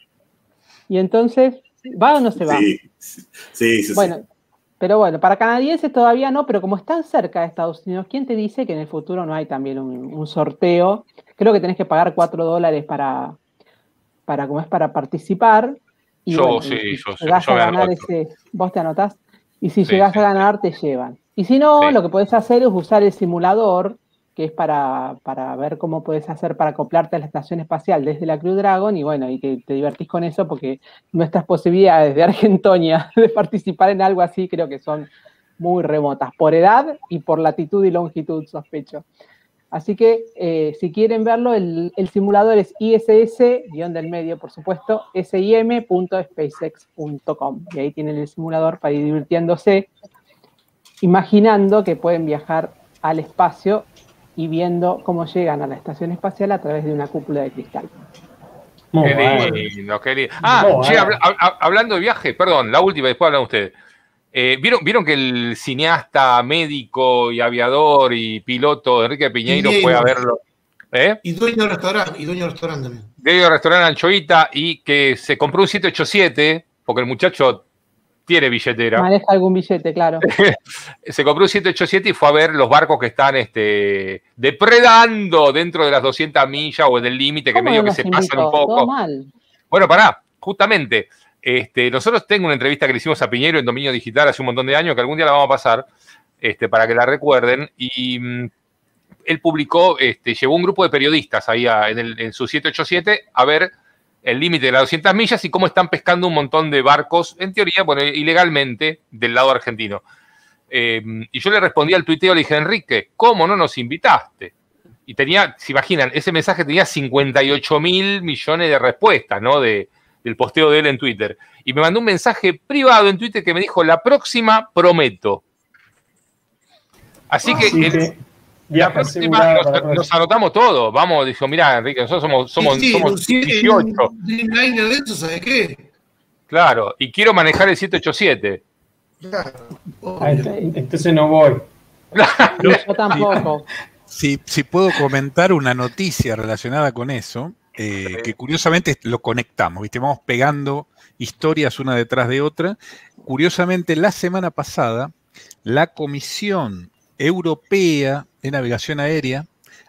Y entonces, ¿va o no se va? Sí, sí, sí. Bueno, pero bueno, para canadienses todavía no, pero como están cerca de Estados Unidos, ¿quién te dice que en el futuro no hay también un, sorteo? Creo que tenés que pagar 4 dólares para, para, como es, para participar. Y yo, sí, yo, a ganar ese, vos te anotás, y si llegas a ganar, te llevan. Y si no, lo que podés hacer es usar el simulador que es para, ver cómo puedes hacer para acoplarte a la estación espacial desde la Crew Dragon y bueno, y que te divertís con eso porque nuestras posibilidades de Argentonia [LAUGHS] de participar en algo así creo que son muy remotas, por edad y por latitud y longitud, sospecho. Así que eh, si quieren verlo, el, simulador es ISS, guion del medio, por supuesto, sim.spacex.com. Y ahí tienen el simulador para ir divirtiéndose, imaginando que pueden viajar al espacio y viendo cómo llegan a la estación espacial a través de una cúpula de cristal. qué lindo, qué lindo. Ah, hablando de viaje, perdón, la última, después hablan ustedes. Eh, ¿vieron, ¿Vieron que el cineasta, médico y aviador y piloto Enrique Piñeiro fue a verlo? ¿Eh? Y dueño del restaurante, y dueño del restaurante también. Dueño del restaurante Anchoita y que se compró un 787, porque el muchacho tiene billetera. Maneja algún billete, claro. [LAUGHS] se compró un 787 y fue a ver los barcos que están este, depredando dentro de las 200 millas o del límite, que medio que se pasan un poco. Bueno, pará, justamente. Este, nosotros tengo una entrevista que le hicimos a Piñero en Dominio Digital hace un montón de años, que algún día la vamos a pasar, este, para que la recuerden. Y mm, él publicó, este, llevó un grupo de periodistas ahí en, en su 787 a ver el límite de las 200 millas y cómo están pescando un montón de barcos, en teoría, bueno, ilegalmente, del lado argentino. Em, y yo le respondí al tuiteo, le dije, Enrique, ¿cómo no nos invitaste? Y tenía, se imaginan, ese mensaje tenía 58 mil millones de respuestas, ¿no? De, del posteo de él en Twitter. Y me mandó un mensaje privado en Twitter que me dijo, la próxima prometo. Así ah, que... La próxima nos, anotamos todo. Vamos, dijo, mira, Enrique, nosotros somos, somos, somos 18. de eso, ¿sabes qué? Claro, y quiero manejar el 787. Claro. Entonces no voy. [LAUGHS] Yo tampoco. Si, si, puedo comentar una noticia relacionada con eso, eh, que curiosamente lo conectamos, ¿viste? Vamos pegando historias una detrás de otra. Curiosamente, la semana pasada, la Comisión Europea de Navegación Aérea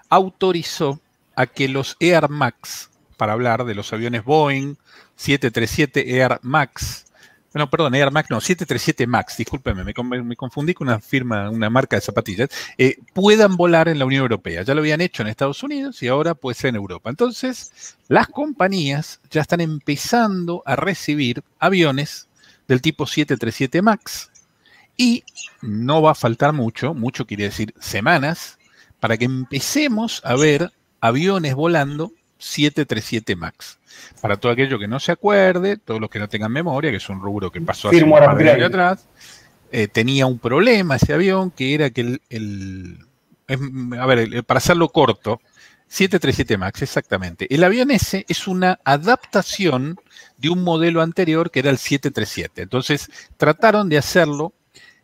autorizó a que los Air Max, para hablar de los aviones Boeing 737 Air Max, bueno, perdón, Air Max, no, 737 Max, discúlpeme, me, confundí con una firma, una marca de zapatillas, eh, puedan volar en la Unión Europea. Ya lo habían hecho en Estados Unidos y ahora puede ser en Europa. Entonces, las compañías ya están empezando a recibir aviones del tipo 737 Max y no va a faltar mucho, mucho quiere decir semanas, para que empecemos a ver aviones volando 737 MAX. Para todo aquello que no se acuerde, todos los que no tengan memoria, que es un rubro que pasó hace un par de años atrás, eh, tenía un problema ese avión, que era que el, a ver, para hacerlo corto, 737 MAX, exactamente. El avión ese es una adaptación de un modelo anterior que era el 737. Entonces, trataron de hacerlo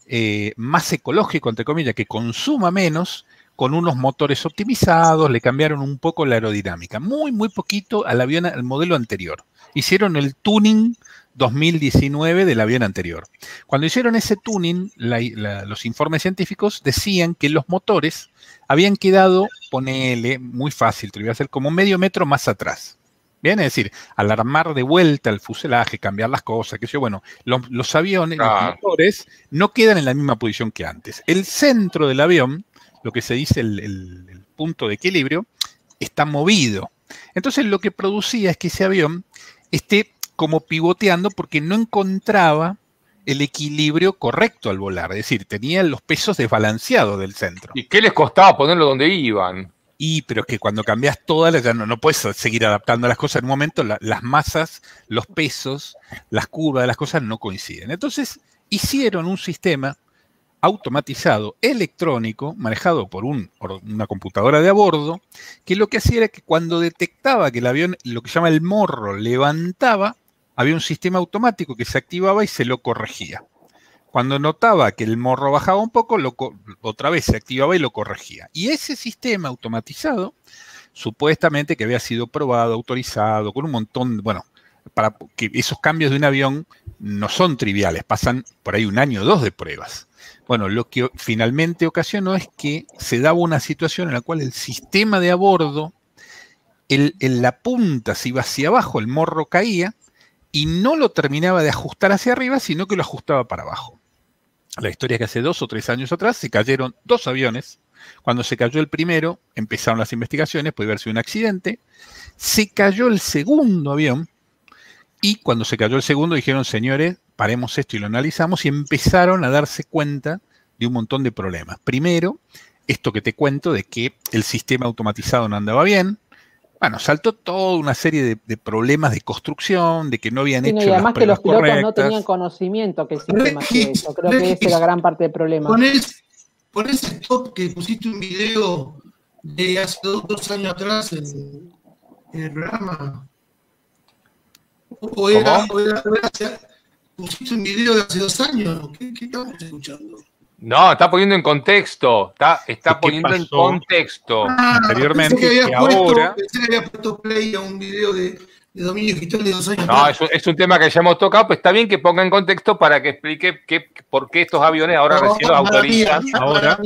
eh, más ecológico, entre comillas, que consuma menos, con unos motores optimizados, le cambiaron un poco la aerodinámica, muy, muy poquito al avión, al modelo anterior. Hicieron el tuning 2019 del avión anterior. Cuando hicieron ese tuning, los informes científicos decían que los motores habían quedado, ponele, muy fácil, te lo voy a hacer como medio metro más atrás. Bien, es decir, al armar de vuelta el fuselaje, cambiar las cosas, que sé bueno, los, aviones, los motores, no quedan en la misma posición que antes. El centro del avión, lo que se dice el, punto de equilibrio, está movido. Entonces lo que producía es que ese avión esté como pivoteando porque no encontraba el equilibrio correcto al volar, es decir, tenía los pesos desbalanceados del centro. ¿Y qué les costaba ponerlo donde iban? Y, pero es que cuando cambias todas, ya no, no puedes seguir adaptando las cosas. En un momento las masas, los pesos, las curvas de las cosas no coinciden. Entonces, hicieron un sistema automatizado, electrónico, manejado por una computadora de a bordo, que lo que hacía era que cuando detectaba que el avión, lo que se llama el morro, levantaba, había un sistema automático que se activaba y se lo corregía. Cuando notaba que el morro bajaba un poco, otra vez se activaba y lo corregía. Y ese sistema automatizado, supuestamente que había sido probado, autorizado, con un montón, bueno, para que esos cambios de un avión no son triviales, pasan por ahí un año o dos de pruebas. Bueno, lo que finalmente ocasionó es que se daba una situación en la cual el sistema de a bordo, en la punta se iba hacia abajo, el morro caía, y no lo terminaba de ajustar hacia arriba, sino que lo ajustaba para abajo. La historia es que hace dos o tres años atrás se cayeron dos aviones. Cuando se cayó el primero, empezaron las investigaciones, puede verse un accidente. Se cayó el segundo avión y cuando se cayó el segundo dijeron, señores, paremos esto y lo analizamos y empezaron a darse cuenta de un montón de problemas. Primero, esto que te cuento de que el sistema automatizado no andaba bien, bueno, saltó toda una serie de, problemas de construcción, de que no habían hecho. Y además que los pilotos no tenían conocimiento que el sistema hacía eso. Creo que esa es la gran parte del problema. Ponés, ese top que pusiste un video de hace dos, años atrás en, el programa. O era, o era, pusiste un video de hace dos años. ¿Qué, qué estamos escuchando? No, está poniendo en contexto. Está, está poniendo en contexto. Ah, Anteriormente, que, ahora. Pensé que había puesto play a un video de, de dominio digital de dos años. No, es un, es un, tema que ya hemos tocado, pues está bien que ponga en contexto para que explique qué, por qué estos aviones ahora recién los autorizan. ahora.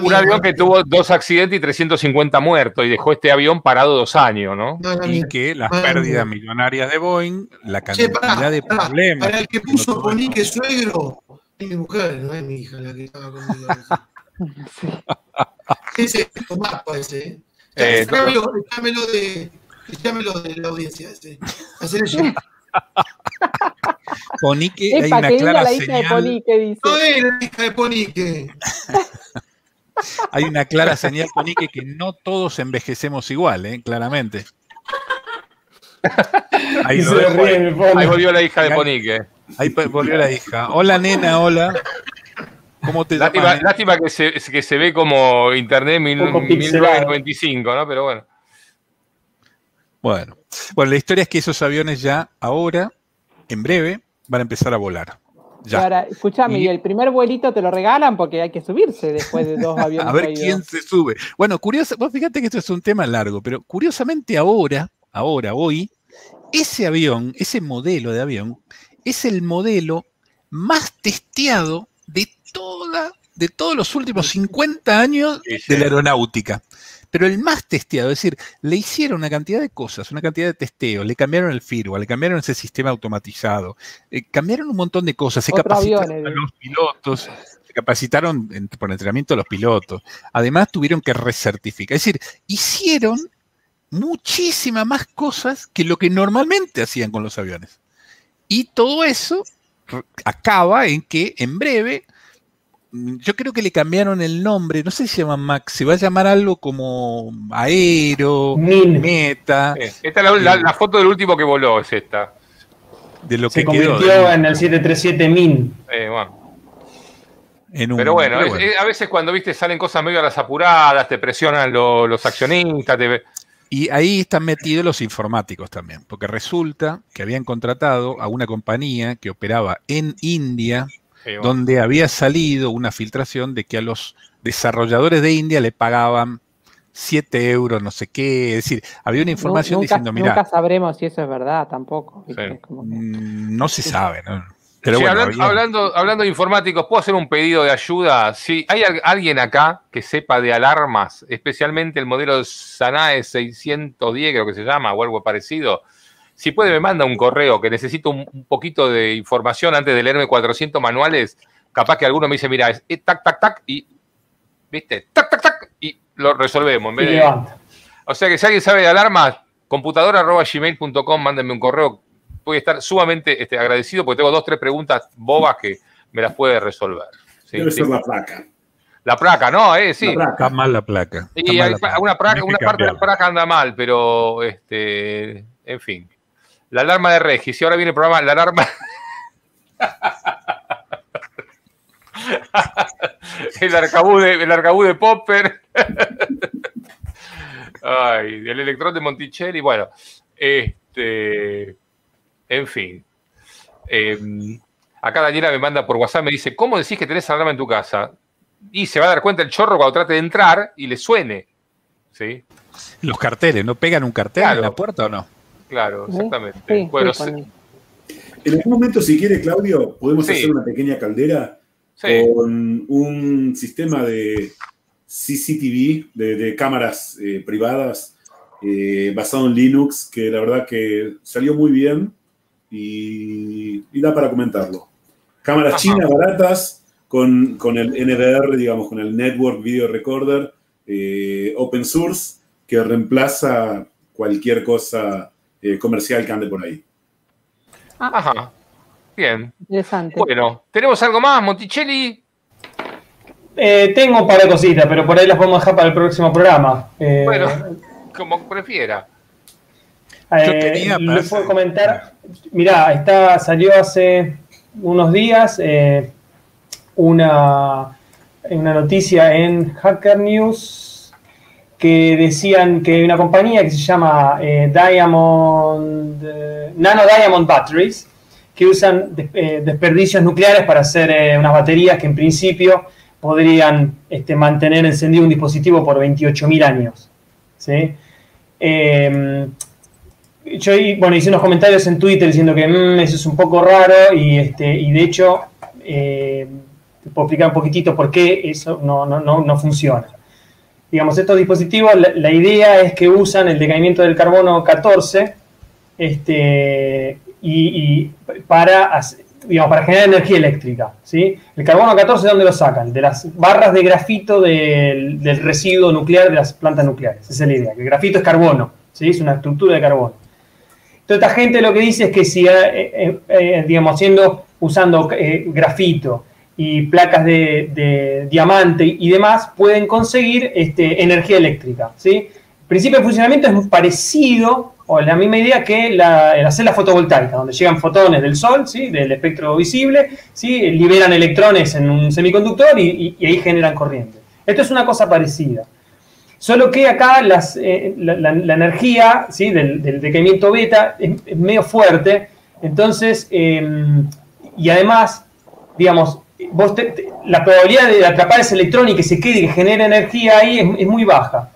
un avión que tuvo dos accidentes y 350 muertos y dejó este avión parado dos años, ¿no? y que las pérdidas millonarias de Boeing, la cantidad de problemas. Para el que puso Ponique suegro, mi mujer, no es mi hija la que estaba conmigo. ese [LAUGHS] es Tomás, ese. ¿eh? eh Llámelo de, de la audiencia. Ese. Hacer eso. [LAUGHS] Ponique, hay una clara la hija señal. De Ponique, dice. No es la hija de Ponique. hay una clara señal, Ponique, que no todos envejecemos igual, ¿eh? claramente. [LAUGHS] Ahí, ahí volvió la hija de Ponique. Ahí volvió la hija. Hola, nena, hola. ¿Cómo te lástima, llamas? Lástima que se, que se ve como Internet 1995, ¿no? Pero bueno. Bueno. Bueno, la historia es que esos aviones ya ahora, en breve, van a empezar a volar. Ya. Ahora, escúchame, y, el primer vuelito te lo regalan porque hay que subirse después de dos [LAUGHS] aviones. a ver quién se sube. Bueno, curioso, vos fíjate que esto es un tema largo, pero curiosamente ahora, ahora, hoy, ese avión, ese modelo de avión, es el modelo más testeado de, toda, de todos los últimos 50 años de la aeronáutica. Pero el más testeado, es decir, le hicieron una cantidad de cosas, una cantidad de testeos, le cambiaron el firmware, le cambiaron ese sistema automatizado, eh, cambiaron un montón de cosas, se capacitaron a los pilotos, se capacitaron por entrenamiento a los pilotos. Además, tuvieron que recertificar. Es decir, hicieron muchísimas más cosas que lo que normalmente hacían con los aviones. Y todo eso acaba en que en breve, yo creo que le cambiaron el nombre, no sé si se llama Max, se va a llamar algo como Aero, Meta. esta es la, foto del último que voló, es esta. De lo se que convirtió en el 737 Min. Eh, bueno. pero bueno, a veces cuando viste salen cosas medio a las apuradas, te presionan los accionistas, te, y ahí están metidos los informáticos también, porque resulta que habían contratado a una compañía que operaba en India, donde había salido una filtración de que a los desarrolladores de India le pagaban 7 euros, no sé qué. Es decir, había una información diciendo, mira. Nunca sabremos si eso es verdad tampoco. Mm, no se sabe, ¿no? Hablando, hablando, de informáticos, ¿puedo hacer un pedido de ayuda? Si hay alguien acá que sepa de alarmas, especialmente el modelo Sanae 610, creo que se llama, o algo parecido, si puede me manda un correo que necesito un, poquito de información antes de leerme 400 manuales, capaz que alguno me dice, mira, es tac, tac, tac, y, ¿viste? Tac, tac, tac, y lo resolvemos. o sea que si alguien sabe de alarmas, computadora.gmail.com, mándenme un correo voy a estar sumamente este, agradecido porque tengo dos, tres preguntas bobas que me las puede resolver. Debe ser la placa. La placa, ¿no? Eh, sí. Está mal la placa. Y hay, Una, placa, una parte de la placa anda mal, pero, este, en fin. La alarma de Regis. Y ahora viene el programa, la alarma... [LAUGHS] el arcabú de, el arcabú de Popper. [LAUGHS] Ay, el electrón de Monticelli. Bueno, este... En fin. Em, Acá Daniela me manda por WhatsApp, me dice, ¿cómo decís que tenés alarma en tu casa? Y se va a dar cuenta el chorro cuando trate de entrar y le suene. ¿Sí? Los carteles, ¿no pegan un cartel en la puerta o no? Claro, exactamente. bueno, en algún momento, si quiere, Claudio, podemos hacer una pequeña caldera con un sistema de CCTV, de, cámaras eh, privadas, eh, basado en Linux, que la verdad que salió muy bien y, da para comentarlo. Cámaras chinas baratas con, el NVR, digamos, con el Network Video Recorder eh, open source que reemplaza cualquier cosa comercial que ande por ahí. Ah. Ajá. Bien. Interesante. Bueno, ¿tenemos algo más, Monticelli? Eh, tengo un par de cositas, pero por ahí las podemos dejar para el próximo programa. Eh, bueno, [LAUGHS] como prefiera. Eh, puedo comentar. Mirá, está, salió hace unos días eh, una, una noticia en Hacker News que decían que hay una compañía que se llama Diamond Nano Diamond Batteries que usan eh, desperdicios nucleares para hacer eh, unas baterías que en principio podrían este, mantener encendido un dispositivo por 28.000 años. Em, yo bueno, hice unos comentarios en Twitter diciendo que mm, eso es un poco raro y, este, y de hecho eh, puedo explicar un poquitito por qué eso no, no, funciona. Digamos, estos dispositivos, la, idea es que usan el decaimiento del carbono 14 este, y, para, digamos, para generar energía eléctrica. ¿sí? El carbono 14, ¿de dónde lo sacan? De las barras de grafito del, residuo nuclear de las plantas nucleares. Esa es la idea, el grafito es carbono, ¿sí? es una estructura de carbono. Entonces, esta gente lo que dice es que si, eh, eh, eh, digamos, siendo, usando grafito y placas de, diamante y demás, pueden conseguir este, energía eléctrica. ¿sí? El principio de funcionamiento es parecido o la misma idea que la, la fotovoltaica, donde llegan fotones del sol, ¿sí? del espectro visible, ¿sí? liberan electrones en un semiconductor y, ahí generan corriente. Esto es una cosa parecida. Solo que acá eh, la, energía ¿sí? del, decaimiento beta es, medio fuerte, entonces, em, y además, digamos, vos la probabilidad de atrapar ese electrón y que se quede y que genere energía ahí es muy baja.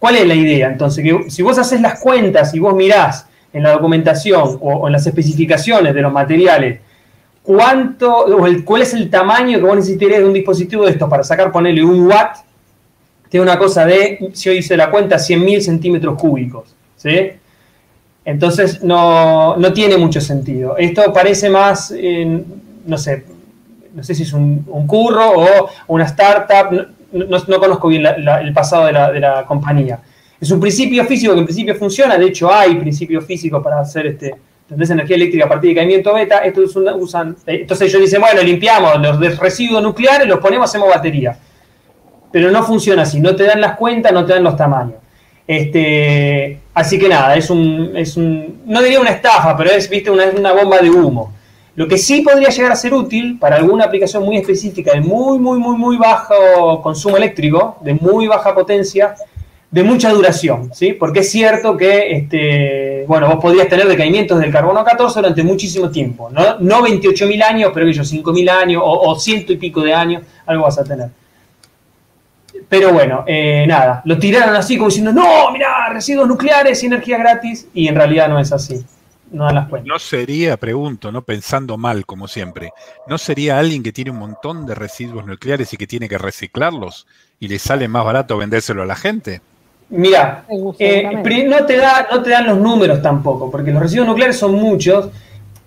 ¿Cuál es la idea? Entonces, que si vos haces las cuentas y vos mirás en la documentación o, en las especificaciones de los materiales, cuánto, o cuál es el tamaño que vos necesitarías de un dispositivo de estos para sacar, ponerle un watt, tiene una cosa de, si yo hice la cuenta, 100.000 centímetros cúbicos. ¿sí? Entonces no, tiene mucho sentido. Esto parece más, no sé, no sé si es un, curro o una startup no, conozco bien el pasado de la, compañía. Es un principio físico que en principio funciona, de hecho hay principios físicos para hacer este, energía eléctrica a partir de caimiento beta, estos usan, eh, entonces ellos dicen, bueno, limpiamos los residuos nucleares, los ponemos, hacemos batería. Pero no funciona así, no te dan las cuentas, no te dan los tamaños. Este, así que nada, es un, es un, no diría una estafa, pero es, viste, una, bomba de humo. Lo que sí podría llegar a ser útil para alguna aplicación muy específica de muy, muy, muy, muy bajo consumo eléctrico, de muy baja potencia, de mucha duración, ¿sí? Porque es cierto que, este, bueno, vos podrías tener decaimientos del carbono 14 durante muchísimo tiempo, no, no 28.000 años, pero ellos 5.000 años o, ciento y pico de años, algo vas a tener. Pero bueno, eh, nada, lo tiraron así como diciendo, no, mira, residuos nucleares y energía gratis, y en realidad no es así no sería, pregunto, no pensando mal como siempre, ¿no sería alguien que tiene un montón de residuos nucleares y que tiene que reciclarlos y le sale más barato vendérselo a la gente? Mira, eh, no, te da, no te dan los números tampoco, porque los residuos nucleares son muchos.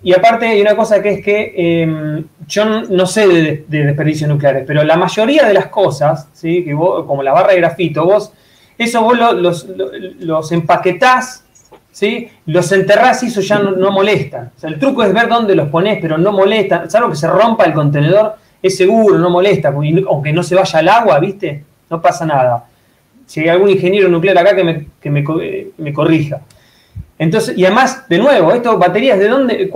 Y aparte hay una cosa que es que em, yo no, sé de, desperdicios nucleares, pero la mayoría de las cosas, ¿sí? que como la barra de grafito, vos, eso vos los, empaquetás ¿sí? Los enterrás y eso ya no, molesta. el truco es ver dónde los pones, pero no molesta. Salvo que se rompa el contenedor, es seguro, no molesta. Aunque no se vaya al agua, ¿viste? No pasa nada. Si hay algún ingeniero nuclear acá que me, que me, me corrija. Entonces, y además, de nuevo, estas baterías, ¿de dónde?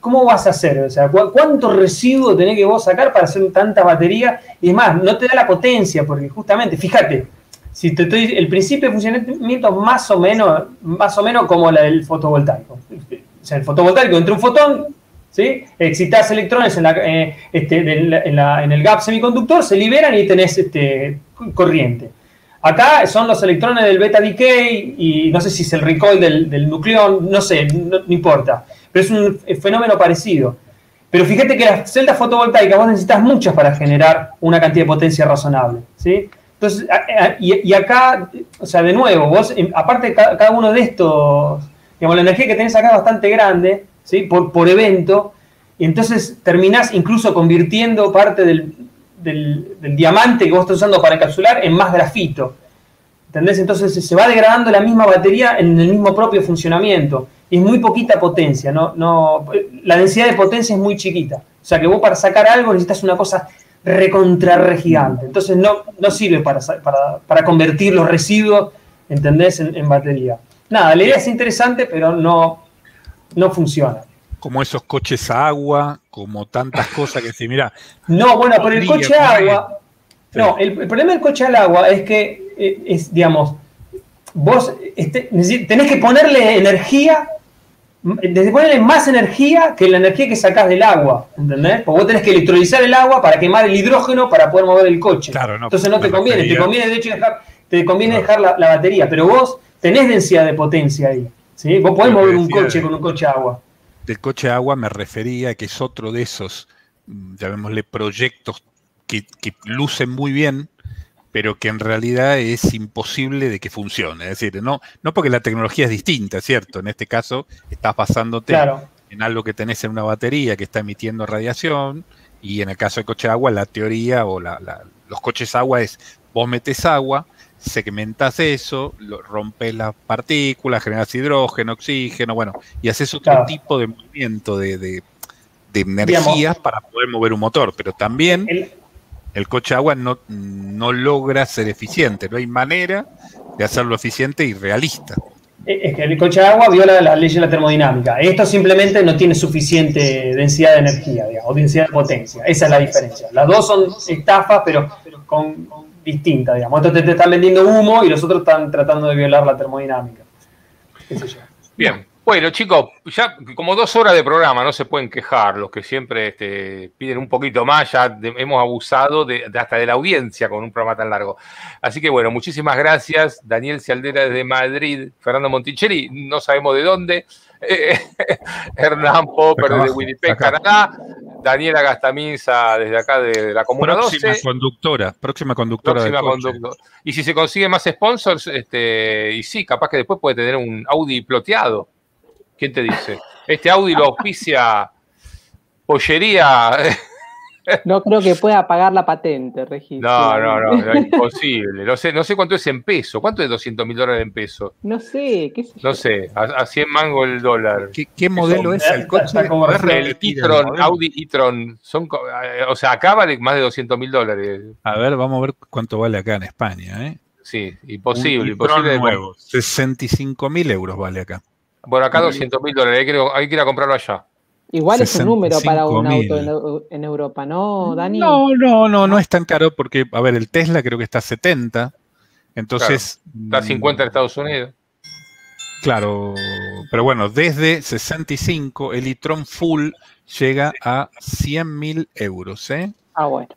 ¿Cómo vas a hacer? O sea, ¿cuánto residuo tenés que vos sacar para hacer tanta batería? Y es más, no te da la potencia, porque justamente, fíjate, si te estoy, el principio de funcionamiento más o menos, más o menos como la del fotovoltaico. O sea, el fotovoltaico entre un fotón ¿sí? Excitas electrones en, eh, este, en, el gap semiconductor, se liberan y tenés este, corriente. Acá son los electrones del beta decay y no sé si es el recoil del, nucleón, no sé, no, importa. Pero es un fenómeno parecido. Pero fíjate que las celdas fotovoltaicas vos necesitas muchas para generar una cantidad de potencia razonable. ¿sí? Entonces, y, acá, o sea, de nuevo, vos, aparte cada uno de estos, digamos, la energía que tenés acá es bastante grande, ¿sí? por, por evento, y entonces terminás incluso convirtiendo parte del, del, diamante que vos estás usando para encapsular en más grafito. ¿Entendés? Entonces se va degradando la misma batería en el mismo propio funcionamiento. Es muy poquita potencia, no, no, la densidad de potencia es muy chiquita. O sea que vos para sacar algo necesitas una cosa recontra gigante. Entonces no, no sirve para, para, convertir los residuos, ¿entendés?, en, en, batería. Nada, la idea es interesante, pero no, no funciona como esos coches a agua, como tantas cosas que si mira. No, bueno, pero el coche a agua. No, el, problema del coche al agua es que, eh, es, digamos, vos este, tenés que ponerle energía, desde ponerle más energía que la energía que sacás del agua, ¿entendés? Porque vos tenés que electrolizar el agua para quemar el hidrógeno para poder mover el coche. Claro, no, Entonces no te conviene, te conviene de hecho dejar, te conviene dejar la, batería, pero vos tenés densidad de potencia ahí. ¿sí? Vos podés mover un coche con un coche a agua del coche agua me refería que es otro de esos, mm, llamémosle, proyectos que, lucen muy bien, pero que en realidad es imposible de que funcione. Es decir, no, no porque la tecnología es distinta, ¿cierto? En este caso, estás basándote en algo que tenés en una batería que está emitiendo radiación, y en el caso del coche agua, la teoría o los coches agua es, vos metes agua, segmentas eso, lo, rompes las partículas, generas hidrógeno, oxígeno, bueno, y haces otro tipo de movimiento de, de, energías para poder mover un motor, pero también el, coche agua no, no logra ser eficiente, no hay manera de hacerlo eficiente y realista. Eh, es que el coche de agua viola la ley de la termodinámica. Esto simplemente no tiene suficiente densidad de energía, digamos, o densidad de potencia. Esa es la diferencia. Las dos son estafas, pero con distinta, digamos. Estos te, están vendiendo humo y los otros están tratando de violar la termodinámica. Bien. Bueno, chicos, ya como dos horas de programa, no se pueden quejar los que siempre este, piden un poquito más, ya hemos abusado hasta de la audiencia con un programa tan largo. Así que bueno, muchísimas gracias, Daniel Cialdera desde Madrid, Fernando Monticelli, no sabemos de dónde, [LAUGHS] Hernán Popper desde Winnipeg, Canadá, Daniela Gastamisa desde acá de la Comuna próxima Conductora, próxima conductora. Y si se consigue más sponsors, este, y sí, capaz que después puede tener un Audi ploteado. ¿Quién te dice? Este Audi lo auspicia pollería [LAUGHS] No creo que pueda pagar la patente, registro. No, no, no, [LAUGHS] no imposible. No sé, no sé cuánto es en peso. ¿Cuánto es 200 mil dólares en peso? No sé, qué sé No sé, a, 100 mango el dólar. ¿Qué, modelo es el coche? el e-tron, Audi e-tron. Son, o sea, acá vale más de 200 mil dólares. A ver, vamos a ver cuánto vale acá en España. ¿eh? Sí, imposible. imposible nuevo. 65 mil euros vale acá. Bueno, acá 200 mil dólares. Hay que, hay que ir a comprarlo allá. Igual es un número para un auto en, Europa, ¿no, Dani? No, no, no, no es tan caro porque, a ver, el Tesla creo que está a 70. Entonces. está a 50 en Estados Unidos. Claro, pero bueno, desde 65 el e-tron full llega a 100 mil euros, ¿eh? Ah, bueno.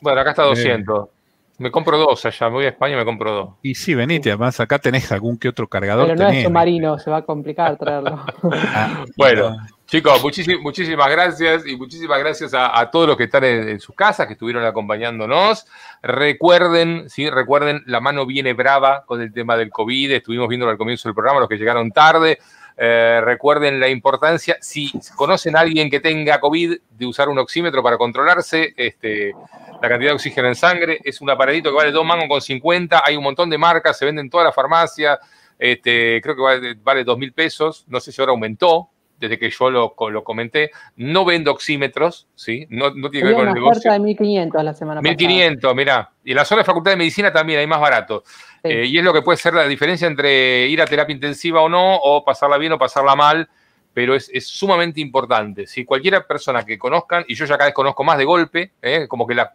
Bueno, acá está 200. Eh, me compro dos allá, me voy a España y me compro dos. Y sí, venite, además acá tenés algún que otro cargador. Pero no es submarino, se va a complicar traerlo. [LAUGHS] Ah, bueno, chicos, muchísimas gracias y muchísimas gracias a, todos los que están en, sus casas, que estuvieron acompañándonos. Recuerden, sí, recuerden, la mano viene brava con el tema del COVID, estuvimos viendo al comienzo del programa, los que llegaron tarde. Eh, recuerden la importancia, si conocen a alguien que tenga COVID, de usar un oxímetro para controlarse. Este, la cantidad de oxígeno en sangre. Es un aparatito que vale 2 mangos con 50. Hay un montón de marcas, se venden en toda la farmacia. Este, creo que vale, vale 2 mil pesos. No sé si ahora aumentó desde que yo lo, lo comenté. No vendo oxímetros, ¿sí? No, no tiene que ver con el negocio. de 1500 la semana 1500, mirá. Y la zona de Facultad de Medicina también hay más barato. Eh, y es lo que puede ser la diferencia entre ir a terapia intensiva o no, o pasarla bien o pasarla mal pero es, sumamente importante. Si cualquiera persona que conozcan, y yo ya cada vez conozco más de golpe, ¿eh? como que la,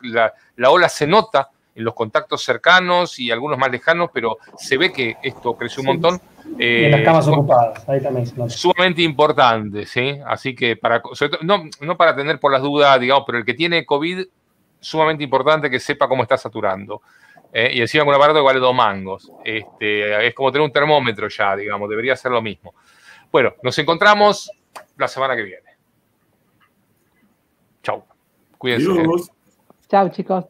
ola se nota en los contactos cercanos y algunos más lejanos, pero se ve que esto creció un montón. en las camas ocupadas, ahí también. Sumamente importante, ¿sí? Así que para, no, no para tener por las dudas, digamos, pero el que tiene COVID, sumamente importante que sepa cómo está saturando. ¿eh? y encima con un aparato que vale dos mangos. Este, es como tener un termómetro ya, digamos, debería ser lo mismo. Bueno, nos encontramos la semana que viene. Chau. Cuídense. Chao, chicos.